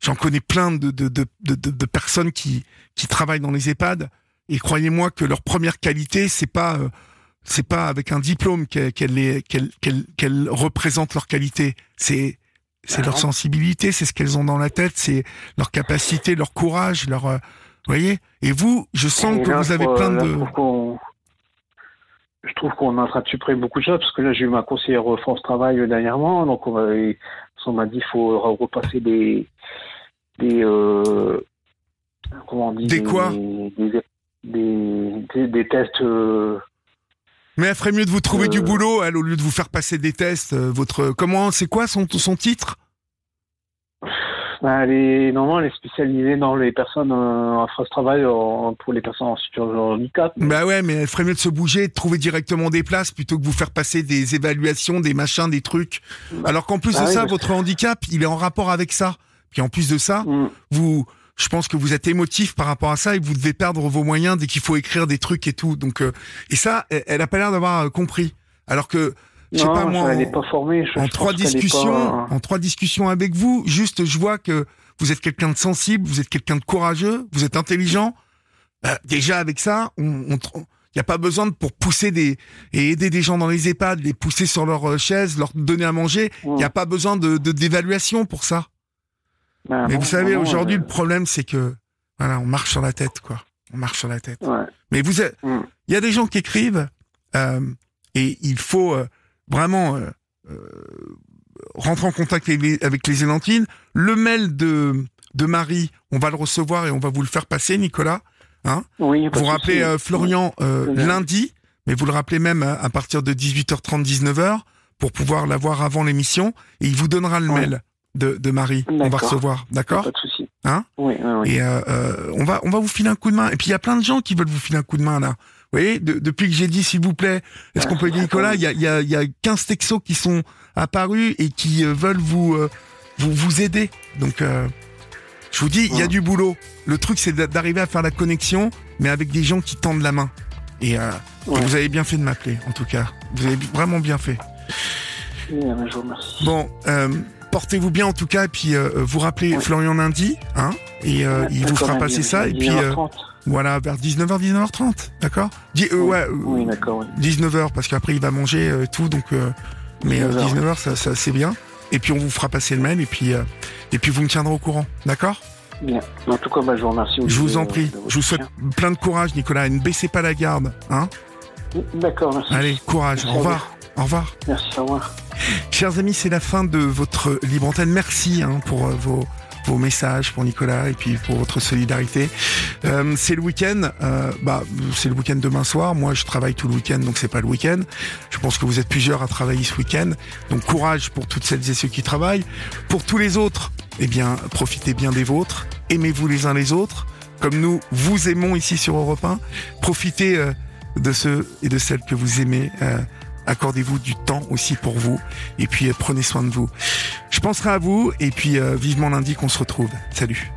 B: j'en connais plein de, de, de, de, personnes qui, qui travaillent dans les EHPAD, et croyez-moi que leur première qualité, c'est pas, euh, c'est pas avec un diplôme qu'elles qu'elles les- qu'elles- qu'elles- qu'elles représentent leur qualité, c'est c'est
I: Ah
B: leur sensibilité, c'est ce qu'elles ont dans la tête, c'est leur capacité, leur courage, leur, euh, voyez? Et vous, je sens que vous avez plein
I: là,
B: de,
I: Je trouve qu'on est en train de supprimer beaucoup de choses parce que là j'ai eu ma conseillère France Travail euh, dernièrement donc on va- on m'a dit qu'il faut re- repasser des des euh, comment on dit
B: Des quoi
I: des, des, tests euh,
B: Mais elle ferait mieux de vous trouver
I: Euh.
B: du boulot, elle, au lieu de vous faire passer des tests. euh, votre comment, c'est quoi son son titre?
I: Elle est normalement elle est spécialisée dans les personnes euh, en France Travail pour les personnes en situation de handicap
B: Bah ouais, mais elle ferait mieux de se bouger, de trouver directement des places plutôt que vous faire passer des évaluations, des machins, des trucs. Alors qu'en plus
I: Bah
B: de
I: oui,
B: ça, votre handicap, il est en rapport avec ça. Puis en plus de ça,
I: Mm.
B: vous, je pense que vous êtes émotif par rapport à ça et que vous devez perdre vos moyens dès qu'il faut écrire des trucs et tout. Donc euh, et ça, elle, elle a pas l'air d'avoir euh, compris. Alors que je sais pas moi. en-
I: n'est pas formée je-
B: en
I: je
B: trois discussions,
I: pas-
B: en trois discussions avec vous, juste je vois que vous êtes quelqu'un de sensible, vous êtes quelqu'un de courageux, vous êtes intelligent. Euh, déjà avec ça, on, on, il n'y a pas besoin de pour pousser des et aider des gens dans les EHPAD, les pousser sur leur euh, chaise, leur donner à manger. Il
I: Mm.
B: n'y a pas besoin de d'évaluation pour ça.
I: Ben,
B: Mais vous savez, aujourd'hui,
I: euh,
B: le problème, c'est que voilà, on marche sur la tête, quoi. On marche sur la tête.
I: ouais.
B: Mais vous, êtes-
I: Mm.
B: il y a des gens qui écrivent euh, et il faut euh, vraiment euh, euh, rentrer en contact avec les, avec les Élantines. Le mail de de Marie, on va le recevoir et on va vous le faire passer, Nicolas. Hein
I: Oui,
B: vous rappelez euh, Florian euh,
I: Oui.
B: lundi, mais vous le rappelez même à, partir de 18h30, 19h pour pouvoir l'avoir avant l'émission et il vous donnera le mail de, de Marie. On va recevoir, d'accord?
I: Pas de souci.
B: Hein?
I: Oui, oui, oui.
B: et euh, euh, on va on va vous filer un coup de main. Et puis il y a plein de gens qui veulent vous filer un coup de main là. Vous voyez, de- depuis que j'ai dit s'il vous plaît, est-ce qu'on peut aider
I: c'est
B: Nicolas Il y a, y, a, il y a 15 textos qui sont apparus et qui euh, veulent vous, euh, vous vous aider. Donc euh, je vous dis, il y a
I: Ouais.
B: du boulot. Le truc c'est d'a- d'arriver à faire la connexion, mais avec des gens qui tendent la main. Et, euh,
I: Ouais.
B: vous avez bien fait de m'appeler, en tout cas. Vous avez vraiment bien fait.
I: Oui, mais je vous remercie.
B: Bon, euh, portez-vous bien en tout cas, et puis euh, vous rappelez Florian lundi, hein, et euh, il vous fera passer ça, et puis euh, voilà, vers 19h, 19h30, d'accord? Di- euh, ouais,
I: Oui, d'accord, oui.
B: 19h, parce qu'après il va manger tout, donc euh, mais euh,
I: 19h.
B: 19h, ça, ça c'est bien. Et puis on vous fera passer le mail, et puis et puis vous me tiendrez au courant, d'accord?
I: Bien. En tout cas, bah, je vous remercie.
B: Je vous en prie, je vous souhaite plein de courage, Nicolas, et ne baissez pas la garde, hein
I: D'accord, merci.
B: Allez, courage,
I: Merci
B: au revoir, au revoir.
I: Merci, au revoir.
B: Chers amis, c'est la fin de votre libre antenne. Merci hein, pour euh, vos vos messages pour Nicolas et puis pour votre solidarité. Euh, c'est le week-end, euh, bah c'est le week-end demain soir. Moi, je travaille tout le week-end, donc c'est pas le week-end. Je pense que vous êtes plusieurs à travailler ce week-end, donc courage pour toutes celles et ceux qui travaillent. Pour tous les autres, eh bien, profitez bien des vôtres, aimez-vous les uns les autres, comme nous vous aimons ici sur Europe 1. Profitez euh, de ceux et de celles que vous aimez. Accordez-vous du temps aussi pour vous et puis euh, prenez soin de vous. Je penserai à vous et puis euh, vivement lundi qu'on se retrouve. Salut.